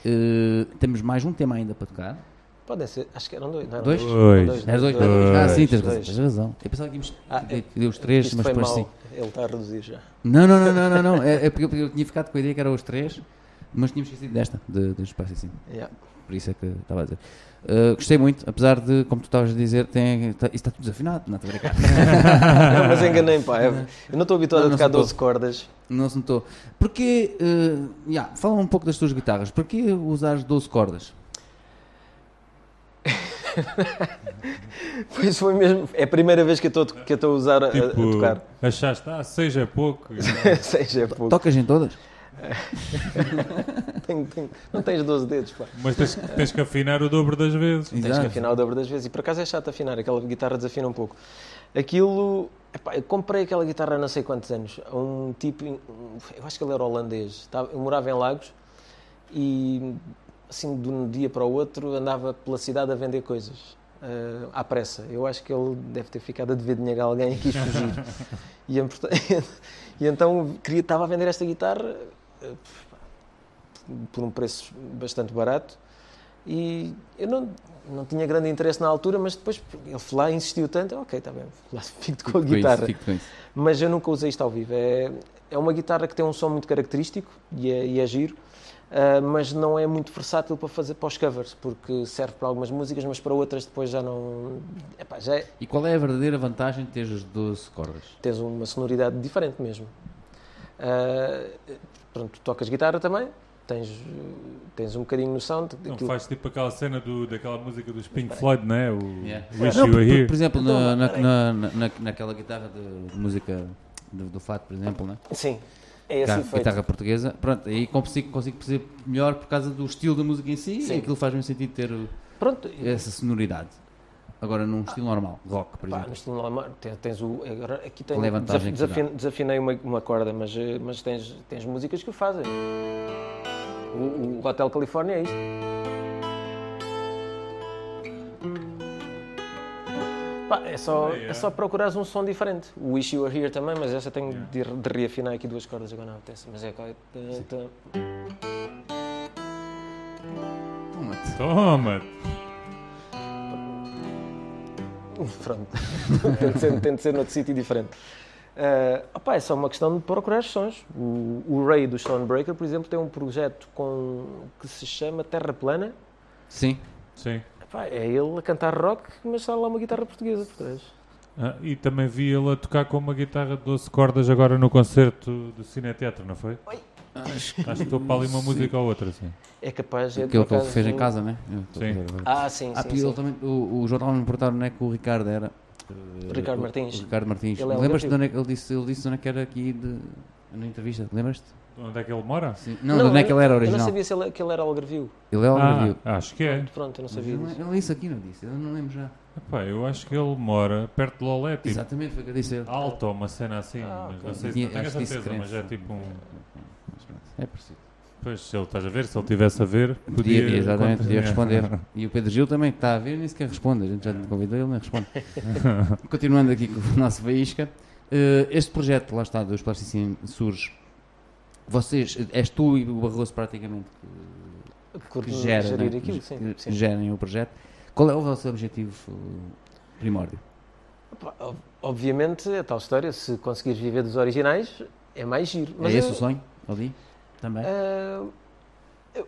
S1: Eh, temos mais um tema ainda para tocar.
S2: Podem ser, acho que eram dois. Não eram
S1: Dois?
S3: Dois.
S1: Era dois,
S2: dois,
S1: Ah, sim,
S2: dois,
S1: tens razão,
S2: dois.
S1: tens razão. Eu pensava que íamos
S2: Ah,
S1: deu os três, mas depois
S2: mal.
S1: sim.
S2: Ele está a reduzir já.
S1: Não, não, não, não, não, não. É, é porque eu, eu tinha ficado com a ideia que eram os três, mas tínhamos esquecido desta, de- do espaço assim.
S2: Yeah.
S1: Por isso é que estava a dizer. Uh, gostei muito, apesar de, como tu estavas a dizer, tem, tá, isso está tudo desafinado, não estou a brincar.
S2: Não, mas enganei-me, pá. Eu eu não estou habituado
S1: Não,
S2: a
S1: não
S2: tocar
S1: se notou.
S2: 12 cordas.
S1: não se notou. Porquê, uh, yeah, fala um pouco das tuas guitarras, porquê usares 12 cordas?
S2: Pois foi mesmo. É a primeira vez que eu estou que eu estou a usar a, a
S3: Tipo,
S2: tocar.
S3: achaste, ah, seja pouco.
S2: Seja pouco.
S1: Tocas em todas?
S2: Tenho- tenho- não tens 12 dedos, pá.
S3: Mas tens, tens que afinar o dobro das vezes.
S2: Tens que
S1: Exato.
S2: afinar o dobro das vezes. E por acaso é chato afinar, aquela guitarra desafina um pouco. Aquilo. epá, eu comprei aquela guitarra há não sei quantos anos. A um tipo. Eu acho que ele era holandês. Eu morava em Lagos e, assim, de um dia para o outro, andava pela cidade a vender coisas. eh, à pressa. Eu acho que ele deve ter ficado a dever dinheiro a alguém e quis fugir. e, e então queria, estava a vender esta guitarra por um preço bastante barato e eu não, não tinha grande interesse na altura, mas depois ele lá insistiu tanto, ok, está bem, lá fico com a
S1: isso,
S2: guitarra.
S1: fico com isso.
S2: Mas eu nunca usei isto ao vivo. É, é uma guitarra que tem um som muito característico e é, e é giro. ah, mas não é muito versátil para fazer para os covers, porque serve para algumas músicas, mas para outras depois já não. Epá, já é-
S1: E qual é a verdadeira vantagem de ter as 12 cordas?
S2: tens uma sonoridade diferente mesmo. Ah, pronto, tocas guitarra também, tens, tens um bocadinho noção de
S3: Não faz tipo aquela cena do, daquela música dos Pink Floyd, não é? O
S1: Yeah.
S3: Wish
S1: Não,
S3: You
S1: por,
S3: Were
S1: por-
S3: Here.
S1: por exemplo,
S2: Então,
S1: na, na, na, na- naquela guitarra de, de música do, do Fato, por exemplo, né?
S2: Sim, é esse
S1: guitarra,
S2: efeito.
S1: guitarra portuguesa, pronto, aí consigo, consigo perceber melhor por causa do estilo da música em si
S2: Sim.
S1: e aquilo faz-me sentido ter o-
S2: Pronto,
S1: essa sonoridade. Agora num estilo normal, rock, por
S2: Pá,
S1: exemplo.
S2: no estilo normal, te- tens o. Agora, aqui desaf- desafin- desafinei uma, uma corda, mas, eh, mas tens, tens músicas que o fazem. O, o Hotel Califórnia é isto. Pá, é, só,
S3: Ah, yeah.
S2: é só procurares um som diferente. O Wish You Were Here também, mas essa tenho
S3: Yeah.
S2: de, de reafinar aqui duas cordas agora não apetece. Mas é. qual-
S1: Toma-te.
S2: Pronto. tem, de ser, tem de ser noutro sítio diferente. Ah, opá, é só uma questão de procurar sons. O, o Ray do Stonebreaker, por exemplo, tem um projeto com, que se chama Terra Plana.
S1: Sim,
S3: Sim.
S2: Epá, é ele a cantar rock, mas está lá uma guitarra portuguesa por trás.
S3: Ah, e também vi ele a tocar com uma guitarra de 12 cordas agora no concerto do Cine Teatro, não foi?
S1: acho
S3: Acho que estou para ali uma
S1: Sim.
S3: música ou outra, sim.
S2: É capaz de.
S1: aquilo
S2: por
S1: que ele fez em casa, né? Eu
S3: Sim.
S2: Ah, sim,
S1: Ah,
S2: sim. sim.
S1: também, o, o João estava a me perguntar onde é que o Ricardo era. Eh,
S2: Ricardo
S1: o-
S2: Martins.
S1: o Ricardo Martins.
S2: É
S1: Lembras-te de onde é que ele disse, ele disse onde é que era aqui de, na entrevista? Lembras-te?
S3: Onde é que ele mora?
S1: Sim. Não, de onde é que ele era
S2: Eu
S1: original?
S2: não sabia se ele, que ele era algarvio.
S1: Ele é o Algarvio.
S3: Ah, acho que é.
S2: Pronto, eu não sabia
S1: Ele,
S2: disso.
S1: ele disse aqui, não disse? Eu não lembro já.
S3: Epá, eu acho que ele mora perto de Lolé, tipo
S1: Exatamente, foi o que eu disse.
S3: alto uma cena assim.
S2: Ah,
S3: mas não sei se não tenho a certeza, mas é tipo um.
S1: Mas É parecido.
S3: Pois, se ele estás a ver, se ele estivesse a ver,
S1: Podia,
S3: podia.
S1: exatamente, podia
S3: É.
S1: responder. E o Pedro Gil também, que está a ver, nem sequer responde. A gente já te convidou, ele nem responde. Continuando aqui com o nosso Faísca. eh, este projeto, lá está, dos Plasticine, surge. Vocês, és tu e o Barroso praticamente que, que né?
S2: aquilo,
S1: que,
S2: sim.
S1: que
S2: sim.
S1: gerem o projeto. Qual é o vosso objetivo eh, primórdio?
S2: Obviamente, é tal história, se conseguires viver dos originais, é mais giro.
S1: é esse
S2: eu-
S1: o sonho ali? Também?
S2: Ah, eu,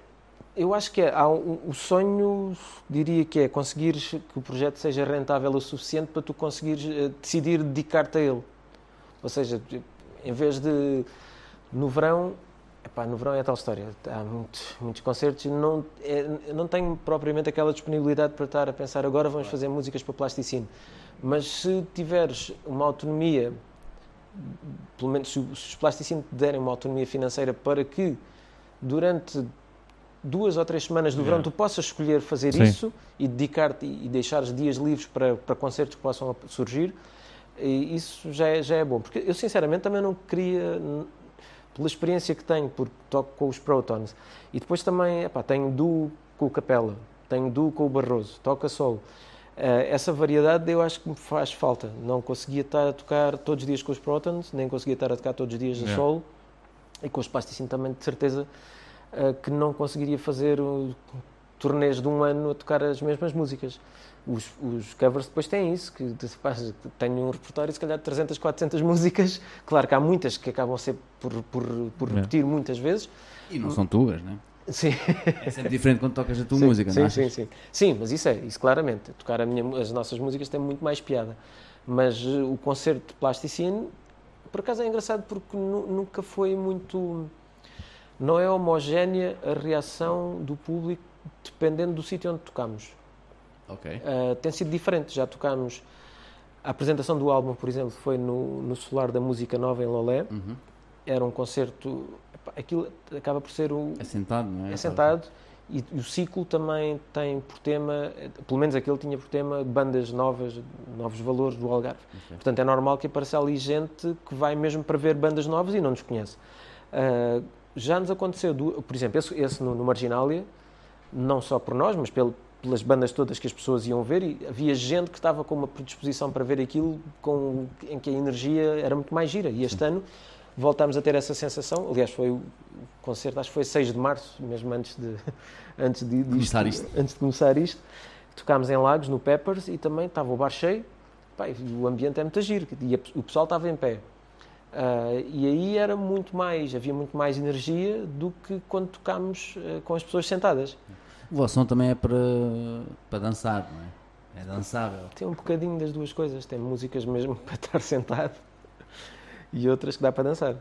S2: eu acho que é, há um- o sonho, diria que é conseguires que o projeto seja rentável o suficiente para tu conseguires eh, decidir dedicar-te a ele. Ou seja, em vez de no verão, epá, no verão é tal história, há muitos, muitos concertos não, é, não tenho propriamente aquela disponibilidade para estar a pensar agora vamos fazer músicas para plasticine. Mas se tiveres uma autonomia pelo menos se, os plasticine te derem uma autonomia financeira para que durante duas ou três semanas do
S3: Yeah.
S2: verão tu possas escolher fazer
S3: Sim.
S2: isso e dedicar-te e deixares dias livres para, para concertos que possam surgir, e isso já é, já é bom. Porque eu sinceramente também não queria, pela experiência que tenho, porque toco com os Protons, e depois também epá, tenho duo com o Capela, tenho duo com o Barroso, toco a solo. Eh, essa variedade eu acho que me faz falta. Não conseguia estar a tocar todos os dias com os Protons, nem conseguia estar a tocar todos os dias a solo. E com os Plasticine também, de certeza, eh, que não conseguiria fazer turnês de um ano a tocar as mesmas músicas. Os, os covers depois têm isso, que tenho um repertório se calhar de 300, 400 músicas. Claro que há muitas que acabam sempre por, por, por
S3: Yeah.
S2: repetir muitas vezes.
S1: E não são tuas, né?
S2: Sim,
S1: É sempre diferente quando tocas a tua
S2: sim,
S1: música,
S2: sim,
S1: não
S2: sim,
S1: achas?
S2: sim. Sim, mas isso é, isso claramente. Tocar minha, as nossas músicas tem muito mais piada. Mas eh, o concerto de Plasticine, por acaso é engraçado porque nu- nunca foi muito. Não é homogénea a reação do público dependendo do sítio onde tocamos.
S1: Ok.
S2: Uh, tem sido diferente. Já tocámos. A apresentação do álbum, por exemplo, foi no, no Solar da Música Nova em Lolé.
S1: Uhum.
S2: Era um concerto. Aquilo acaba por ser o,
S1: É sentado, não é?
S2: é sentado e o ciclo também tem por tema, pelo menos aquele tinha por tema bandas novas, novos valores do Algarve.
S1: Ok.
S2: Portanto, é normal que apareça ali gente que vai mesmo para ver bandas novas e não nos conhece. Ah, já nos aconteceu, du- por exemplo, esse, esse no, no Marginália, não só por nós, mas pelo- pelas bandas todas que as pessoas iam ver, e havia gente que estava com uma predisposição para ver aquilo com, em que a energia era muito mais gira. E este ano voltámos a ter essa sensação. Aliás, foi o concerto, acho que foi 6 de março, mesmo antes de, antes de,
S1: Começar isto.
S2: antes de começar isto. Tocámos em Lagos, no Peppers, e também estava o bar cheio. O ambiente é muito giro, e o pessoal estava em pé. Ah, e aí era muito mais, havia muito mais energia do que quando tocámos ah, com as pessoas sentadas.
S1: O vosso som também é para, para dançar, não é? É dançável.
S2: Tem um bocadinho das duas coisas. Tem músicas mesmo para estar sentado e outras que dá para dançar.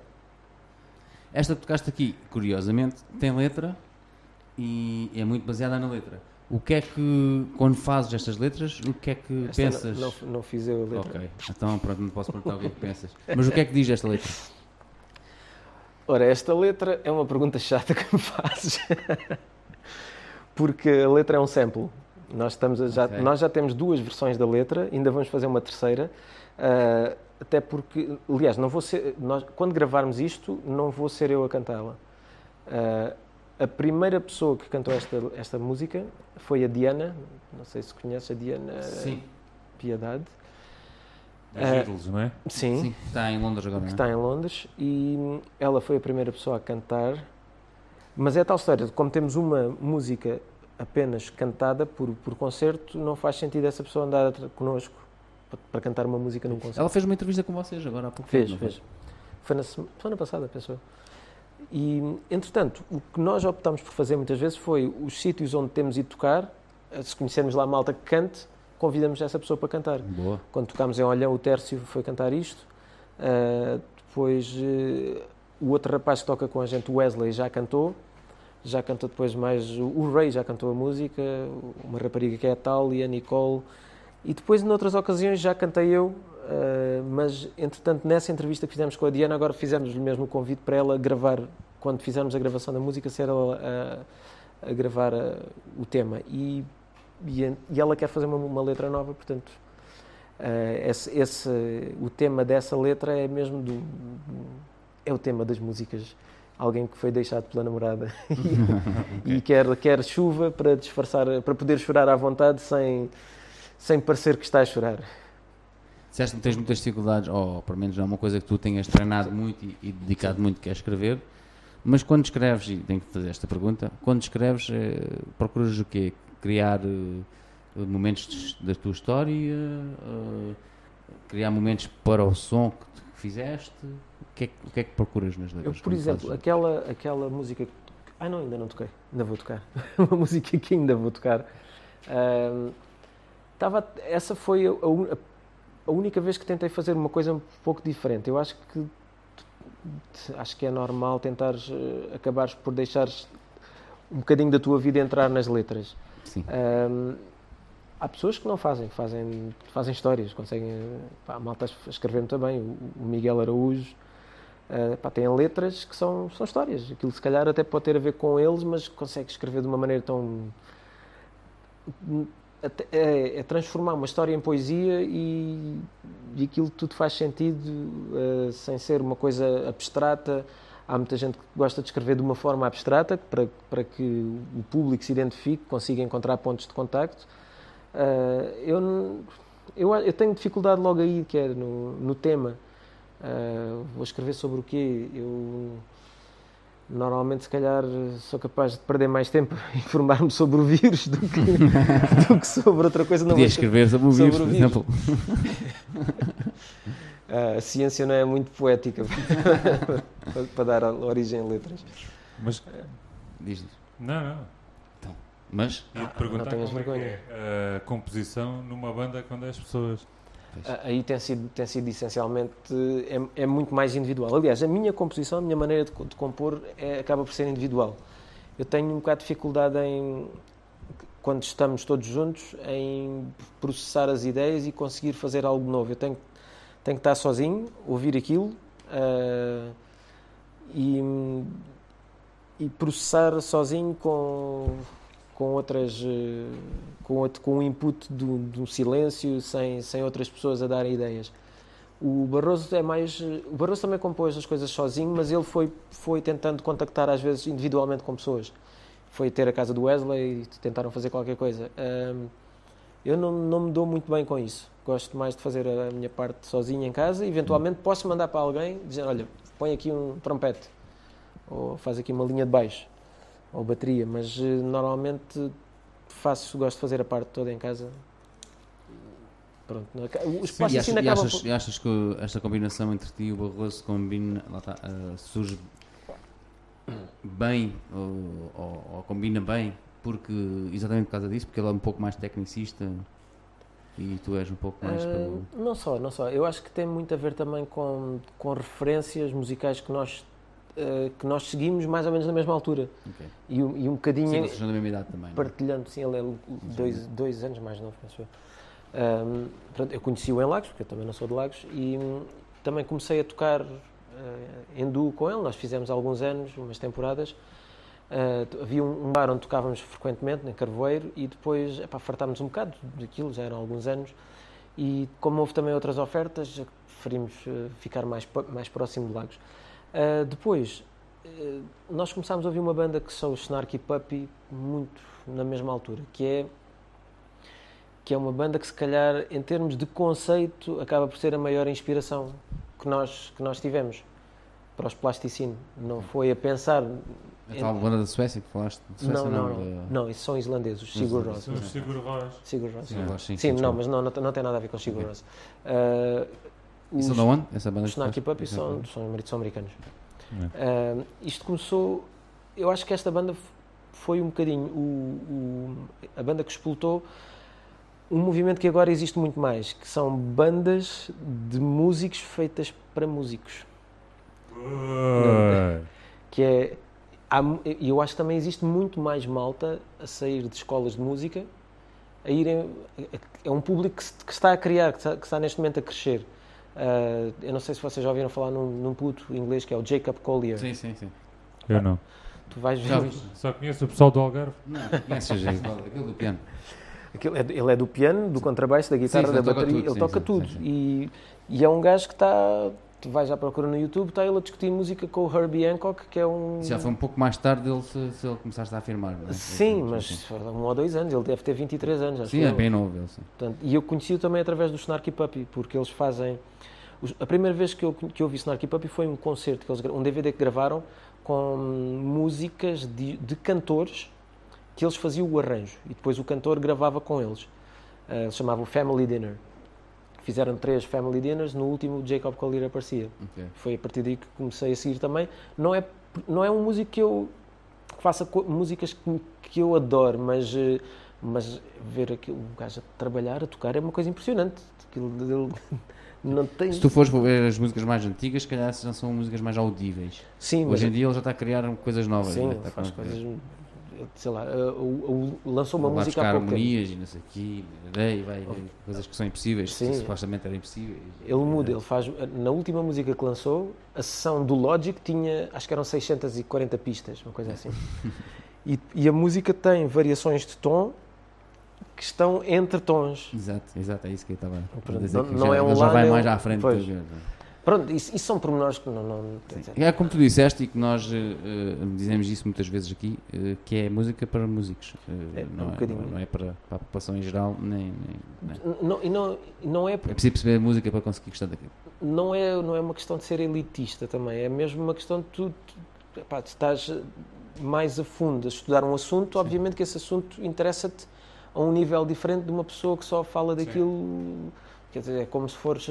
S1: Esta que tocaste aqui, curiosamente, tem letra e é muito baseada na letra. O que é que, quando fazes estas letras, o que é que
S2: Esta
S1: pensas?
S2: Não, não, não fiz eu a letra.
S1: Ok, então pronto, não posso perguntar o que é que pensas. Mas o que é que diz esta letra?
S2: Ora, esta letra é uma pergunta chata que me fazes. Porque a letra é um sample. Nós, estamos já,
S1: Ok.
S2: nós já temos duas versões da letra, ainda vamos fazer uma terceira. ah, até porque, aliás, não vou ser, nós, quando gravarmos isto, não vou ser eu a cantá-la. Ah, a primeira pessoa que cantou esta, esta música foi a Diana, não sei se conheces a Diana Piedade.
S3: Dos
S2: Eh,
S3: ídolos, não é?
S2: Sim,
S1: Sim, está em Londres agora, é?
S2: está em Londres e ela foi a primeira pessoa a cantar. Mas é tal história, como temos uma música apenas cantada por, por concerto, não faz sentido essa pessoa andar connosco para, cantar uma música num concerto.
S1: Ela fez uma entrevista com vocês agora há pouco
S2: Fez,
S1: tempo, não
S2: fez. Foi na sema- semana passada, pensou. E, entretanto, o que nós optámos por fazer muitas vezes foi os sítios onde temos ido tocar, eh, se conhecermos lá a malta que cante, convidamos essa pessoa para cantar.
S1: Boa.
S2: Quando tocámos em Olhão, o Tércio foi cantar isto. Ah, depois, eh, o outro rapaz que toca com a gente, o Wesley, já cantou. Já cantou depois mais... O o Ray já cantou a música. Uma rapariga que é a Tal e a Nicole. E depois, noutras ocasiões, já cantei eu. ah, mas, entretanto, nessa entrevista que fizemos com a Diana, agora fizemos-lhe mesmo o convite para ela gravar, quando fizermos a gravação da música, ser ela a, a gravar ah, o tema. E, e, e ela quer fazer uma, uma letra nova, portanto... Esse, esse- o tema dessa letra é mesmo do, é o tema das músicas alguém que foi deixado pela namorada e, e quer quer chuva para disfarçar para poder chorar à vontade sem sem parecer que está a chorar
S1: Disseste que tens muitas dificuldades, ou pelo menos é uma coisa que tu tenhas treinado muito e, e dedicado muito, que é escrever. Mas quando escreves, e tenho que fazer esta pergunta, quando escreves, eh, procuras o quê? Criar eh, momentos da tua história? eh, criar momentos para o som que, tu fizeste? O que, é, que- o que é que procuras nas
S2: eu
S1: letras?
S2: por
S1: quando
S2: exemplo
S1: fazes?
S2: aquela aquela música ah não ainda não toquei ainda vou tocar uma música que ainda vou tocar estava essa foi a, a a única vez que tentei fazer uma coisa um pouco diferente eu acho que acho que é normal tentares eh, acabares por deixares um bocadinho da tua vida entrar nas letras
S1: Sim.
S2: Ahm, há pessoas que não fazem, fazem, fazem histórias, conseguem. Pá, a malta escrever muito bem. O, o Miguel Araújo ah, pá, tem letras que são, são histórias. Aquilo se calhar até pode ter a ver com eles, mas consegue escrever de uma maneira tão. É, é transformar uma história em poesia e, e aquilo tudo faz sentido ah, sem ser uma coisa abstrata. Há muita gente que gosta de escrever de uma forma abstrata para, para que o público se identifique, consiga encontrar pontos de contacto. Ah, eu, eu, eu tenho dificuldade logo aí, que é no, no tema. Ah, vou escrever sobre o quê? Eu normalmente, se calhar, sou capaz de perder mais tempo a informar-me sobre o vírus do que, do que sobre outra coisa. Não
S1: Podia escrever sobre o
S2: sobre
S1: vírus,
S2: o
S1: por
S2: vírus.
S1: exemplo.
S2: Ah, a ciência não é muito poética para, para dar origem a letras.
S3: Mas,
S1: Diz, diz.
S3: não, não.
S1: Mas,
S3: Ia-te perguntar
S2: não tenhas
S3: como é que
S2: vergonha.
S3: é a composição numa banda com 10 pessoas.
S2: Aí tem sido, tem sido essencialmente, é, é muito mais individual. Aliás, a minha composição, a minha maneira de, de compor é, acaba por ser individual. Eu tenho um bocado de dificuldade em, quando estamos todos juntos, em processar as ideias e conseguir fazer algo novo. Eu tenho, tenho que estar sozinho, ouvir aquilo ah, e, e processar sozinho com, com outras eh, com outro com um input do, do silêncio sem sem outras pessoas a darem ideias. O Barroso é mais o Barroso também compôs as coisas sozinho mas ele foi foi tentando contactar às vezes individualmente com pessoas. Foi ter a casa do Wesley e tentaram fazer qualquer coisa. Eu não, não me dou muito bem com isso. Gosto mais de fazer a minha parte sozinho em casa. Eventualmente posso mandar para alguém dizer olha põe aqui um trompete ou faz aqui uma linha de baixo ou bateria, mas eh, normalmente faço, gosto de fazer a parte toda em casa Pronto, não aca- os
S1: E,
S2: plasticina
S1: achas, e achas-
S2: por-
S1: e achas que esta combinação entre ti e o Barroso combina, lá está, ah, surge bem ou, ou- ou combina bem porque exatamente por causa disso, porque ele é um pouco mais tecnicista e tu és um pouco mais
S2: Ah,
S1: pelo.
S2: não só, não só. Eu acho que tem muito a ver também com, com referências musicais que nós, ah, que nós seguimos mais ou menos na mesma altura.
S1: Ok.
S2: E, um- e um bocadinho
S1: Sim, vocês são da mesma idade também. não é?
S2: partilhando, sim, ele é dois, dois anos mais novo, penso eu. Ahm, pronto, eu conheci-o em Lagos, porque eu também não sou de Lagos, e hum, também comecei a tocar eh, em duo com ele. Nós fizemos alguns anos, umas temporadas. T- havia um um bar onde tocávamos frequentemente, em Carvoeiro, e depois epá, fartámos um bocado daquilo, já eram alguns anos. E como houve também outras ofertas, preferimos eh, ficar mais, mais próximo de Lagos. Ah, depois, eh, nós começámos a ouvir uma banda que são os Snarky Puppy muito na mesma altura, que é que é uma banda que se calhar em termos de conceito acaba por ser a maior inspiração que nós que nós tivemos para os Plasticine. Não foi a pensar
S1: A tal banda da Suécia que falaste? De Suécia,
S2: não, não, não,
S1: da-
S2: não, isso são islandeses, os Sigur Rós.
S3: Os Sigur Rós.
S2: Sigur Rós.
S1: Sim, sim,
S2: Sim,
S1: sim,
S2: não, mas não, não, tem- não tem nada a ver com Sigur Rós.
S1: E
S2: os-
S1: são da onde? Essa banda
S2: os Snarky? Puppy são, são, são americanos.
S3: É.
S2: Ah, isto começou. Eu acho que esta banda foi um bocadinho o, o- a banda que explotou um movimento que agora existe muito mais, que são bandas de músicos feitas para músicos. Que é. E eu acho que também existe muito mais malta a sair de escolas de música, a irem. É um público que, se- que está a criar, que está, que está neste momento a crescer. Ah, eu não sei se vocês já ouviram falar num, num puto inglês que é o Jacob Collier.
S1: Sim, sim, sim.
S3: Eu não.
S2: Tu vais ver.
S3: Só conheço o pessoal do Algarve.
S1: Não, conheces aquele do piano.
S2: Aquilo é- Ele é do piano, do contrabaixo, da guitarra,
S1: sim,
S2: da
S1: ele toca
S2: bateria,
S1: tudo,
S2: ele
S1: sim,
S2: toca
S1: sim,
S2: tudo.
S1: sim, sim.
S2: E, e é um gajo que está. Tu vais à procura no YouTube, está ele a discutir música com o Herbie Hancock, que é um.
S1: Já foi um pouco mais tarde dele se, se ele começaste a afirmar. não é?
S2: Sim, mas foi um ou dois anos, ele deve ter 23 anos. Acho
S1: Sim,
S2: eu.
S1: é bem novo ele, sim.
S2: Portanto, e eu conheci-o também através do Snarky Puppy, porque eles fazem. A primeira vez que eu, que eu vi Snarky Puppy foi um concerto, que eles, um DVD que gravaram com músicas de, de cantores que eles faziam o arranjo e depois o cantor gravava com eles. Uh, se chamava o Family Dinner. Fizeram três Family Dinners, no último o Jacob Collier aparecia.
S1: Ok.
S2: Foi a partir daí que comecei a seguir também. Não é, não é um músico que eu que faça músicas que, que eu adoro, mas, eh, mas ver aquilo, um gajo a trabalhar, a tocar, é uma coisa impressionante. Aquilo tem.
S1: Se tu fores ver as músicas mais antigas, se calhar já são músicas mais audíveis.
S2: Sim, mas
S1: Hoje em dia ele já está a criar coisas novas.
S2: sim,
S1: né?
S2: Faz coisas. Sei lá, eh, o- o- lançou uma
S1: Vai
S2: música
S1: buscar
S2: há pouco tempo.
S1: harmonias e não sei o quê, daí vai, coisas que são impossíveis,
S2: Sim.
S1: que supostamente eram impossíveis.
S2: Ele muda, ele faz. Na última música que lançou, a sessão do Logic tinha, acho que eram 640 pistas, uma coisa assim. E, e a música tem variações de tom que estão entre tons.
S1: Exato, exato, é isso que eu estava a dizer.
S2: não- não
S1: já,
S2: é um
S1: já vai mais à frente.
S2: Pois. Pronto, isso, isso são pormenores que não. não
S1: É como tu disseste e que nós eh, dizemos isso muitas vezes aqui, eh, que é música para músicos. Eh,
S2: É, um
S1: não, é,
S2: bocadinho.
S1: não é- não é para, para a população em geral, nem, nem-
S2: Não, e não, não, é,
S1: É preciso perceber a música para conseguir gostar daquilo.
S2: não, é, não é uma questão de ser elitista também, é mesmo uma questão de tu, tu, epá, tu estás mais a fundo a estudar um assunto, obviamente que esse assunto interessa-te a um nível diferente de uma pessoa que só fala daquilo. Quer dizer, é como se fores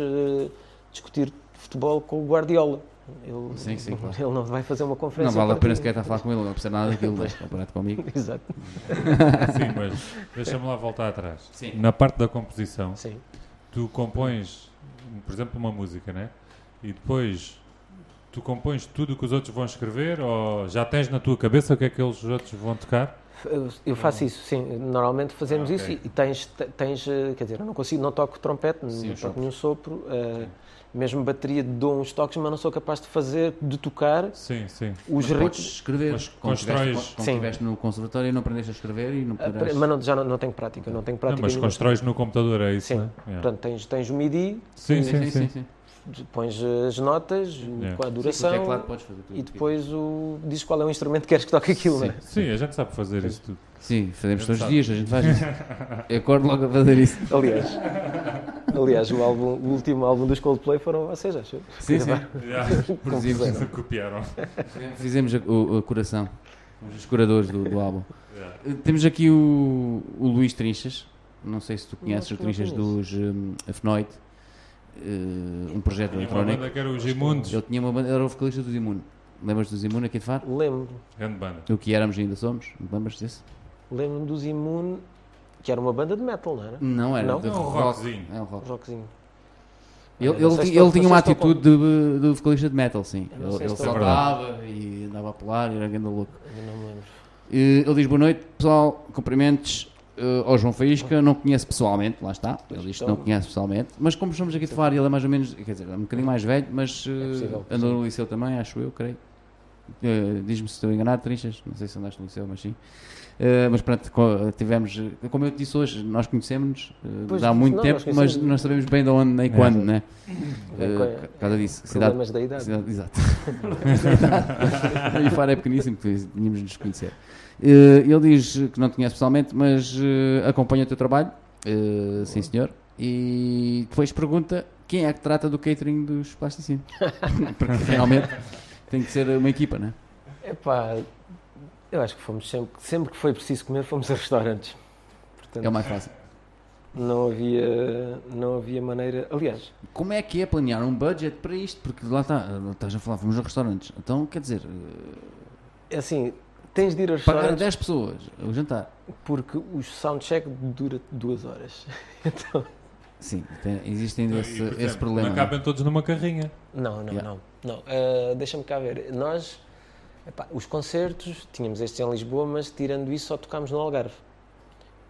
S2: discutir futebol com o Guardiola. Ele,
S1: Sim, sim, claro.
S2: ele não vai fazer uma
S1: Não
S2: conferência.
S1: vale a pena sequer estar a falar com ele, não precisa nada daquilo, deixa comparado comigo.
S2: Exato,
S3: Sim, mas deixa-me lá voltar atrás.
S1: Sim.
S3: Na parte da composição,
S2: sim.
S3: tu compões, por exemplo, uma música, né? E depois tu compões tudo o que os outros vão escrever ou já tens na tua cabeça o que é que eles, os outros vão tocar?
S2: Eu- faço isso, sim. Normalmente fazemos
S3: Ah,
S2: isso
S3: ok.
S2: e, tens, te- tens, eh, quer dizer, eu não consigo, não toco trompete,
S1: Sim,
S2: não toco
S1: sopros.
S2: nenhum sopro, eh, mesmo bateria dou uns toques, mas não sou capaz de fazer, de tocar
S3: Sim, sim.
S2: os
S1: Mas podes
S2: ritmos.
S1: escrever.
S3: Mas constróis-
S2: Sim.
S1: estiveste no conservatório e não aprendeste a escrever e não poderás...
S2: Mas não, já não, não tenho prática, não tenho
S3: Não,
S2: prática
S3: mas
S2: nenhuma.
S3: constróis no computador, é isso,
S2: Sim.
S3: né? Yeah.
S2: Portanto, tens, tens o MIDI,
S3: Sim, sim, sim.
S2: Pões as notas, o-
S3: Yeah.
S2: com a
S1: Sim, o
S2: duração
S1: teclado podes fazer tudo.
S2: e depois o, dizes qual é o instrumento que queres que toque aquilo,
S1: Sim.
S2: não é?
S3: Sim, a gente sabe fazer isso tudo.
S1: Sim, fazemos todos os dias, a gente faz isso. Eu acordo logo a fazer isso.
S2: Aliás, aliás o, álbum, o último álbum dos Coldplay foram vocês, acho. eu.
S1: Sim, sim.
S3: Yeah.
S2: Compuseram.
S3: Copiaram.
S1: Fizemos a, o, a coração, os curadores do, do álbum.
S3: Yeah.
S1: Eh, Temos aqui o, o Luís Trinchas, Não sei se tu conheces
S2: não
S1: trinchas
S2: conheço.
S1: dos um, Afnoid, eh, um projeto
S3: Tinha uma
S1: eletrónico.
S3: banda que era os Imundos.
S1: Ele tinha uma banda, era o vocalista dos Imune. Lembras dos Imune aqui de Faro?
S2: Lembro.
S3: Grande banda.
S1: O que éramos e ainda somos? Lembras disso?
S2: Lembro-me dos Imune, que era uma banda de metal, não era?
S1: Não, era
S2: Não?
S1: de
S3: É um
S1: rock.
S3: rockzinho.
S1: É um rock.
S2: Rockzinho.
S1: Ele,
S2: Eu não
S1: ele, ele
S2: estou-
S1: tinha uma
S2: não
S1: atitude de, de vocalista de metal, sim.
S2: Eu não
S1: Ele, ele saltava e andava a pular e era grande louco.
S2: Eu não me lembro.
S1: Eh, Ele diz boa noite, pessoal, cumprimentos eh, ao João Faísca, não conhece pessoalmente, lá está, ele diz que não
S2: Então.
S1: conhece pessoalmente, mas como somos aqui de Faro, ele é mais ou menos, quer dizer, é um bocadinho mais velho, mas eh,
S2: possível,
S1: andou
S2: sim.
S1: no liceu também, acho eu, creio. Eh, Diz-me se estou enganado, Trinchas, não sei se andaste no liceu, mas sim. Eh, mas pronto, co- tivemos, eh, como eu te disse hoje, nós conhecemos-nos eh,
S2: Pois,
S1: há muito
S2: não,
S1: tempo,
S2: nós
S1: mas
S2: conhecemos-
S1: não sabemos bem de onde nem quando, né?
S2: Bem,
S1: Eh,
S2: com-
S1: por causa disso, cidade,
S2: Problemas da idade.
S1: Cidade- Exato. e Faro é pequeníssimo, porque tínhamos de nos conhecer. Eh, ele diz que não te conhece pessoalmente, mas eh, acompanha o teu trabalho, eh, sim senhor, e depois pergunta quem é que trata do catering dos plasticinos. porque realmente tem que ser uma equipa, né?
S2: Epá, eu acho que fomos sempre, sempre que foi preciso comer, fomos a restaurantes. Portanto,
S1: É o mais fácil.
S2: não havia, não havia maneira. Aliás,
S1: Como é que é planear um budget para isto? Porque lá está, estás a falar, fomos a restaurantes. Então, quer dizer,
S2: é assim, tens de ir a
S1: pagar
S2: restaurantes
S1: 10 pessoas o jantar.
S2: porque o soundcheck dura duas horas. Então,
S1: Sim, tem, existe ainda
S3: E,
S1: esse, esse
S3: exemplo,
S1: problema.
S3: Não
S1: né?
S3: cabem todos numa carrinha.
S2: não, não,
S1: Yeah.
S2: não. não. Ah, Deixa-me cá ver. Nós, epá, os concertos, tínhamos estes em Lisboa, mas tirando isso só tocámos no Algarve.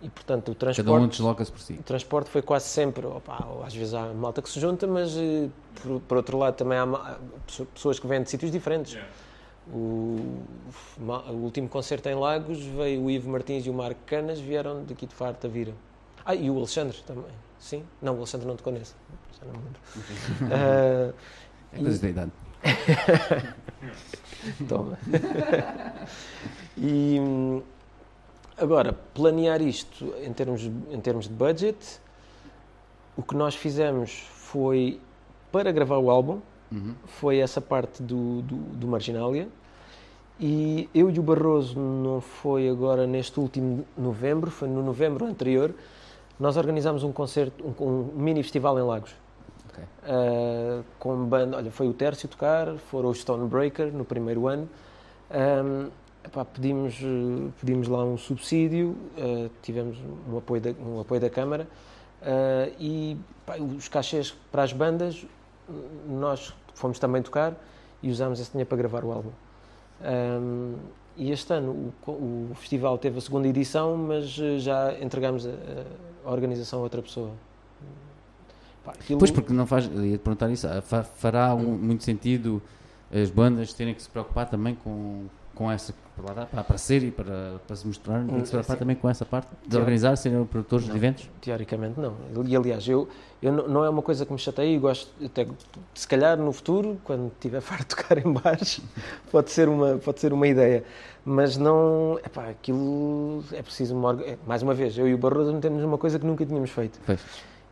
S2: E portanto o transporte.
S1: Cada um desloca-se por si.
S2: O transporte foi quase sempre, opa, às vezes há malta que se junta, mas eh, por, por outro lado também há pessoas que vêm de sítios diferentes. O, o último concerto em Lagos veio o Ivo Martins e o Marco Canas, vieram daqui de Faro, Tavira. Ah, e o Alexandre também, sim? Não, o Alexandre não te conheço, já não me lembro. Ah,
S1: É coisas da idade.
S2: Toma. e agora, planear isto em termos, em termos de budget, o que nós fizemos foi, para gravar o álbum,
S1: Uhum.
S2: foi essa parte do, do, do Marginalia. E eu e o Barroso não foi agora neste último novembro, foi no novembro anterior, nós organizámos um concerto, um, um mini festival em Lagos.
S1: Ok.
S2: Uh, com banda, olha, foi o Tércio tocar, foram os Stonebreaker no primeiro ano. Um, epá, pedimos, pedimos lá um subsídio, eh, tivemos um apoio da, um apoio da Câmara eh, e os cachês para as bandas, nós fomos também tocar e usámos esse dinheiro para gravar o álbum. Um, e este ano o, o festival teve a segunda edição, mas eh, já entregámos a, a organização a outra pessoa. Pá, aquilo-
S1: Pois, porque não faz, eu ia te perguntar isso, ah, fa- fará um- muito sentido as bandas terem que se preocupar também com, com essa, para, lá, para aparecer e para, para se mostrar, tem que se preocupar
S2: Sim.
S1: também com essa parte de organizar, serem produtores
S2: Não.
S1: de eventos?
S2: Teoricamente não. E aliás, eu, eu não, é uma coisa que me chateia e gosto, até, se calhar no futuro, quando tiver farto de tocar em bares, pode ser uma, pode ser uma ideia. Mas não, epá, aquilo é preciso uma, é, mais uma vez, eu e o Barroso metemos numa coisa que nunca tínhamos feito.
S1: Pois.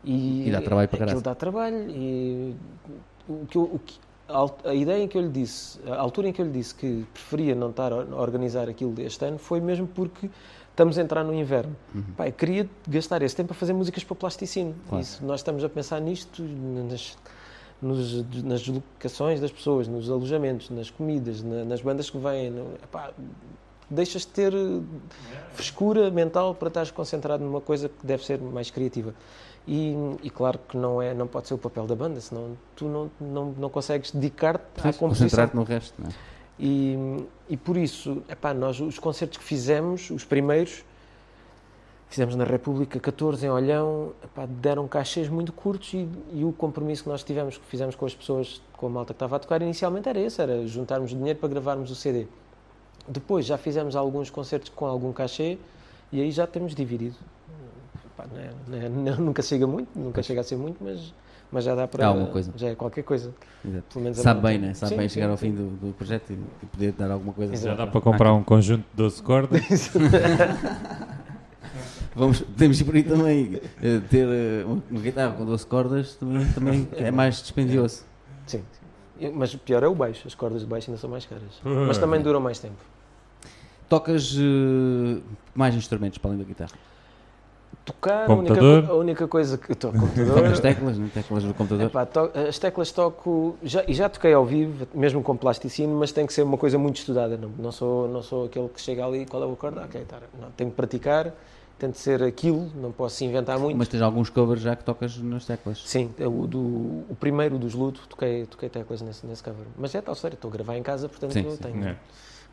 S2: E,
S1: E dá trabalho para
S2: aquilo
S1: caralho.
S2: dá trabalho e o que eu- o que- a ideia em que eu lhe disse, a altura em que eu lhe disse que preferia não estar a organizar aquilo deste ano foi mesmo porque estamos a entrar no inverno.
S1: Uhum.
S2: Eu queria gastar esse tempo a fazer músicas para plasticino.
S1: Claro.
S2: Isso, nós estamos a pensar nisto nas, nos- nas deslocações das pessoas, nos alojamentos, nas comidas, na- nas bandas que vêm. no- epá, deixas de ter eh, frescura mental para estares concentrado numa coisa que deve ser mais criativa. E, e claro que não, é, não pode ser o papel da banda, senão tu não, não, não consegues dedicar-te à composição.
S1: Concentrar-te no resto, não é?
S2: E, e por isso, epá, nós os concertos que fizemos, os primeiros, fizemos na República 14 em Olhão, epá, deram cachês muito curtos e, e o compromisso que nós tivemos, que fizemos com as pessoas, com a malta que estava a tocar, inicialmente era esse, era juntarmos dinheiro para gravarmos o CD. Depois já fizemos alguns concertos com algum cachê e aí já temos dividido. Epá, não é- não é- não- nunca chega muito, nunca chega a ser muito, mas, mas já dá para...
S1: Alguma coisa.
S2: Já é qualquer coisa.
S1: Sabe bem, né? Sabe
S2: Sim,
S1: bem
S2: sim,
S1: chegar ao
S2: sim.
S1: fim do, do projeto e, e poder dar alguma coisa.
S2: Exato.
S3: Já dá para comprar um conjunto de 12 cordas.
S1: Vamos, podemos ir por aí também. eh, ter eh, uma, guitarra com 12 cordas também, também é mais dispendioso.
S2: Sim, sim. Eu- Mas o pior é o baixo, as cordas de baixo ainda são mais caras. Mas também duram mais tempo.
S1: Tocas eh, mais instrumentos para além da guitarra?
S2: Tocar, a única,
S3: Computador?
S2: a única coisa que estou
S1: Toca as
S2: computador.
S1: teclas, né? teclas do computador.
S2: Epá, to- as teclas toco, já, e já toquei ao vivo, mesmo com plasticino, mas tem que ser uma coisa muito estudada. Não, não, sou, não sou aquele que chega ali, qual é o acorde? Ok, tá. não, tenho que praticar, tem de ser aquilo, não posso inventar muito.
S1: Mas tens alguns covers já que tocas nas teclas.
S2: Sim, é o, do, o primeiro dos Luto, toquei, toquei teclas nesse, nesse cover. Mas é tal sério, estou a gravar em casa, portanto
S1: Sim,
S2: eu
S1: sim.
S2: tenho
S3: É.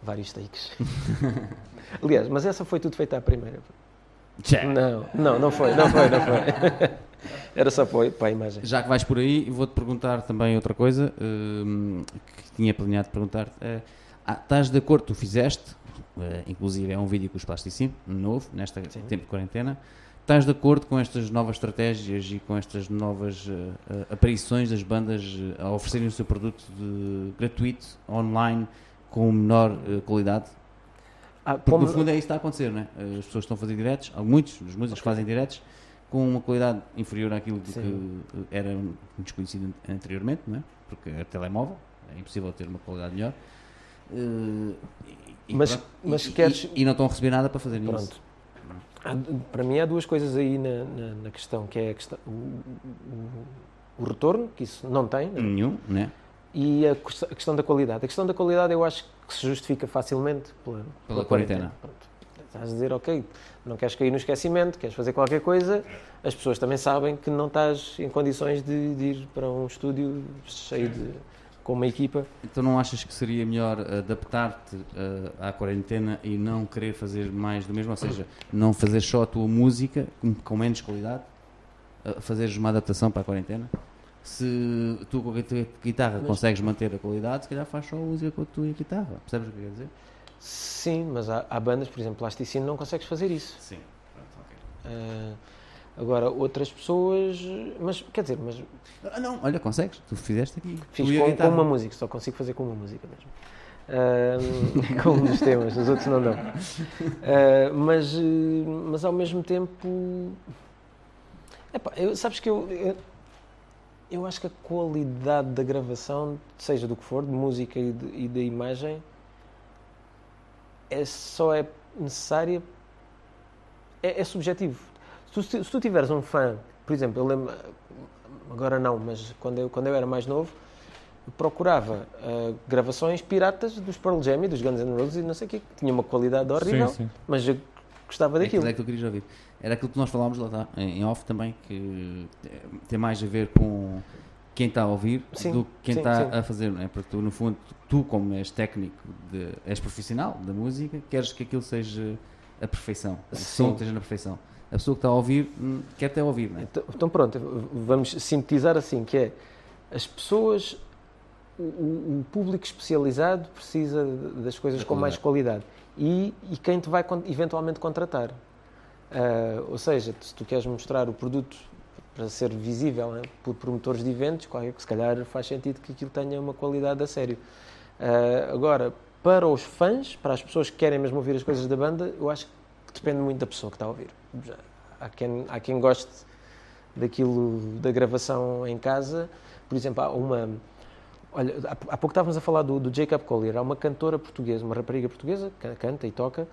S2: vários takes. Aliás, mas essa foi tudo feita à primeira.
S1: Tchá.
S2: Não, não, não foi, não foi, não foi. Era só para, para a imagem.
S1: Já que vais por aí, vou-te perguntar também outra coisa hum, que tinha planeado perguntar. eh, ah, estás de acordo, tu fizeste, eh, inclusive é um vídeo com os plasticín, novo, nesta
S2: Sim.
S1: tempo de quarentena. Estás de acordo com estas novas estratégias e com estas novas eh, aparições das bandas a oferecerem o seu produto de- gratuito, online, com menor qualidade?
S2: Ah,
S1: Porque
S2: como-
S1: no fundo é isso que está a acontecer, não é? As pessoas estão a fazer diretos, muitos dos músicos fazem diretos com uma qualidade inferior àquilo
S2: Sim.
S1: que eh, era desconhecido anteriormente, não é? Porque é telemóvel, é impossível ter uma qualidade melhor. Eh, e-
S2: Mas-
S1: pronto,
S2: mas
S1: e,
S2: queres-
S1: e, e não estão a receber nada para fazer isso.
S2: Pronto. Há- para mim há duas coisas aí na, na- na questão, que é questão, o, o- o retorno, que isso não tem, né?
S1: Nenhum, né?
S2: e a, a questão da qualidade. A questão da qualidade eu acho que se justifica facilmente pela,
S1: Pela quarentena.
S2: Pronto. Estás a dizer, ok, não queres cair no esquecimento, queres fazer qualquer coisa, as pessoas também sabem que não estás em condições de, de ir para um estúdio cheio de. com uma equipa.
S1: Então não achas que seria melhor adaptar-te eh, à quarentena e não querer fazer mais do mesmo? Ou seja, não fazer só a tua música com, com menos qualidade? Uh, fazeres uma adaptação para a quarentena? Se tu com a tua guitarra
S2: Mas-
S1: consegues manter a qualidade, se calhar faz só a música com a tua guitarra. Percebes o que eu quero dizer?
S2: Sim, mas há, há bandas, por exemplo, Plasticino, não consegues fazer isso.
S1: Sim.
S2: Ah, agora, outras pessoas. Mas, quer dizer, mas
S1: Ah, não, olha, consegues. Tu fizeste aqui.
S2: fiz com, com uma música, só consigo fazer com uma música mesmo. Ah, com um dos temas, os outros não dão. Ah, mas, mas ao mesmo tempo. Epá, eu- sabes que eu, eu. Eu acho que a qualidade da gravação, seja do que for, de música e de, e da imagem, é só é necessária. É, é subjetivo. Se tu, se tu tiveres um fã, por exemplo, eu lembro. Agora não, mas quando eu, quando eu era mais novo, procurava ah, gravações piratas dos Pearl Jam e dos Guns N' Roses e não sei o quê, que tinha uma qualidade horrível,
S3: Sim, sim.
S2: mas eu gostava
S1: É
S2: daquilo.
S1: aquilo é que tu querias ouvir. Era aquilo que nós falámos lá tá, em off também, que eh, tem mais a ver com quem está a ouvir
S2: Sim,
S1: do que quem
S2: sim,
S1: está
S2: sim.
S1: a fazer, não é? Porque tu, no fundo, tu, como és técnico, de, és profissional da música, queres que aquilo seja a perfeição, o som esteja na perfeição. A pessoa que está a ouvir hum, quer até ouvir, não é?
S2: Então, então pronto, vamos sintetizar assim, que é as pessoas, o, o- público especializado precisa das coisas com mais qualidade e, e quem te vai eventualmente contratar. Ah, ou seja, se tu queres mostrar o produto para ser visível né, por promotores de eventos, se calhar faz sentido que aquilo tenha uma qualidade a sério. Ah, agora, para os fãs, para as pessoas que querem mesmo ouvir as coisas da banda, eu acho que depende muito da pessoa que está a ouvir. Há quem, há quem goste daquilo da gravação em casa. Por exemplo, há uma. Olha, há, pouco estávamos a falar do, do Jacob Collier. Há uma cantora portuguesa, uma rapariga portuguesa, que canta e toca,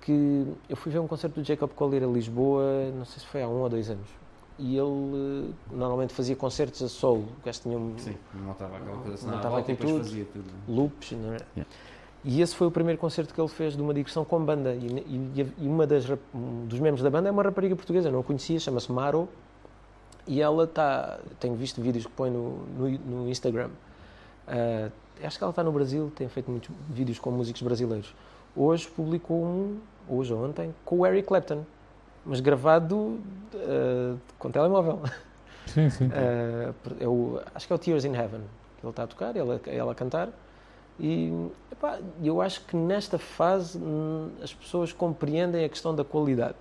S2: que eu fui ver um concerto do Jacob Collier a Lisboa, não sei se foi há um ou dois anos. E ele eh, normalmente fazia concertos a solo. O gajo tinha um,
S1: Sim, não estava aquela coisa assim,
S2: Não estava com tudo.
S1: fazia tudo.
S2: loops. Não é?
S1: Yeah.
S2: E esse foi o primeiro concerto que ele fez de uma digressão com banda. E, e- e uma das, um dos membros da banda é uma rapariga portuguesa, não a conhecia, chama-se Maro. E ela está. Tenho visto vídeos que põe no, no, no Instagram. Ah, acho que ela está no Brasil, tem feito muitos vídeos com músicos brasileiros. Hoje publicou um, hoje ou ontem, com o Eric Clapton, mas gravado ah, com telemóvel.
S3: Sim, sim.
S2: Uh, é o- acho que é o Tears in Heaven que ele está a tocar, ela, ela a cantar. E epá, eu acho que nesta fase hum, as pessoas compreendem a questão da qualidade.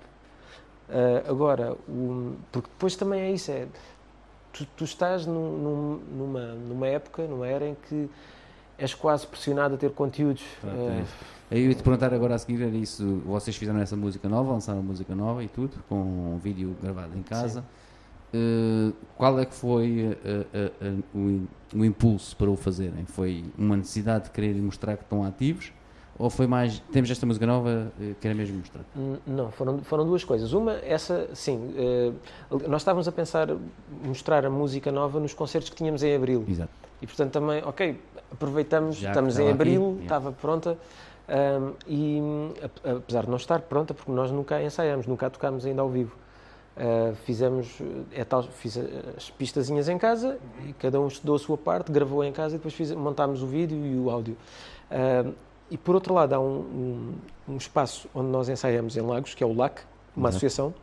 S2: Uh, agora, o- porque depois também é isso: é, tu, tu estás num- num- numa, numa época, numa era em que és quase pressionado a ter conteúdos.
S1: Pronto,
S2: uh,
S1: é isso. Eu ia te perguntar agora a seguir, era isso, vocês fizeram essa música nova, lançaram música nova e tudo, com um vídeo gravado em casa. Eh, qual é que foi eh, eh, eh, o, o impulso para o fazerem? Foi uma necessidade de quererem mostrar que estão ativos? Ou foi mais, temos esta música nova, eh, quero mesmo mostrar?
S2: N- Não, foram, foram duas coisas. Uma, essa, sim, eh, nós estávamos a pensar mostrar a música nova nos concertos que tínhamos em Abril.
S1: Exato.
S2: E portanto também, ok, aproveitamos,
S1: Já que
S2: estamos em
S1: estava aqui,
S2: Abril,
S1: yeah.
S2: estava pronta. ahm, e ap- apesar de não estar pronta, porque nós nunca ensaiámos, nunca a tocámos ainda ao vivo. Ah, fizemos é tal, fiz as pistazinhas em casa e cada um estudou a sua parte, gravou em casa e depois fiz, montámos o vídeo e o áudio. Ah, e por outro lado, há um, um- um espaço onde nós ensaiamos em Lagos, que é o LAC, uma
S1: Exato.
S2: associação.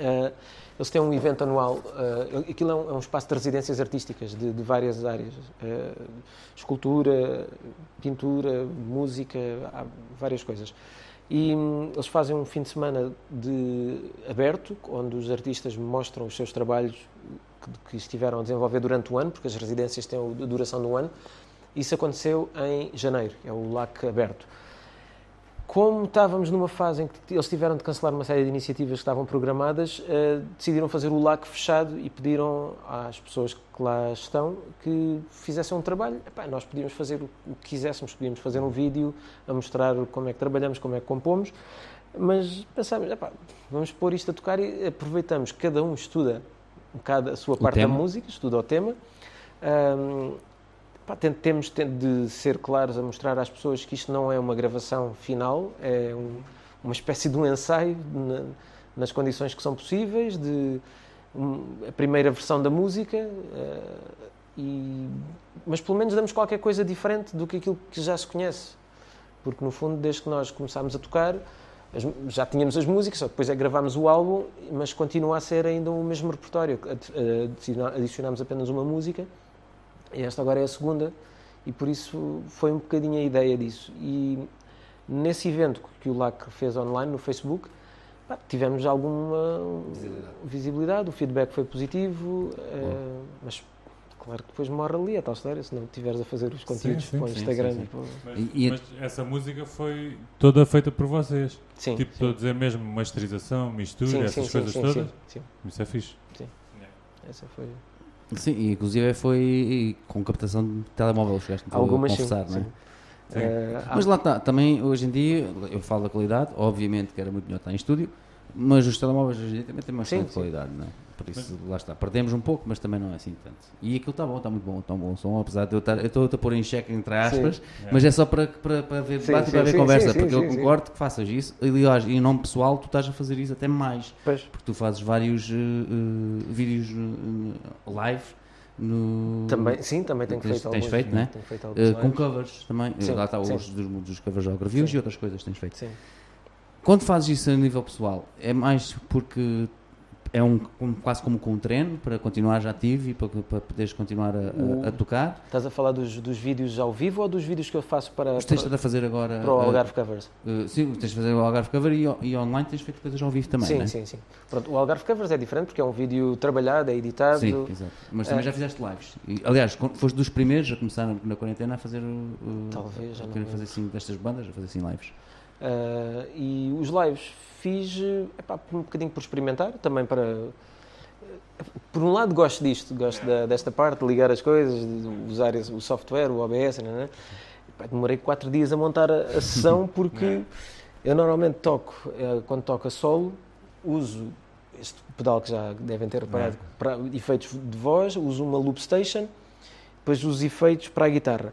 S2: Ah, eles têm um evento anual, ah, aquilo é um, é um espaço de residências artísticas de, de várias áreas: ah, escultura, pintura, música, várias coisas. E hum, eles fazem um fim de semana de aberto, onde os artistas mostram os seus trabalhos que, que estiveram a desenvolver durante o ano, porque as residências têm a duração um ano. Isso aconteceu em janeiro, é o LAC aberto. Como estávamos numa fase em que eles tiveram de cancelar uma série de iniciativas que estavam programadas, eh, decidiram fazer o LAC fechado e pediram às pessoas que lá estão que fizessem um trabalho. Epá, nós podíamos fazer o o que quiséssemos, podíamos fazer um vídeo a mostrar como é que trabalhamos, como é que compomos, mas pensámos, epá, vamos pôr isto a tocar e aproveitamos, cada um estuda um bocado a sua parte
S1: tema.
S2: da música, estuda o tema. Ahm, pá, tem- temos tem de ser claros a mostrar às pessoas que isto não é uma gravação final, é um- uma espécie de um ensaio na- nas condições que são possíveis, de um- a primeira versão da música, eh, e, mas pelo menos damos qualquer coisa diferente do que aquilo que já se conhece. Porque no fundo, desde que nós começámos a tocar, já tínhamos as músicas, só depois é que gravámos o álbum, mas continua a ser ainda o mesmo repertório. Adiciona- Adicionámos apenas uma música esta agora é a segunda, e por isso foi um bocadinho a ideia disso. E nesse evento que o LAC fez online no Facebook, pá, tivemos alguma visibilidade. o feedback foi positivo, eh, mas claro que depois morre ali a tal história, se não estiveres a fazer os conteúdos
S3: sim,
S2: para o
S1: sim,
S2: Instagram.
S1: sim, sim.
S2: para
S3: Mas,
S1: E-
S3: mas essa música foi toda feita por vocês.
S2: Sim,
S3: tipo, estou a dizer mesmo masterização, mistura,
S2: sim,
S3: essas
S2: sim,
S3: coisas
S2: sim,
S3: todas.
S2: sim, sim.
S3: Isso é fixe.
S2: Essa foi.
S1: Sim, e inclusive foi com captação de telemóvel, chegaste a
S2: Algumas sim.
S1: não é?
S2: sim.
S3: Sim.
S2: Há-
S1: Mas lá está, também hoje em dia, eu falo da qualidade, obviamente que era muito melhor estar em estúdio, mas os telemóveis hoje em dia também têm uma
S2: Sim,
S1: excelente
S2: sim.
S1: qualidade, não é? Por isso, lá está, perdemos um pouco, mas também não é assim tanto. E aquilo está bom, está muito bom, está um bom som, apesar de eu estar, eu estou a pôr em xeque entre aspas, mas é só para, para, para ver
S2: Sim,
S1: debate e
S2: sim,
S1: para ver
S2: sim,
S1: conversa,
S2: sim,
S1: porque
S2: sim,
S1: eu
S2: sim,
S1: concordo que faças isso, aliás, em nome pessoal, tu estás a fazer isso até mais,
S2: Pois.
S1: porque tu fazes vários eh, eh, vídeos eh, live no...
S2: Também, sim, também tenho
S1: Tens-
S2: feito
S1: tens
S2: alguns.
S1: feito, né?
S2: Feito alguns
S1: com covers também,
S2: Sim,
S1: lá está
S2: sim.
S1: os dos, dos covers ao reviews
S2: Sim.
S1: e outras coisas que tens feito.
S2: Sim.
S1: Quando fazes isso a nível pessoal, é mais porque é um, como- quase como com um treino para continuares ativo e para, para poderes continuar a, a, a tocar?
S2: Estás a falar dos, dos vídeos ao vivo ou dos vídeos que eu faço para,
S1: Mas tens
S2: para,
S1: a fazer agora.
S2: para o
S1: eh,
S2: Algarve Covers?
S1: eh, sim, tens de fazer o Algarve Cover e, e online tens feito coisas ao vivo também,
S2: sim,
S1: né?
S2: sim, sim. Pronto, o Algarve Covers é diferente porque é um vídeo trabalhado, é editado.
S1: Sim, exato. Mas também
S2: Eh,
S1: já fizeste lives. E, aliás, foste dos primeiros a começar na, na quarentena a fazer. o-
S2: Talvez, já
S1: a
S2: me
S1: fazer assim, destas bandas, a fazer assim lives.
S2: Ah, e os lives fiz eh, epá, um bocadinho por experimentar, também para. Por um lado, gosto disto, gosto da- desta parte, de ligar as coisas, de usar o software, o OBS, né, né? Epá, demorei quatro dias a montar a, a sessão porque eu normalmente toco, eh, quando toco a solo, uso este pedal que já devem ter reparado para efeitos de voz, uso uma loop station, depois uso efeitos para a guitarra.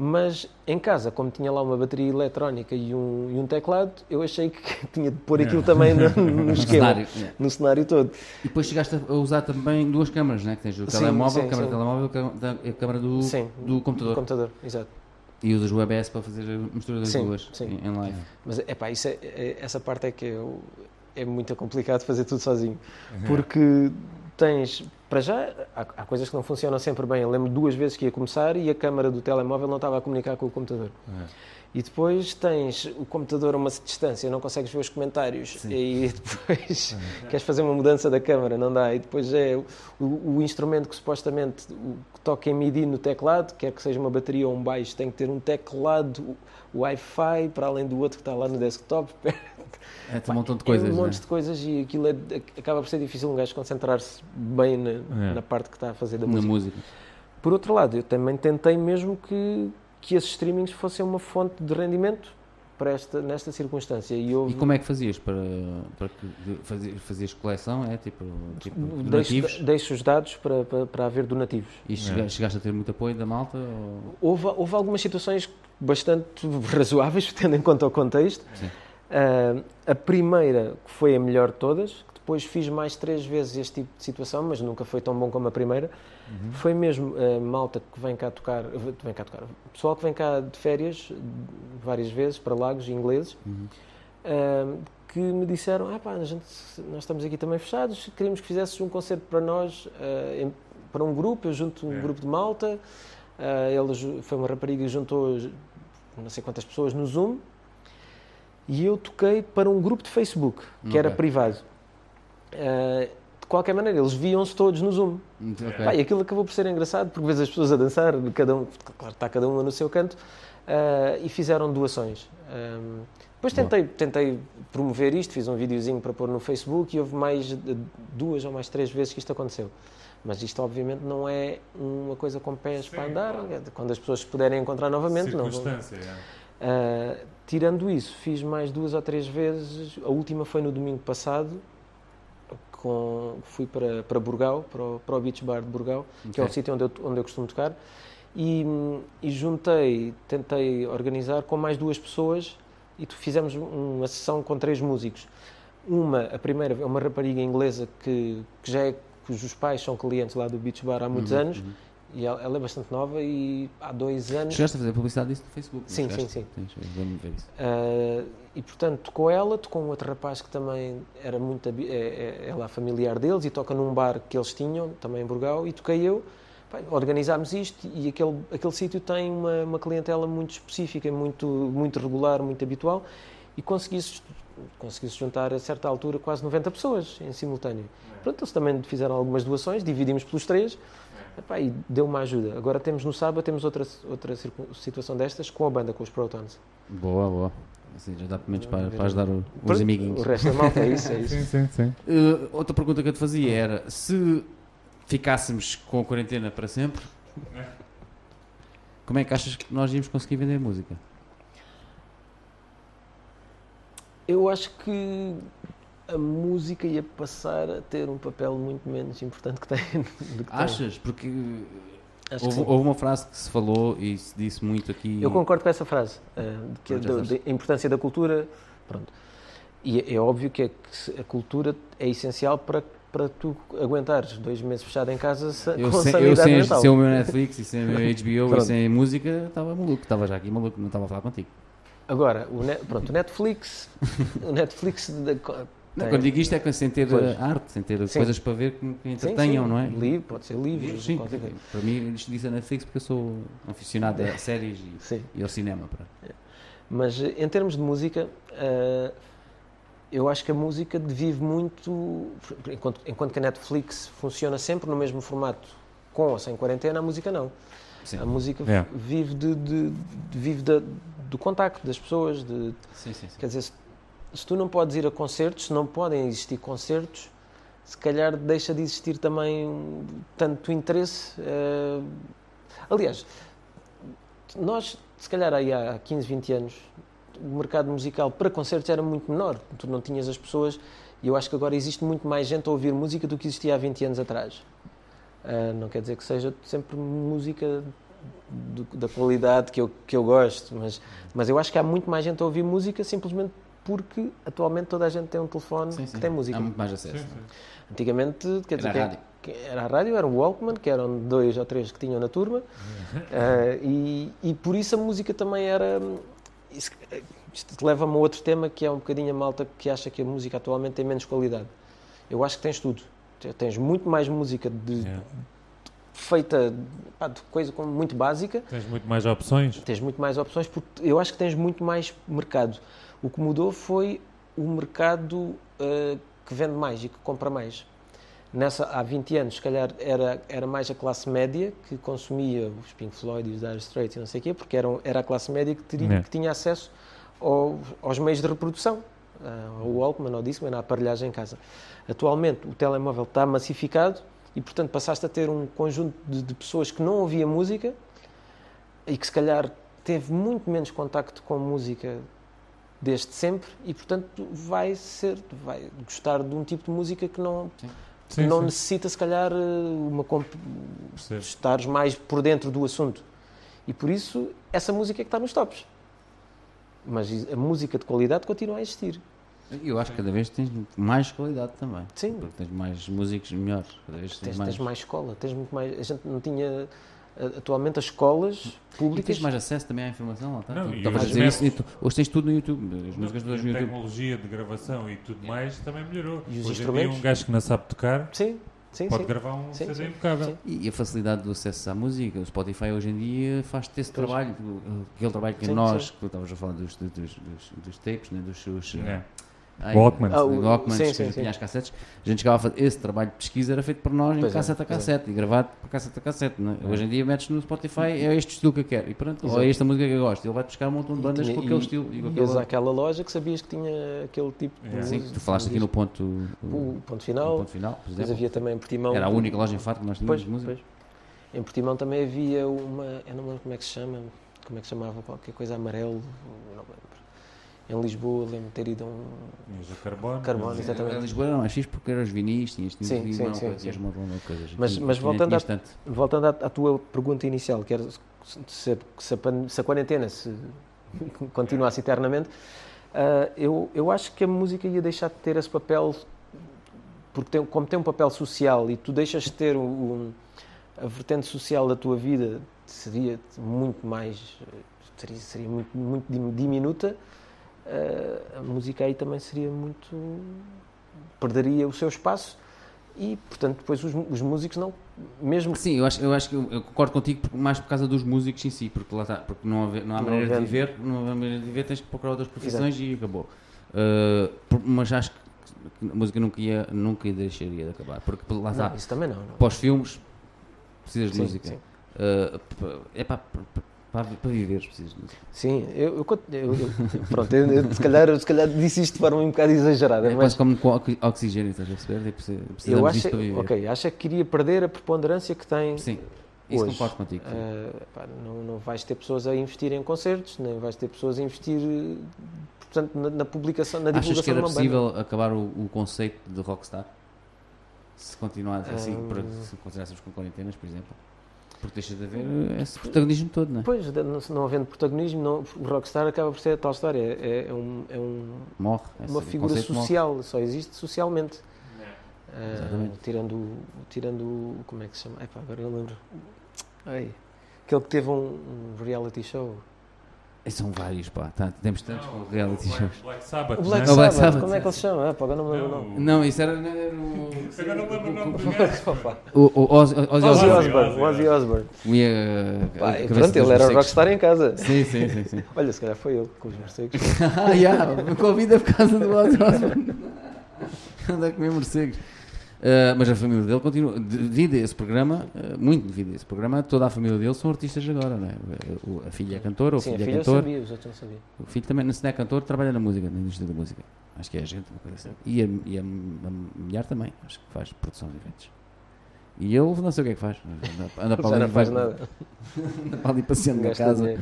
S2: Mas em casa, como tinha lá uma bateria eletrónica e um, e um teclado, eu achei que tinha de pôr aquilo também no, no esquema,
S1: cenário, yeah.
S2: no cenário todo.
S1: E depois chegaste a usar também duas câmaras, né? Que tens o
S2: Sim,
S1: telemóvel,
S2: sim,
S1: a câmara
S2: sim.
S1: telemóvel e a câmara do,
S2: Sim,
S1: do computador.
S2: computador, exato.
S1: E usas o WebS para fazer a mistura das
S2: Sim,
S1: duas
S2: sim.
S1: Em, em live.
S2: Mas epá, isso é, é- essa parte é que eu- é muito complicado fazer tudo sozinho. Porque tens, para já, há, há coisas que não funcionam sempre bem. Eu lembro duas vezes que ia começar e a câmara do telemóvel não estava a comunicar com o computador. E depois tens o computador a uma distância, não consegues ver os comentários. E depois queres fazer uma mudança da câmara, não dá. E depois é o, o- instrumento que supostamente que toca em MIDI no teclado, quer que seja uma bateria ou um baixo, tem que ter um teclado Wi-Fi para além do outro que está lá no desktop.
S1: É tem um montão de coisas.
S2: é um monte
S1: né?
S2: de coisas e aquilo é- acaba por ser difícil um gajo concentrar-se bem na,
S3: É.
S2: na parte que está a fazer da
S1: Na
S2: música.
S1: música.
S2: Por outro lado, eu também tentei mesmo que que esses streamings fossem uma fonte de rendimento para esta, nesta circunstância. E, houve,
S1: E como é que fazias para, para que fazias, fazias coleção? É tipo, tipo
S2: deixo,
S1: donativos?
S2: deixo os dados para, para, para haver donativos.
S1: E chega- chegaste a ter muito apoio da malta? Ou...
S2: Houve, houve algumas situações bastante razoáveis, tendo em conta o contexto.
S1: Sim.
S2: Ah, a primeira, que foi a melhor de todas, que depois fiz mais três vezes este tipo de situação, mas nunca foi tão bom como a primeira, foi mesmo a malta que vem cá tocar, vem cá tocar, pessoal que vem cá de férias várias vezes para lagos ingleses,
S1: Uhum.
S2: ah, que me disseram, ah pá, a gente, nós estamos aqui também fechados, queríamos que fizesses um concerto para nós, ah, em- para um grupo, eu junto um
S3: É.
S2: grupo de malta, ah, ele foi uma rapariga que juntou não sei quantas pessoas no Zoom, e eu toquei para um grupo de Facebook, que era
S1: Ok.
S2: privado. Ah, de qualquer maneira, eles viam-se todos no Zoom.
S1: Ok.
S2: Pá, e aquilo acabou por ser engraçado, porque vês as pessoas a dançar, cada um, claro, está cada uma no seu canto, ah, e fizeram doações. Ahm, depois
S1: Boa.
S2: tentei, tentei promover isto, fiz um videozinho para pôr no Facebook e houve mais de duas ou mais três vezes que isto aconteceu. Mas isto, obviamente, não é uma coisa com pés
S3: Sim,
S2: para andar.
S3: claro.
S2: Quando as pessoas se puderem encontrar novamente, não
S3: é.
S2: Ah, tirando isso, fiz mais duas ou três vezes. A última foi no domingo passado, com, fui para, para Burgal, para o, para o Beach Bar de Burgal, que é o
S1: Ok.
S2: sítio onde eu, onde eu costumo tocar, e, e juntei, tentei organizar com mais duas pessoas e fizemos uma sessão com três músicos. Uma, a primeira, é uma rapariga inglesa que, que já é, cujos pais são clientes lá do Beach Bar há muitos
S1: Uhum,
S2: anos,
S1: uhum.
S2: E ela, ela é bastante nova e há dois anos...
S1: Chegaste a fazer publicidade disso no Facebook?
S2: Sim, sim,
S1: Tens- Vamos ver isso.
S2: Uh, e portanto tocou ela, tocou um outro rapaz que também era muito é, é, é lá familiar deles e toca num bar que eles tinham, também em Burgal, e toquei eu. Pá, organizámos isto e aquele, aquele sítio tem uma, uma clientela muito específica, muito, muito regular, muito habitual e consegui-se consegui juntar a certa altura quase 90 pessoas em simultâneo. Pronto, eles também fizeram algumas doações, dividimos pelos três epá, e deu uma ajuda. Agora temos no sábado temos outra, outra situação destas com a banda, com os Protons.
S1: Boa, boa. Assim, já dá pelo menos para, para ajudar o- os
S2: Pronto,
S1: amiguinhos.
S2: O resto da malta é isso, é isso.
S3: Sim, sim, sim.
S1: Uh, outra pergunta que eu te fazia era se ficássemos com a quarentena para sempre, como é que achas que nós íamos conseguir vender música?
S2: Eu acho que a música ia passar a ter um papel muito menos importante que tem do que tem.
S1: Achas? Porque
S2: Acho que
S1: houve, houve uma frase que se falou e se disse muito aqui.
S2: Eu concordo com essa frase, eh, de que da, importância da cultura. Pronto. E é, é óbvio que, é a cultura é essencial para, para tu aguentares dois meses fechado em casa sa-
S1: Eu,
S2: com
S1: sem, eu sem,
S2: mental.
S1: sem o meu Netflix e sem o meu HBO e sem música estava maluco, estava já aqui maluco, não estava a falar contigo.
S2: Agora, o, net, pronto, o Netflix, o Netflix da-
S1: Não,
S2: tem-
S1: quando digo isto é que sem ter
S2: Pois.
S1: uh, arte, sem ter
S2: Sim.
S1: coisas para ver que, que
S2: Sim,
S1: entretenham,
S2: sim,
S1: não é?
S2: Livro, pode ser livros,
S1: Sim,
S2: qualquer coisa.
S1: para mim isto disse a Netflix porque eu sou aficionado a séries e, e ao cinema. pá.
S2: Mas eh, em termos de música, eh, eu acho que a música vive muito. Enquanto, enquanto que a Netflix funciona sempre no mesmo formato, com ou sem quarentena, a música não.
S1: Sim.
S2: A música
S3: É.
S2: vive, de, de- de- vive da- do contacto das pessoas. de-
S1: Sim, sim, sim.
S2: quer dizer, se, tu não podes ir a concertos, se não podem existir concertos, se calhar deixa de existir também tanto interesse. eh, aliás, nós, se calhar aí há 15, 20 anos, o mercado musical para concertos era muito menor. Tu não tinhas as pessoas. E eu acho que agora existe muito mais gente a ouvir música do que existia há 20 anos atrás. Ah, não quer dizer que seja sempre música do- da qualidade que eu, que eu gosto, mas, mas eu acho que há muito mais gente a ouvir música simplesmente porque atualmente toda a gente tem um telefone
S1: Sim, sim.
S2: que tem música.
S1: Há muito mais acesso.
S3: Sim,
S1: é?
S3: sim.
S2: Antigamente, quer dizer,
S1: Era a rádio.
S2: que- era a rádio, era o Walkman, que eram dois ou três que tinham na turma, Ah, e, e por isso a música também era. Isso, isto leva-me a outro tema que é um bocadinho a malta que acha que a música atualmente tem menos qualidade. Eu acho que tens tudo. Tens muito mais música de-
S3: É.
S2: feita pá, de coisa como muito básica,
S3: Tens muito mais opções.
S2: tens muito mais opções, porque eu acho que tens muito mais mercado. O que mudou foi o mercado eh, que vende mais e que compra mais. Nessa, há 20 anos, se calhar, era, era mais a classe média que consumia os Pink Floyd e os Dire Straits e não sei o quê, porque eram, era a classe média que, teria,
S3: É.
S2: que tinha acesso ao- aos meios de reprodução, ah, ao Walkman, ao Discman, à aparelhagem em casa. Atualmente, o telemóvel está massificado e, portanto, passaste a ter um conjunto de, de pessoas que não ouvia música e que, se calhar, teve muito menos contacto com música desde sempre e, portanto, vai ser, vai gostar de um tipo de música que não, que
S3: Sim,
S2: não
S3: sim,
S2: necessita, se calhar, eh, uma estares mais por dentro do assunto. E por isso, essa música é que está nos tops. Mas a música de qualidade continua a existir.
S1: Eu acho que cada vez tens mais qualidade também.
S2: Sim.
S1: Porque tens mais músicos melhores. Cada vez tens,
S2: Tens,
S1: mais.
S2: tens mais escola, tens muito mais. A gente não tinha. Atualmente as escolas
S1: E
S2: públicas.
S1: tens mais acesso também à informação, lá está.
S3: Não,
S1: Tu
S3: e
S1: estavas a
S3: hoje
S1: dizer isso,
S3: mesmo-
S1: e tu- hoje tens tudo no YouTube. As músicas
S3: E
S1: todas
S3: a
S1: no YouTube.
S3: tecnologia de gravação e tudo mais também melhorou.
S2: E os
S3: Hoje
S2: instrumentos?
S3: um gajo que não sabe tocar
S2: Sim, sim,
S3: pode
S2: sim.
S3: gravar um
S2: Sim,
S3: CD
S2: sim,
S3: impecável.
S2: sim.
S1: E a facilidade do acesso à música, o Spotify hoje em dia faz-te esse
S2: Pois.
S1: trabalho, aquele trabalho que
S2: Sim,
S1: nós,
S2: sim.
S1: que tu estavas a falar dos, dos, dos, dos tapes, né, dos seus
S3: É.
S1: ai,
S3: Walkmans.
S2: Ah, o-
S1: Walkmans,
S2: sim,
S1: que
S2: sim,
S1: tinha as cassetes, a gente chegava a fazer esse trabalho de pesquisa era feito por nós em
S2: Pois é,
S1: cassete a
S2: pois é.
S1: cassete e gravado por cassete a cassete. né?
S3: É.
S1: Hoje em dia metes no Spotify, é este estilo que eu quero e pronto, ou é esta música que eu gosto. Ele vai buscar um montão de bandas
S2: tinha-
S1: com aquele
S2: e-
S1: estilo e com
S2: Ias
S1: aquele.
S2: àquela loja que sabias que tinha aquele tipo de.
S3: É.
S1: Sim, tu falaste aqui no ponto,
S2: O
S1: o,
S2: ponto
S1: no
S2: final.
S1: ponto final,
S2: Depois
S1: exemplo.
S2: havia também em Portimão.
S1: Era a única loja em fato que nós tínhamos
S2: Pois,
S1: de música.
S2: pois. Em Portimão também havia uma. Eu não me lembro como é que se chama. Como é que se chamava? Qualquer coisa amarelo. Não lembro. Em Lisboa, lembro de ter ido a um.
S3: Tinhas o carbono.
S2: Carbono,
S3: mas-
S2: exatamente.
S1: A Lisboa era mais fixe porque eram os vinis, tinhas, tinhas
S2: Sim,
S1: vinho,
S2: sim,
S1: não,
S2: sim, sim.
S1: uma de coisas.
S2: Mas-
S1: Aqui-
S2: mas voltando
S1: tanto.
S2: Voltando à, à tua pergunta inicial, que era se, a- se a, se a quarentena se continuasse eternamente, ah, eu, eu acho que a música ia deixar de ter esse papel, porque tem, como tem um papel social e tu deixas de ter o- a vertente social da tua vida, seria muito mais, eh, seria, seria muito, muito dim- diminuta, a música aí também seria muito, perderia o seu espaço e, portanto, depois os, os músicos não, mesmo
S1: Sim, eu acho, eu acho que eu, eu concordo contigo porque- mais por causa dos músicos em si, porque lá está, porque não, haver- não há
S2: Não
S1: maneira de
S2: havendo-
S1: viver, não há maneira de viver, tens que procurar outras profissões e acabou. Uh, por- mas acho que a música nunca ia, nunca deixaria de acabar, porque lá está,
S2: Não, isso também não. não.
S1: os filmes precisas de
S2: Sim,
S1: música.
S2: sim.
S1: Uh, p- é para, para, viver precisas música.
S2: Sim, eu, eu, eu- eu- pronto, eu, se, calhar, se calhar disse isto de forma um bocado exagerada,
S1: É
S2: mas
S1: quase como com oxi- oxigênio, estás a perceber? Se-
S2: eu acho,
S1: para viver.
S2: ok, acho que queria perder a preponderância que tem.
S1: Sim, isso
S2: Hoje,
S1: concordo contigo.
S2: eh, pá, não, não vais ter pessoas a investir em concertos, nem vais ter pessoas a investir eh, portanto, na, na publicação, na divulgação
S1: Achas que era possível acabar o, o conceito de rockstar? Se continuar assim,
S2: Hum.
S1: por- se continuássemos com quarentenas, por exemplo? Porque deixa de haver esse protagonismo todo, não é?
S2: Pois, não, não havendo protagonismo, não, o Rockstar acaba por ser a tal história. É, é um- é um-
S1: Morre. esse
S2: uma figura
S1: conceito morre.
S2: social, só existe socialmente.
S1: Exatamente.
S2: tirando, o- tirando. Como é que se chama? Epá, agora eu lembro. Ai, aquele que teve um, um reality show.
S1: São vários, pá. Tá, temos tantos com reality shows.
S3: Black, Black Sabbath.
S2: O Black
S3: né?
S1: O Black
S2: Sabbath,
S1: Sabbath.
S2: como é que ele se chama? Epá, agora não me lembro o
S3: Não,
S2: nome.
S1: Não, isso era, não.
S3: Agora não lembro o nome do gajo.
S1: Ozzy, Osbourne.
S2: Ozzy Osbourne.
S1: Eh,
S2: Pá, pronto, ele era
S1: morcegos.
S2: rockstar em casa.
S1: Sim, sim, sim. sim.
S2: Olha, se calhar foi ele com os morcegos.
S1: ah, já, me convida por causa do Ozzy Osbourne. Anda a comer morcegos. Uh, mas a família dele continua, devido a esse programa, uh, muito devido a esse programa, toda a família dele são artistas agora, não é? O- A filha é cantora, o
S2: Sim, a
S1: filho é cantor,
S2: sabia, os outros não sabia.
S1: o filho também, se não é cantor, trabalha na música, na indústria da música. Acho que é agente, uma coisa assim. E a, e a, a mulher também, acho que faz produção de eventos. E ele não sei o que é que faz, anda, anda para ali,
S2: não faz
S1: vai-
S2: nada.
S1: anda para ali passeando na casa.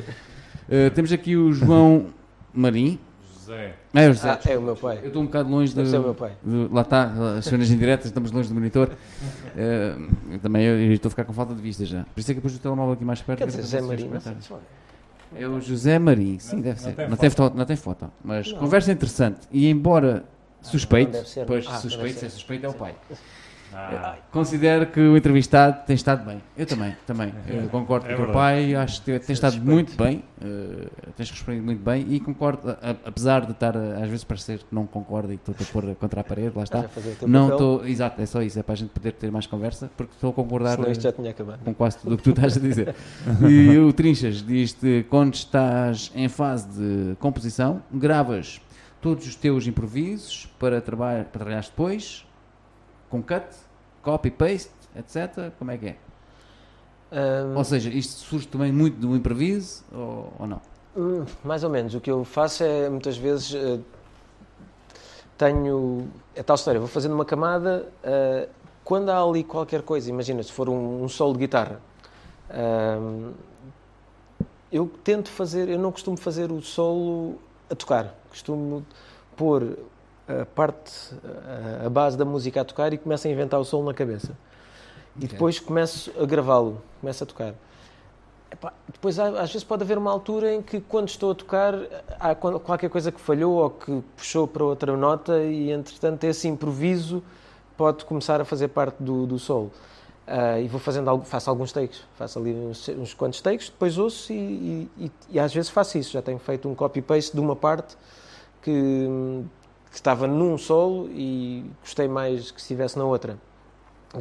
S1: Uh, temos aqui o João Marim.
S3: José.
S1: É, o José.
S2: Ah, é o meu
S1: Eu
S2: pai.
S1: estou um bocado longe de,
S2: Deve ser o meu pai.
S1: de- Lá está, as cenas indiretas, estamos longe do monitor. Eu também eu, eu estou a ficar com falta de vista já. Por isso é que depois o telemóvel aqui mais perto.
S2: Quer
S1: que
S2: dizer,
S1: é para
S2: Marinho. não.
S1: É o José Marim, sim,
S3: Não-
S1: deve
S3: não
S1: ser.
S3: tem
S1: Não tem,
S3: foto.
S1: não tem foto. Mas
S2: Não.
S1: conversa interessante. E embora suspeito,
S2: não deve ser.
S1: pois
S2: Ah, não
S1: suspeito, se é suspeito é o pai.
S3: Ah,
S1: Considero que o entrevistado tem estado bem. Eu também, também. Eu concordo
S3: É
S1: com o teu pai, acho que tem estado
S2: suspeito.
S1: muito bem, eh, tens respondido muito bem e concordo, a- a- apesar de estar a- às vezes parecer que não concordo e estou-te a pôr contra a parede, lá está. Não estou, exato, é só isso, é para a gente poder ter mais conversa, porque estou a concordar eh,
S2: já tinha acabado.
S1: com quase tudo o que tu estás a dizer. e o Trinchas diz-te quando estás em fase de composição, gravas todos os teus improvisos para, traba para trabalhar depois, com cut, copy, paste, etc. Como é que é?
S2: Ahm,
S1: Ou seja, isto surge também muito do improviso ou, ou não?
S2: Hum, Mais ou menos. O que eu faço é, muitas vezes, eh, tenho. É tal história, vou fazendo uma camada. eh, quando há ali qualquer coisa, imagina, se for um, um solo de guitarra, eu tento fazer, eu não costumo fazer o solo a tocar, costumo pôr a parte, a, base da música a tocar e começo a inventar o solo na cabeça. E
S1: Ok.
S2: depois começo a gravá-lo, começo a tocar. Epá, depois às vezes pode haver uma altura em que quando estou a tocar há qual- qualquer coisa que falhou ou que puxou para outra nota e entretanto esse improviso pode começar a fazer parte do, do solo. Ah, e vou fazendo algo, faço alguns takes, faço ali uns, uns quantos takes, depois ouço e, e- e- e às vezes faço isso. Já tenho feito um copy-paste de uma parte que, que estava num solo e gostei mais que estivesse na outra,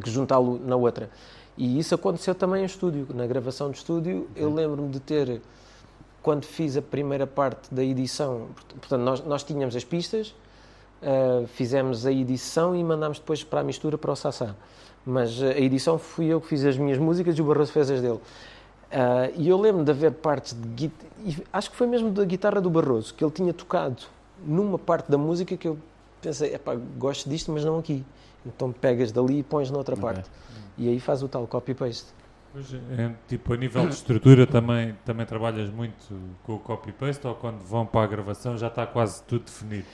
S2: que juntá-lo na outra. E isso aconteceu também em estúdio, na gravação de estúdio. Eu lembro-me de ter, quando fiz a primeira parte da edição, portanto, nós, nós tínhamos as pistas, Uh, fizemos a edição e mandámos depois para a mistura para o Sassá. Mas a edição fui eu que fiz as minhas músicas e o Barroso fez as dele. Uh, e eu lembro de haver partes de guitarra, acho que foi mesmo da guitarra do Barroso, que ele tinha tocado numa parte da música que eu pensei, epá, gosto disto, mas não aqui. Então pegas dali e pões noutra
S1: Ok.
S2: parte. E aí faz o tal copy-paste.
S3: Pois, é, tipo, a nível de estrutura também, também trabalhas muito com o copy-paste ou quando vão para a gravação já está quase tudo definido?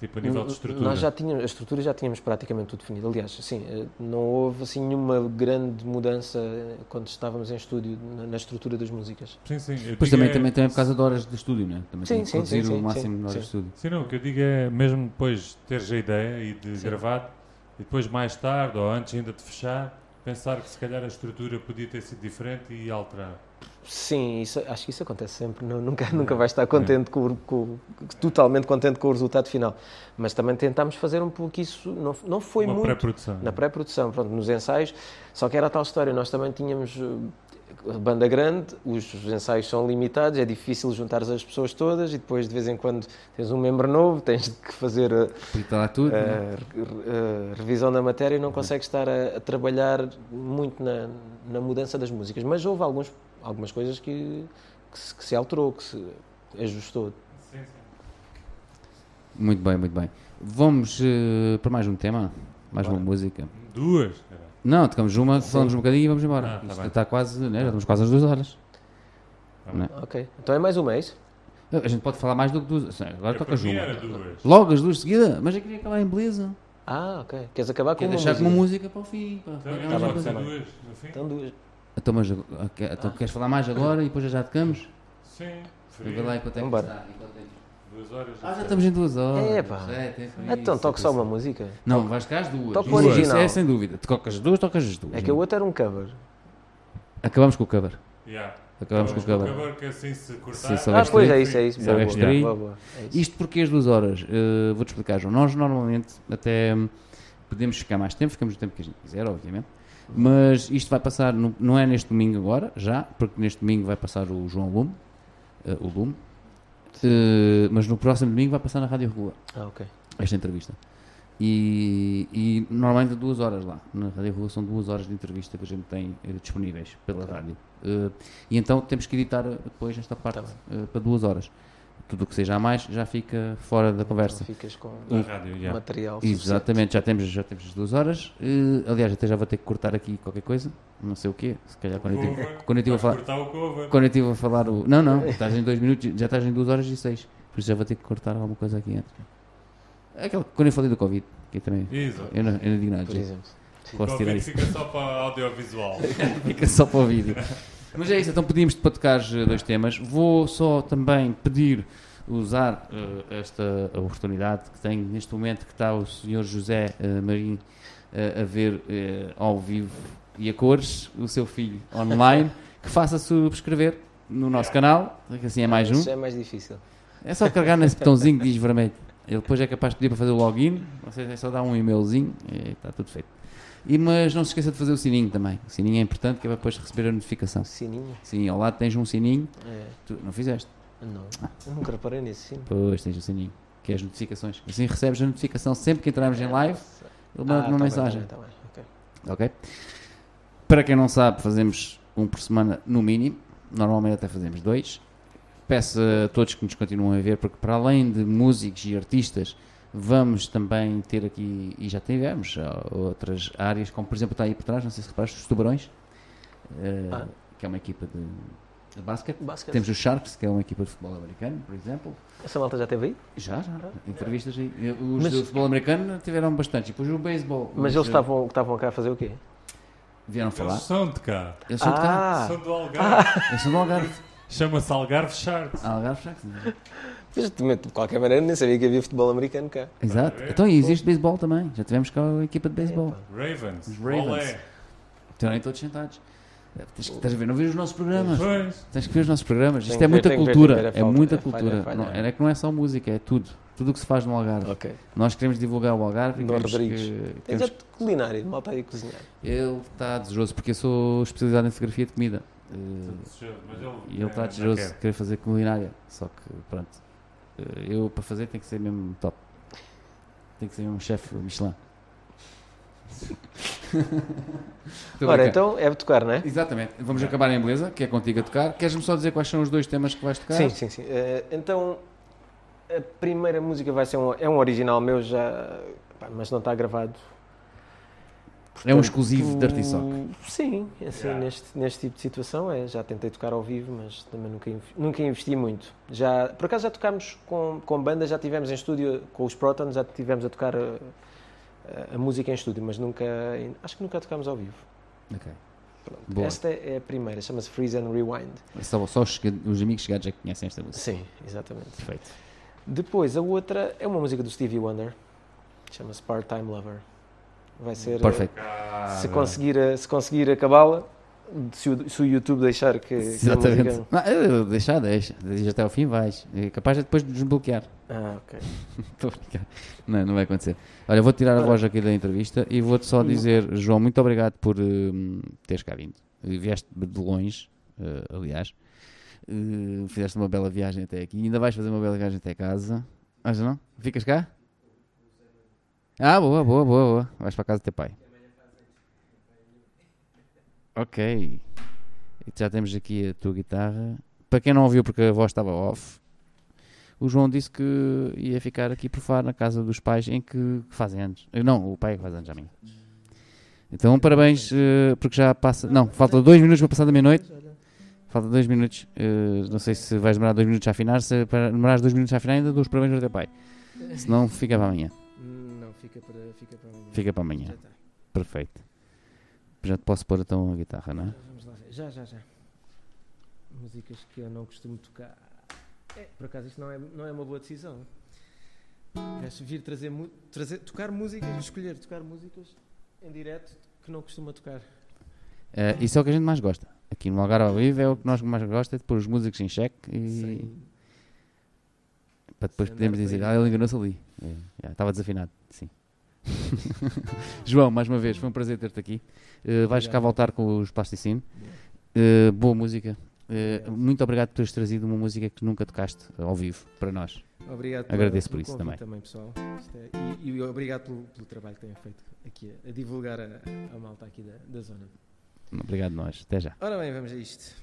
S3: Tipo, a nível de estrutura.
S2: Nós já tínhamos, a estrutura já tínhamos praticamente tudo definido. Aliás, assim, eh, não houve assim nenhuma grande mudança eh, quando estávamos em estúdio na, na estrutura das músicas.
S3: Sim, sim. digo
S1: também,
S3: é-
S1: também, também é por causa de horas de estúdio, não é? Também
S2: Sim,
S1: tem que
S2: sim,
S1: reduzir
S2: sim,
S1: o
S2: sim,
S1: máximo
S2: sim,
S1: de horas de
S2: sim.
S1: estúdio.
S3: Sim, não, o que eu digo é mesmo depois teres a ideia e de
S2: Sim.
S3: gravar e depois mais tarde ou antes ainda de fechar, pensar que se calhar a estrutura podia ter sido diferente e alterar.
S2: Sim, isso- acho que isso acontece sempre. Não- nunca, nunca vais estar contente com, o- com- totalmente contente com o resultado final. Mas também tentámos fazer um pouco isso. Não, não foi
S3: Uma
S2: muito
S3: pré-produção.
S2: na pré-produção, pronto, nos ensaios. Só que era a tal história. Nós também tínhamos banda grande, os ensaios são limitados, é difícil juntar as pessoas todas e depois de vez em quando tens um membro novo, tens que fazer eh,
S1: lá tudo.
S2: a re- re- revisão da matéria e não consegues estar a, a trabalhar muito na, na mudança das músicas. Mas houve alguns, algumas coisas que, que, se, que se alterou, que se ajustou.
S3: Sim, sim.
S1: Muito bem, muito bem. Vamos eh, para mais um tema, mais uma
S2: Bora.
S1: música.
S3: Duas? caralho.
S1: Não, tocamos uma,
S2: Sim.
S1: falamos um bocadinho e vamos embora.
S3: Ah, tá
S1: Isto está quase, né, já estamos quase às duas horas. Não é?
S2: Ok. Então é mais uma, é isso?
S1: A gente pode falar mais do que duas. Agora
S3: Eu,
S1: tocas uma. Logo as duas de seguida, mas eu queria acabar em beleza.
S2: Ah, ok. Queres acabar com
S1: Quer
S2: uma
S1: deixar
S2: música?
S1: com uma música para o fim. Para
S3: Então,
S2: Tá tá
S3: duas no fim?
S2: Então duas.
S1: Então, mas, ok, então queres falar mais agora e depois já tocamos?
S3: Sim.
S1: Vou lá enquanto é que
S2: Vambora.
S1: está.
S3: Duas horas.
S1: Ah, já estamos em duas horas.
S2: É, pá.
S1: É, tem
S2: Então
S1: é
S2: só uma música.
S1: Não, vais cá as duas.
S2: Toca
S1: Isso
S2: o original.
S1: é sem dúvida. Tocas as duas, tocas as duas.
S2: É que o outro era um cover.
S1: Acabamos com o cover.
S3: Yeah.
S1: Acabamos com o cover.
S3: cover que assim se cortar.
S1: Se
S2: Ah, pois é isso, é isso. Boa, boa, boa. É isso.
S1: Isto porque as duas horas, eh, vou-te explicar, João. Nós normalmente até hum, podemos ficar mais tempo, ficamos o tempo que a gente quiser, obviamente. Mas isto vai passar, no- não é neste domingo agora, já, porque neste domingo vai passar o João Lume, eh, o Lume, Eh, mas no próximo domingo vai passar na Rádio Rua
S2: Ah, ok.
S1: esta entrevista. E, e normalmente duas horas lá. Na Rádio Rua são duas horas de entrevista que a gente tem eh, disponíveis pela
S2: Ok.
S1: rádio. Eh, e então temos que editar depois esta parte
S2: Tá
S1: para duas horas. Tudo o que seja a mais já fica fora da conversa.
S2: Ficas com
S3: Na rádio, yeah.
S2: material suficiente.
S1: Exatamente, já temos, já temos as duas horas. Eh, aliás, até já vou ter que cortar aqui qualquer coisa, não sei o quê. Se calhar quando eu tive,
S3: Cover.
S1: quando eu tive a falar.
S3: cortar o cover.
S1: Quando eu tive a falar o. Não, não, estás em dois minutos, já estás em duas horas e seis. Por isso já vou ter que cortar alguma coisa aqui antes. Aquela, quando eu falei do Covid, que também.
S3: Exato.
S1: Eu não, eu não digo nada,
S2: Por
S1: gente.
S2: exemplo.
S3: O
S1: Posso tirar
S3: Covid
S1: isso.
S3: fica só para audiovisual.
S1: Fica só para o vídeo. Mas é isso, então pedimos para tocar eh, dois temas. Vou só também pedir, usar eh, esta oportunidade que tenho neste momento que está o Sr. José eh, Marinho eh, a ver ao vivo e a cores o seu filho online, que faça subscrever no nosso canal, que assim é mais um.
S2: Isso é mais difícil.
S1: É só carregar nesse botãozinho que diz vermelho. Ele depois é capaz de pedir para fazer o login. Vocês é só dar um e-mailzinho e está tudo feito. E, mas não se esqueça de fazer o sininho também. O sininho é importante que é para depois receber a notificação.
S2: Sininho?
S1: Sim, ao lado tens um sininho.
S2: É.
S1: Tu não fizeste?
S2: Não. Eu nunca reparei nisso, sim.
S1: Pois tens o sininho. Que é as notificações. Assim recebes a notificação sempre que entrarmos em live. Ele manda
S2: Ah,
S1: uma
S2: tá bem,
S1: mensagem.
S2: tá bem, tá bem, ok.
S1: Ok? Para quem não sabe, fazemos um por semana no mínimo. Normalmente até fazemos dois. Peço a todos que nos continuam a ver, porque para além de músicos e artistas, vamos também ter aqui, e já tivemos, ah, outras áreas, como por exemplo está aí por trás, não sei se reparaste, os Tubarões, eh,
S2: Ah.
S1: que é uma equipa de De basquete.
S2: Basquete.
S1: Temos os Sharks, que é uma equipa de futebol americano, por exemplo.
S2: Essa malta já teve aí?
S1: Já, já. Entrevistas aí. Os
S2: Mas-
S1: do futebol americano tiveram bastante. E depois o beisebol.
S2: Mas eles estavam, estavam cá a fazer o quê?
S1: Vieram falar.
S3: Eles são de cá.
S1: Eles são de cá.
S2: Ah,
S3: São do Algarve.
S1: Eles são do Algarve.
S3: Chama-se Algarve Sharks.
S1: Algarve Sharks.
S2: De qualquer maneira nem sabia que havia futebol americano cá.
S1: Exato. Então e existe beisebol também. Já tivemos cá a equipa de beisebol.
S3: Ravens.
S1: Os Ravens. Estão aí todos sentados. Tens que estás a ver, não vês os nossos programas.
S3: Pois.
S1: Tens que ver os nossos programas. Isto é
S2: ver,
S1: muita cultura.
S2: ver,
S1: É
S2: é
S1: muita
S2: é falha,
S1: cultura.
S2: falha.
S1: Não, é que não é só música, é tudo. Tudo o que se faz no Algarve.
S2: Ok.
S1: Nós queremos divulgar o Algarve. e
S2: Dom Rodrigues.
S1: que-
S2: Tem
S1: queremos
S2: já culinária, malta aí a cozinhar.
S1: Ele está desejoso porque eu sou especializado em fotografia de comida. Eh, e ele está
S3: é,
S1: desejoso de
S3: quer.
S1: querer fazer culinária. Só que, pronto. Eh, Eu, para fazer, tem que ser mesmo top. Tem que ser um chefe Michelin.
S2: Ora, então é tocar, não é?
S1: Exatamente. Vamos acabar em beleza, que é contigo a tocar. Queres-me só dizer quais são os dois temas que vais tocar?
S2: Sim, sim, sim. Eh, então, a primeira música vai ser um, é um original meu já, mas não está gravado.
S1: É um
S2: Portanto,
S1: exclusivo de Artisoc.
S2: Sim, assim,
S3: Yeah.
S2: neste, neste tipo de situação é. Já tentei tocar ao vivo, mas também nunca, nunca investi muito. Já, por acaso já tocámos com, com banda, já tivemos em estúdio com os Protons, já tivemos a tocar a, a- a música em estúdio, mas nunca, acho que nunca tocámos ao vivo.
S1: Ok.
S2: Pronto. Esta é a primeira, chama-se Freeze and Rewind.
S1: Só, só os, os amigos chegados já conhecem esta música.
S2: Sim, exatamente.
S1: Perfeito.
S2: Depois, a outra é uma música do Stevie Wonder, chama-se Part-Time Lover. Vai ser, eh,
S1: Perfeito.
S2: se conseguir, eh, se conseguir acabá-la, se o, se o YouTube deixar que,
S1: Exatamente. Não, eu- deixa, deixa. Deixa até ao fim, vais. É capaz de depois de desbloquear.
S2: Ah, ok.
S1: Estou a brincar. Não, não vai acontecer. Olha, vou tirar a voz aqui da entrevista e vou-te só dizer, João, muito obrigado por hum, teres cá vindo. Vieste de longe, eh, aliás. Eh, fizeste uma bela viagem até aqui. Ainda vais fazer uma bela viagem até casa. Mas não? Ficas cá? Ah, boa, boa, boa, boa. Vais para casa do teu pai. Ok. Já temos aqui a tua guitarra. Para quem não ouviu porque a voz estava off, o João disse que ia ficar aqui por fora na casa dos pais em que fazem anos. Eh, Não, o pai é que faz anos a mim. Então, parabéns, eh, porque já passa. Não, falta dois minutos para passar da meia-noite. Falta dois minutos. eh, não sei se vais demorar dois minutos a afinar. Se demorares dois minutos a afinar, ainda dou os parabéns ao teu pai. Se não, fica para amanhã.
S2: Fica para, amanhã. Está.
S1: Perfeito. Já te posso pôr então a guitarra, não é?
S2: Vamos lá. Já, já, já. Músicas que eu não costumo tocar. É, por acaso isto não é, não é uma boa decisão. Vais vir trazer, trazer, tocar músicas, escolher tocar músicas em direto que não costuma tocar.
S1: Eh, isso é o que a gente mais gosta. Aqui no Algarve ao vivo é o que nós mais gosta, é de pôr os músicos em xeque e
S2: Sem-
S1: para depois
S2: sem
S1: podermos dizer, ah, ele enganou-se ali. É, estava desafinado, sim. João, mais uma vez, foi um prazer ter-te aqui. Eh, vais cá voltar com os Plasticine. Eh, boa música.
S2: Obrigado.
S1: muito obrigado por teres trazido uma música que nunca tocaste ao vivo para nós.
S2: Obrigado
S1: Agradeço por isso
S2: convite
S1: também.
S2: pessoal. É- e, e obrigado pelo, pelo trabalho que têm feito aqui a, a divulgar a, a malta aqui da, da zona.
S1: Obrigado nós. Até já.
S2: Ora bem, vamos a isto.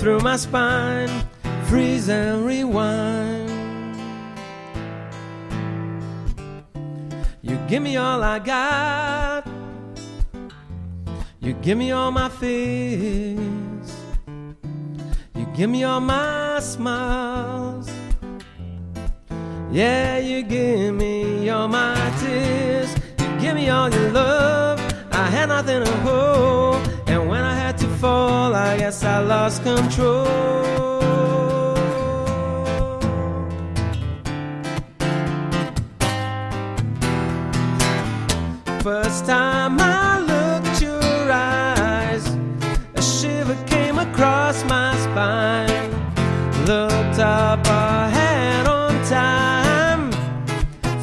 S2: Through my spine, freeze and rewind. You give me all I got. You give me all my fears. You give me all my smiles. Yeah, you give me all my tears. You give me all your love. I had nothing to hold. Fall, I guess I lost control. First time I looked your eyes, a shiver came across my spine. Looked up ahead on time.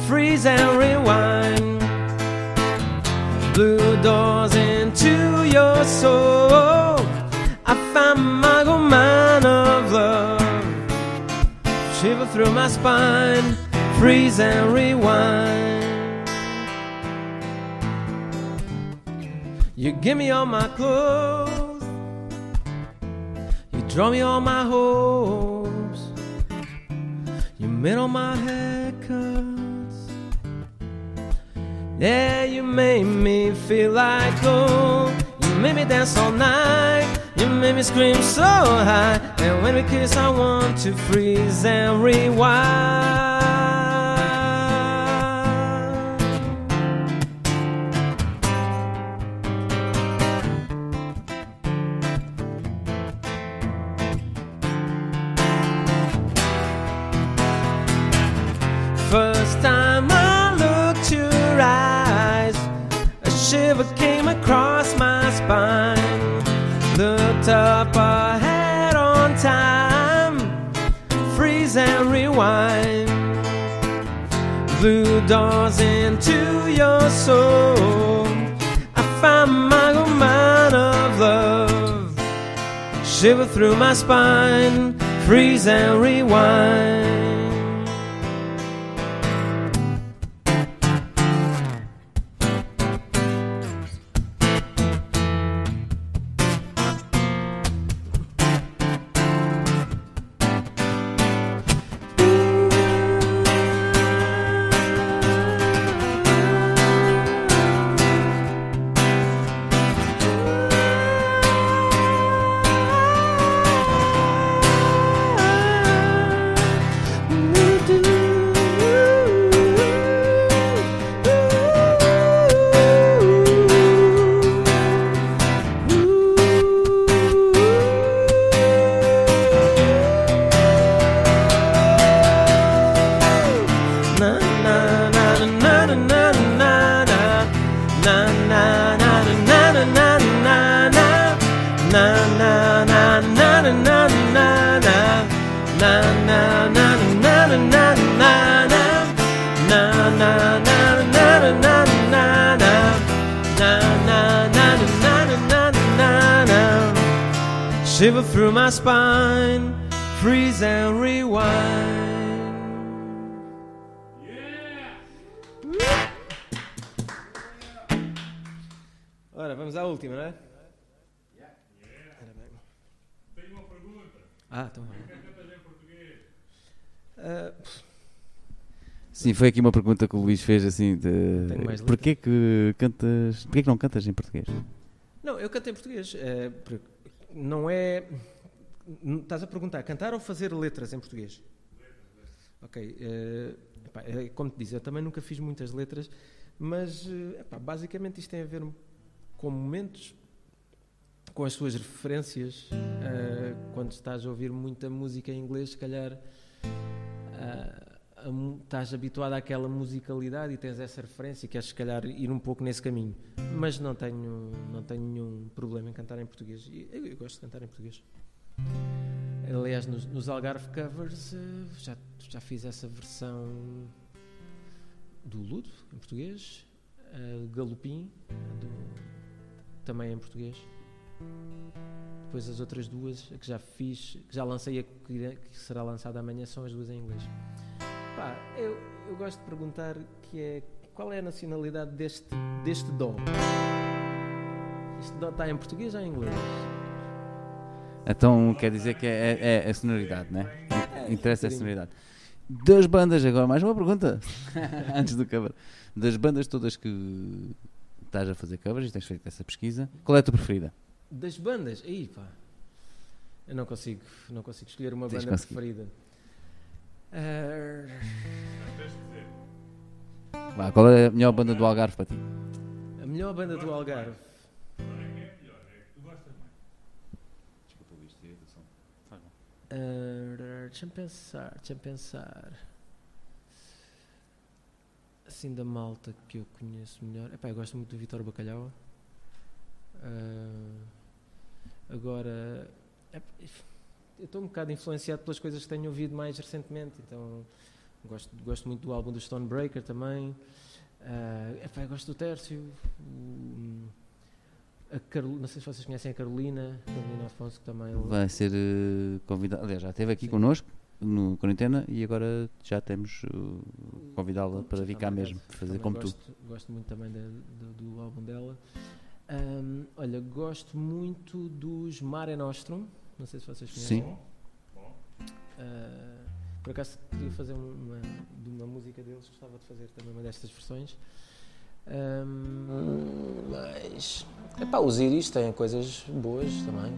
S2: freeze and rewind. Blue doors into your soul. Shiver through my spine, freeze and rewind. You give me all my clothes, you draw me all my hopes, you made all my haircuts. Yeah, you made me feel like gold. You made me dance all night. You made me scream so high. And when we kiss, I want to freeze and rewind. First time I looked your eyes, a shiver came across my spine. Up ahead on time, freeze and rewind. Blue doors into your soul. I found my mine of love. Shiver through my spine, freeze and rewind. Ah, então vai. Ah,
S1: Sim, foi aqui uma pergunta que o Luís fez assim de porquê que cantas, porquê que não cantas em português?
S2: Não, eu canto em português. eh, não é. Estás a perguntar, cantar ou fazer letras em português? Ok. epá, é como te disse, eu também nunca fiz muitas letras, mas epá, basicamente isto tem a ver com momentos, com as suas referências. eh, quando estás a ouvir muita música em inglês, se calhar. mu- estás habituado àquela musicalidade e tens essa referência e queres se calhar ir um pouco nesse caminho mas não tenho, não tenho nenhum problema em cantar em português. Eu, eu gosto de cantar em português. Aliás, nos, nos Algarve Covers eh, já, já fiz essa versão do Ludo, em português, eh, Galopim, do- também em português. Depois as outras duas que já fiz, que já lancei a que, será lançada amanhã, são as duas em inglês. Pá, eu, eu gosto de perguntar que é qual é a nacionalidade deste, deste dó? Este dó está em português ou em inglês?
S1: Então quer dizer que é, é- é a sonoridade, né? Interessa a sonoridade. Das bandas, agora mais uma pergunta antes do cover. Das bandas todas que estás a fazer covers e tens feito essa pesquisa, qual é a tua preferida?
S2: Das bandas? Aí pá. Eu não consigo, não consigo escolher uma
S1: Tens
S2: banda
S1: conseguir.
S2: preferida.
S1: Vá, qual é a melhor banda do Algarve para ti?
S2: a melhor banda do Algarve. Ah, Deixa-me pensar, deixa-me pensar. Assim da malta que eu conheço melhor. Epá, eu gosto muito do Vitor Bacalhau. Ah, agora, ep- eu estou um bocado influenciado pelas coisas que tenho ouvido mais recentemente. Então
S4: Gosto, gosto muito do álbum do Stonebreaker também. Epá, eu gosto do Tércio. a Carol- não sei se vocês conhecem a Carolina, Carolina Afonso, que também.
S1: Vai ser eh, convidado. Aliás, já esteve aqui
S4: Sim.
S1: connosco no quarentena e agora já temos uh, convidá-la para vir cá mesmo,
S4: gosto-
S1: fazer como tu.
S4: gosto, Gosto muito também da- do, do álbum dela. Ahm, olha, gosto muito dos Mare Nostrum. Não sei se vocês conhecem.
S1: Sim.
S4: Ah, por acaso queria fazer uma, de uma música deles, gostava de fazer também uma destas versões. Ahm,
S2: Mas, epá, os Iris têm coisas boas também.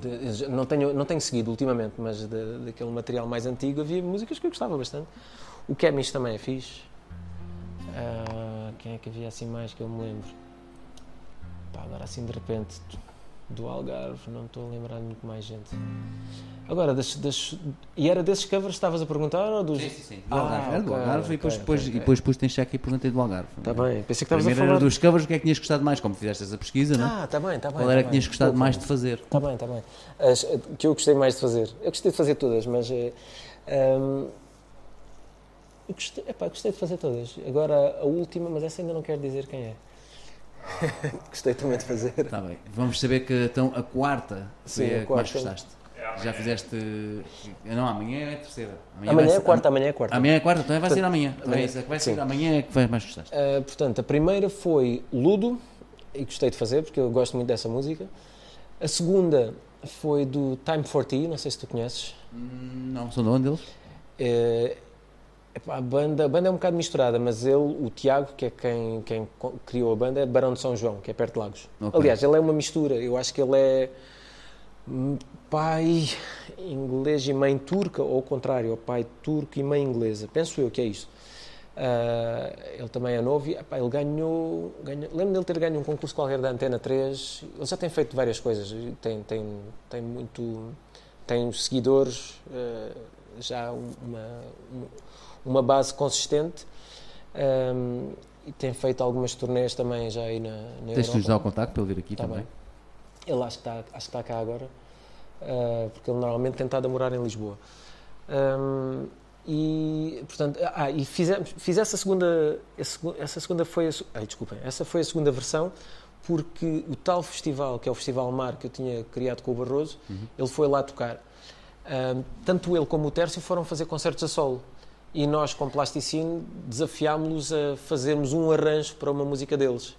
S2: De- não, tenho, não tenho seguido ultimamente, mas da- daquele material mais antigo havia músicas que eu gostava bastante. O Chemist também é fixe. Ah, quem é que havia assim mais que eu me lembro? Pá, agora assim de repente do Algarve, não estou a lembrar de muito mais gente. Agora, das, das- e era desses covers que estavas a perguntar ou dos.
S1: Sim, sim, sim. Do
S2: Ah,
S1: Algarve, era do
S2: ok,
S1: Algarve e depois,
S2: ok,
S1: depois,
S2: ok,
S1: e depois pus cheque e perguntei do Algarve.
S2: Está Tá bem, pensei que estavas a falar.
S1: era dos covers, o que é que tinhas gostado mais? Como fizeste essa pesquisa, não é?
S2: Ah, está bem, está bem.
S1: Qual
S2: tá
S1: era que
S2: bem.
S1: tinhas gostado mais de fazer?
S2: Está bem, está bem. As que eu gostei mais de fazer. Eu gostei de fazer todas, mas. eh, ahm, eu gostei, epá, gostei de fazer todas. Agora a última, mas essa ainda não quero dizer quem é. gostei também de fazer.
S1: Está Tá bem. Vamos saber que então a quarta foi
S2: Sim,
S1: a
S2: a
S1: que mais gostaste. Já fizeste. Não, amanhã é a terceira.
S2: Amanhã
S1: vai
S2: é
S1: ser-
S2: a quarta, amanhã é a quarta.
S1: Amanhã é a quarta, então vai ser amanhã. Então é
S2: amanhã,
S1: vai ser amanhã é que vai mais gostaste.
S2: Ah, portanto, a primeira foi Ludo, e gostei de fazer porque eu gosto muito dessa música. A segunda foi do Time for Tea, não sei se tu conheces.
S1: Hum, Não, são de onde eles?
S2: É, epá, a, banda, a banda é um bocado misturada, mas ele, o Tiago, que é quem, quem criou a banda, é de Barão de São João, que é perto de Lagos.
S1: Ok.
S2: Aliás, ele é uma mistura. Eu acho que ele é pai inglês e mãe turca, ou ao contrário, é pai turco e mãe inglesa. Penso eu que é isso. Ah, ele também é novo e epá, ele ganhou, ganhou. Lembro dele ter ganho um concurso qualquer da Antena 3. Ele já tem feito várias coisas. Tem, tem, tem muito. Tem seguidores, ah, já uma, uma base consistente. Ahm, e tem feito algumas turnês também já aí na, na
S1: Tens de nos dar o contacto para ele vir aqui
S2: Tá
S1: também.
S2: bem. Ele acho que está, está cá agora, ah, porque ele normalmente tem estado a morar em Lisboa. Ahm, e, portanto, ah, e fizemos, fiz essa segunda, essa segunda foi a, ai, desculpem, essa foi a segunda versão, porque o tal festival, que é o Festival Mar, que eu tinha criado com o Barroso, ele foi lá tocar. Ahm, tanto ele como o Tércio foram fazer concertos a solo. E nós, com Plasticine, desafiámos-los a fazermos um arranjo para uma música deles.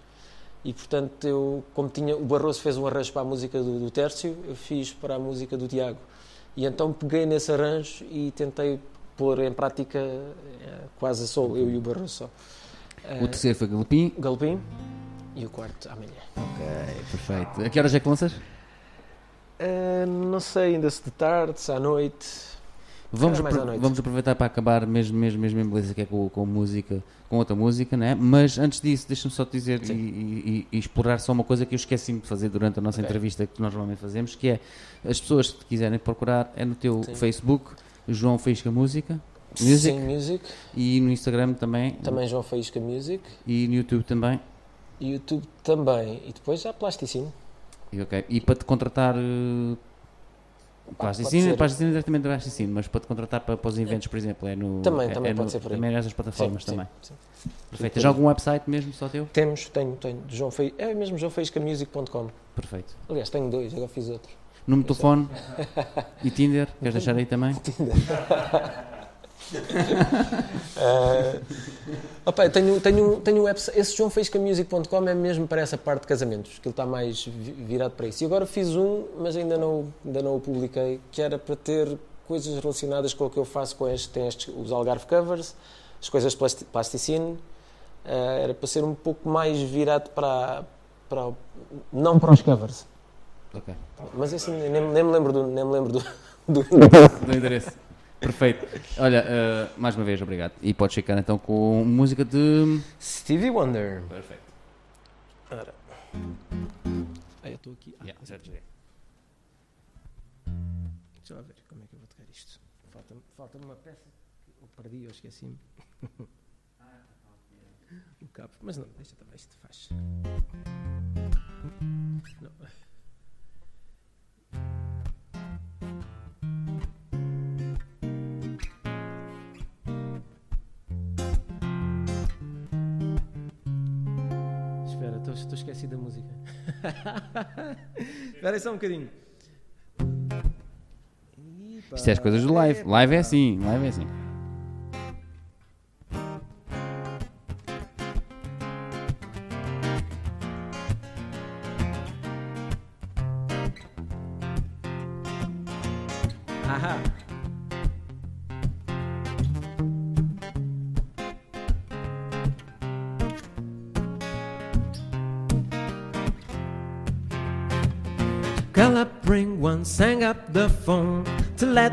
S2: E portanto, eu, como tinha, o Barroso fez um arranjo para a música do, do Tércio, eu fiz para a música do Tiago. E então peguei nesse arranjo e tentei pôr em prática eh, quase solo, eu e o Barroso só.
S1: O terceiro foi Galopim.
S2: Uh, Galpim e o quarto amanhã.
S1: Ok, perfeito. A que horas é que lanças?
S2: Eh, não sei ainda se de tarde, se à noite.
S1: Vamos, apro- vamos aproveitar para acabar mesmo, mesmo, mesmo em beleza que é com, com música, com outra música, né? Mas antes disso, deixa-me só te dizer e, e- e explorar só uma coisa que eu esqueci de fazer durante a nossa
S2: Ok.
S1: entrevista que nós normalmente fazemos, que é as pessoas que te quiserem procurar é no teu
S2: Sim.
S1: Facebook, João Faísca Música, Music,
S2: Sim, Music.
S1: e no Instagram também,
S2: Também João Faísca Music.
S1: e no YouTube também.
S2: YouTube também. E depois já Plasticine.
S1: E, ok. e para te contratar plasticina,
S2: pode ser.
S1: plasticina é diretamente da plasticina, mas para te contratar para, para os eventos, por exemplo, é no.
S2: Também,
S1: é,
S2: também
S1: é
S2: pode
S1: no-
S2: ser por aí.
S1: Também é nessas plataformas
S2: Sim,
S1: também.
S2: sim,
S1: Perfeito. Tens algum website mesmo só teu?
S2: Temos, tenho, tenho. João Fei... É mesmo joãofaíscamusic.com.
S1: Perfeito.
S2: Aliás, tenho dois, agora fiz outro.
S1: Número de telefone e Tinder, queres deixar aí também?
S2: Uh, opa, eu tenho, tenho, tenho um website. Esse joãofaíscamusic.com é mesmo para essa parte de casamentos, que ele está mais vi- virado para isso. E agora fiz um, mas ainda não, ainda não o publiquei, que era para ter coisas relacionadas com o que eu faço com este, tem estes, os Algarve Covers, as coisas plasti- plasticine. Uh, era para ser um pouco mais virado para, para não para os covers.
S1: Ok.
S2: Mas esse nem, nem me lembro do. Nem me lembro do, do-
S1: Do endereço. Perfeito. Olha, uh, mais uma vez, obrigado. E podes ficar então com música de.
S2: Stevie Wonder.
S1: Perfeito.
S2: Ora.
S4: Ah, eu estou aqui. Ah,
S1: Yeah, certo.
S4: Deixa lá ver como é que eu vou tocar isto. Falta-me falta uma peça que eu perdi ou esqueci-me. o cabo. Mas não, deixa também, isto faz. Não.
S2: Estou esquecido da música. Espera aí só um bocadinho.
S1: Isto é as coisas do live. Live é assim, live é assim.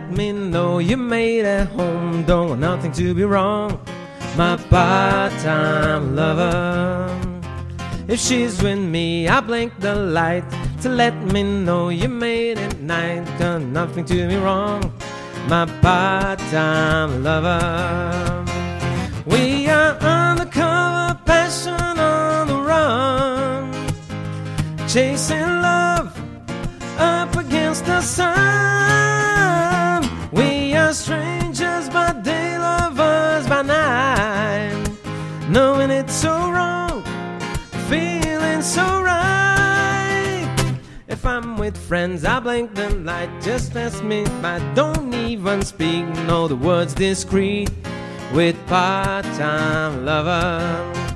S2: Let me know you made it home. Don't want nothing to be wrong, my part-time lover. If she's with me, I blink the light to let me know you made it night. Done nothing to be wrong, my part-time lover. We are undercover, passion on the run, chasing love up against the sun. Strangers by day, lovers by night, knowing it's so wrong feeling so right. If I'm with friends, I blink the light. Just pass me by. Don't even speak. No, the words discreet with part-time lover.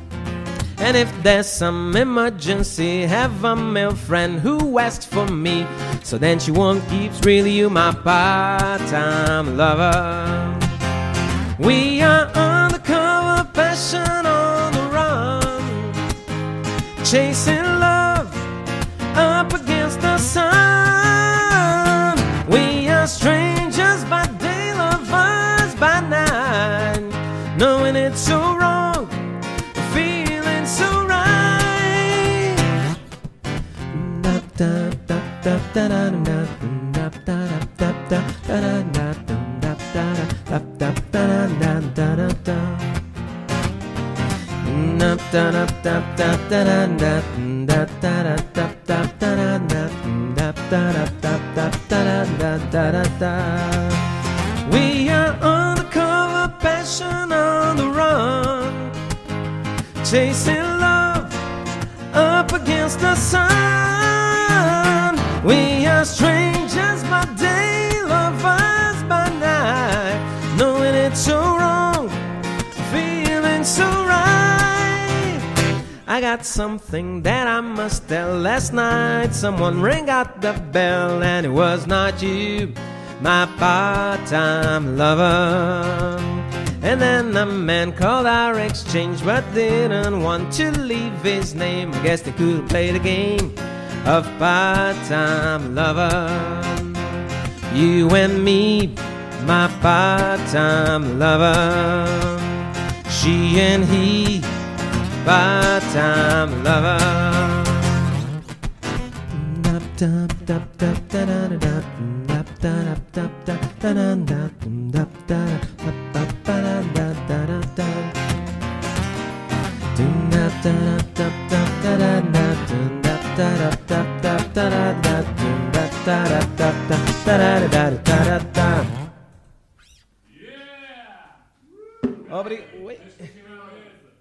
S2: And if there's some emergency, have a male friend who asks for me. So then she won't keep really you my part-time lover. We are undercover, passion on the run chasing love up against the sun. We are strangers by day, lovers by night, knowing it's so We are undercover, passion on the run, chasing love up against the sun. We are strangers by day, lovers by night, knowing it's so wrong, feeling so right. I got something that I must tell. Last night, someone rang out the bell, and it was not you, my part time lover. And then a man called our exchange, but didn't want to leave his name. I Guess they could play the game of part time lover. You and me, my part time lover. She and he, part time Obrigado.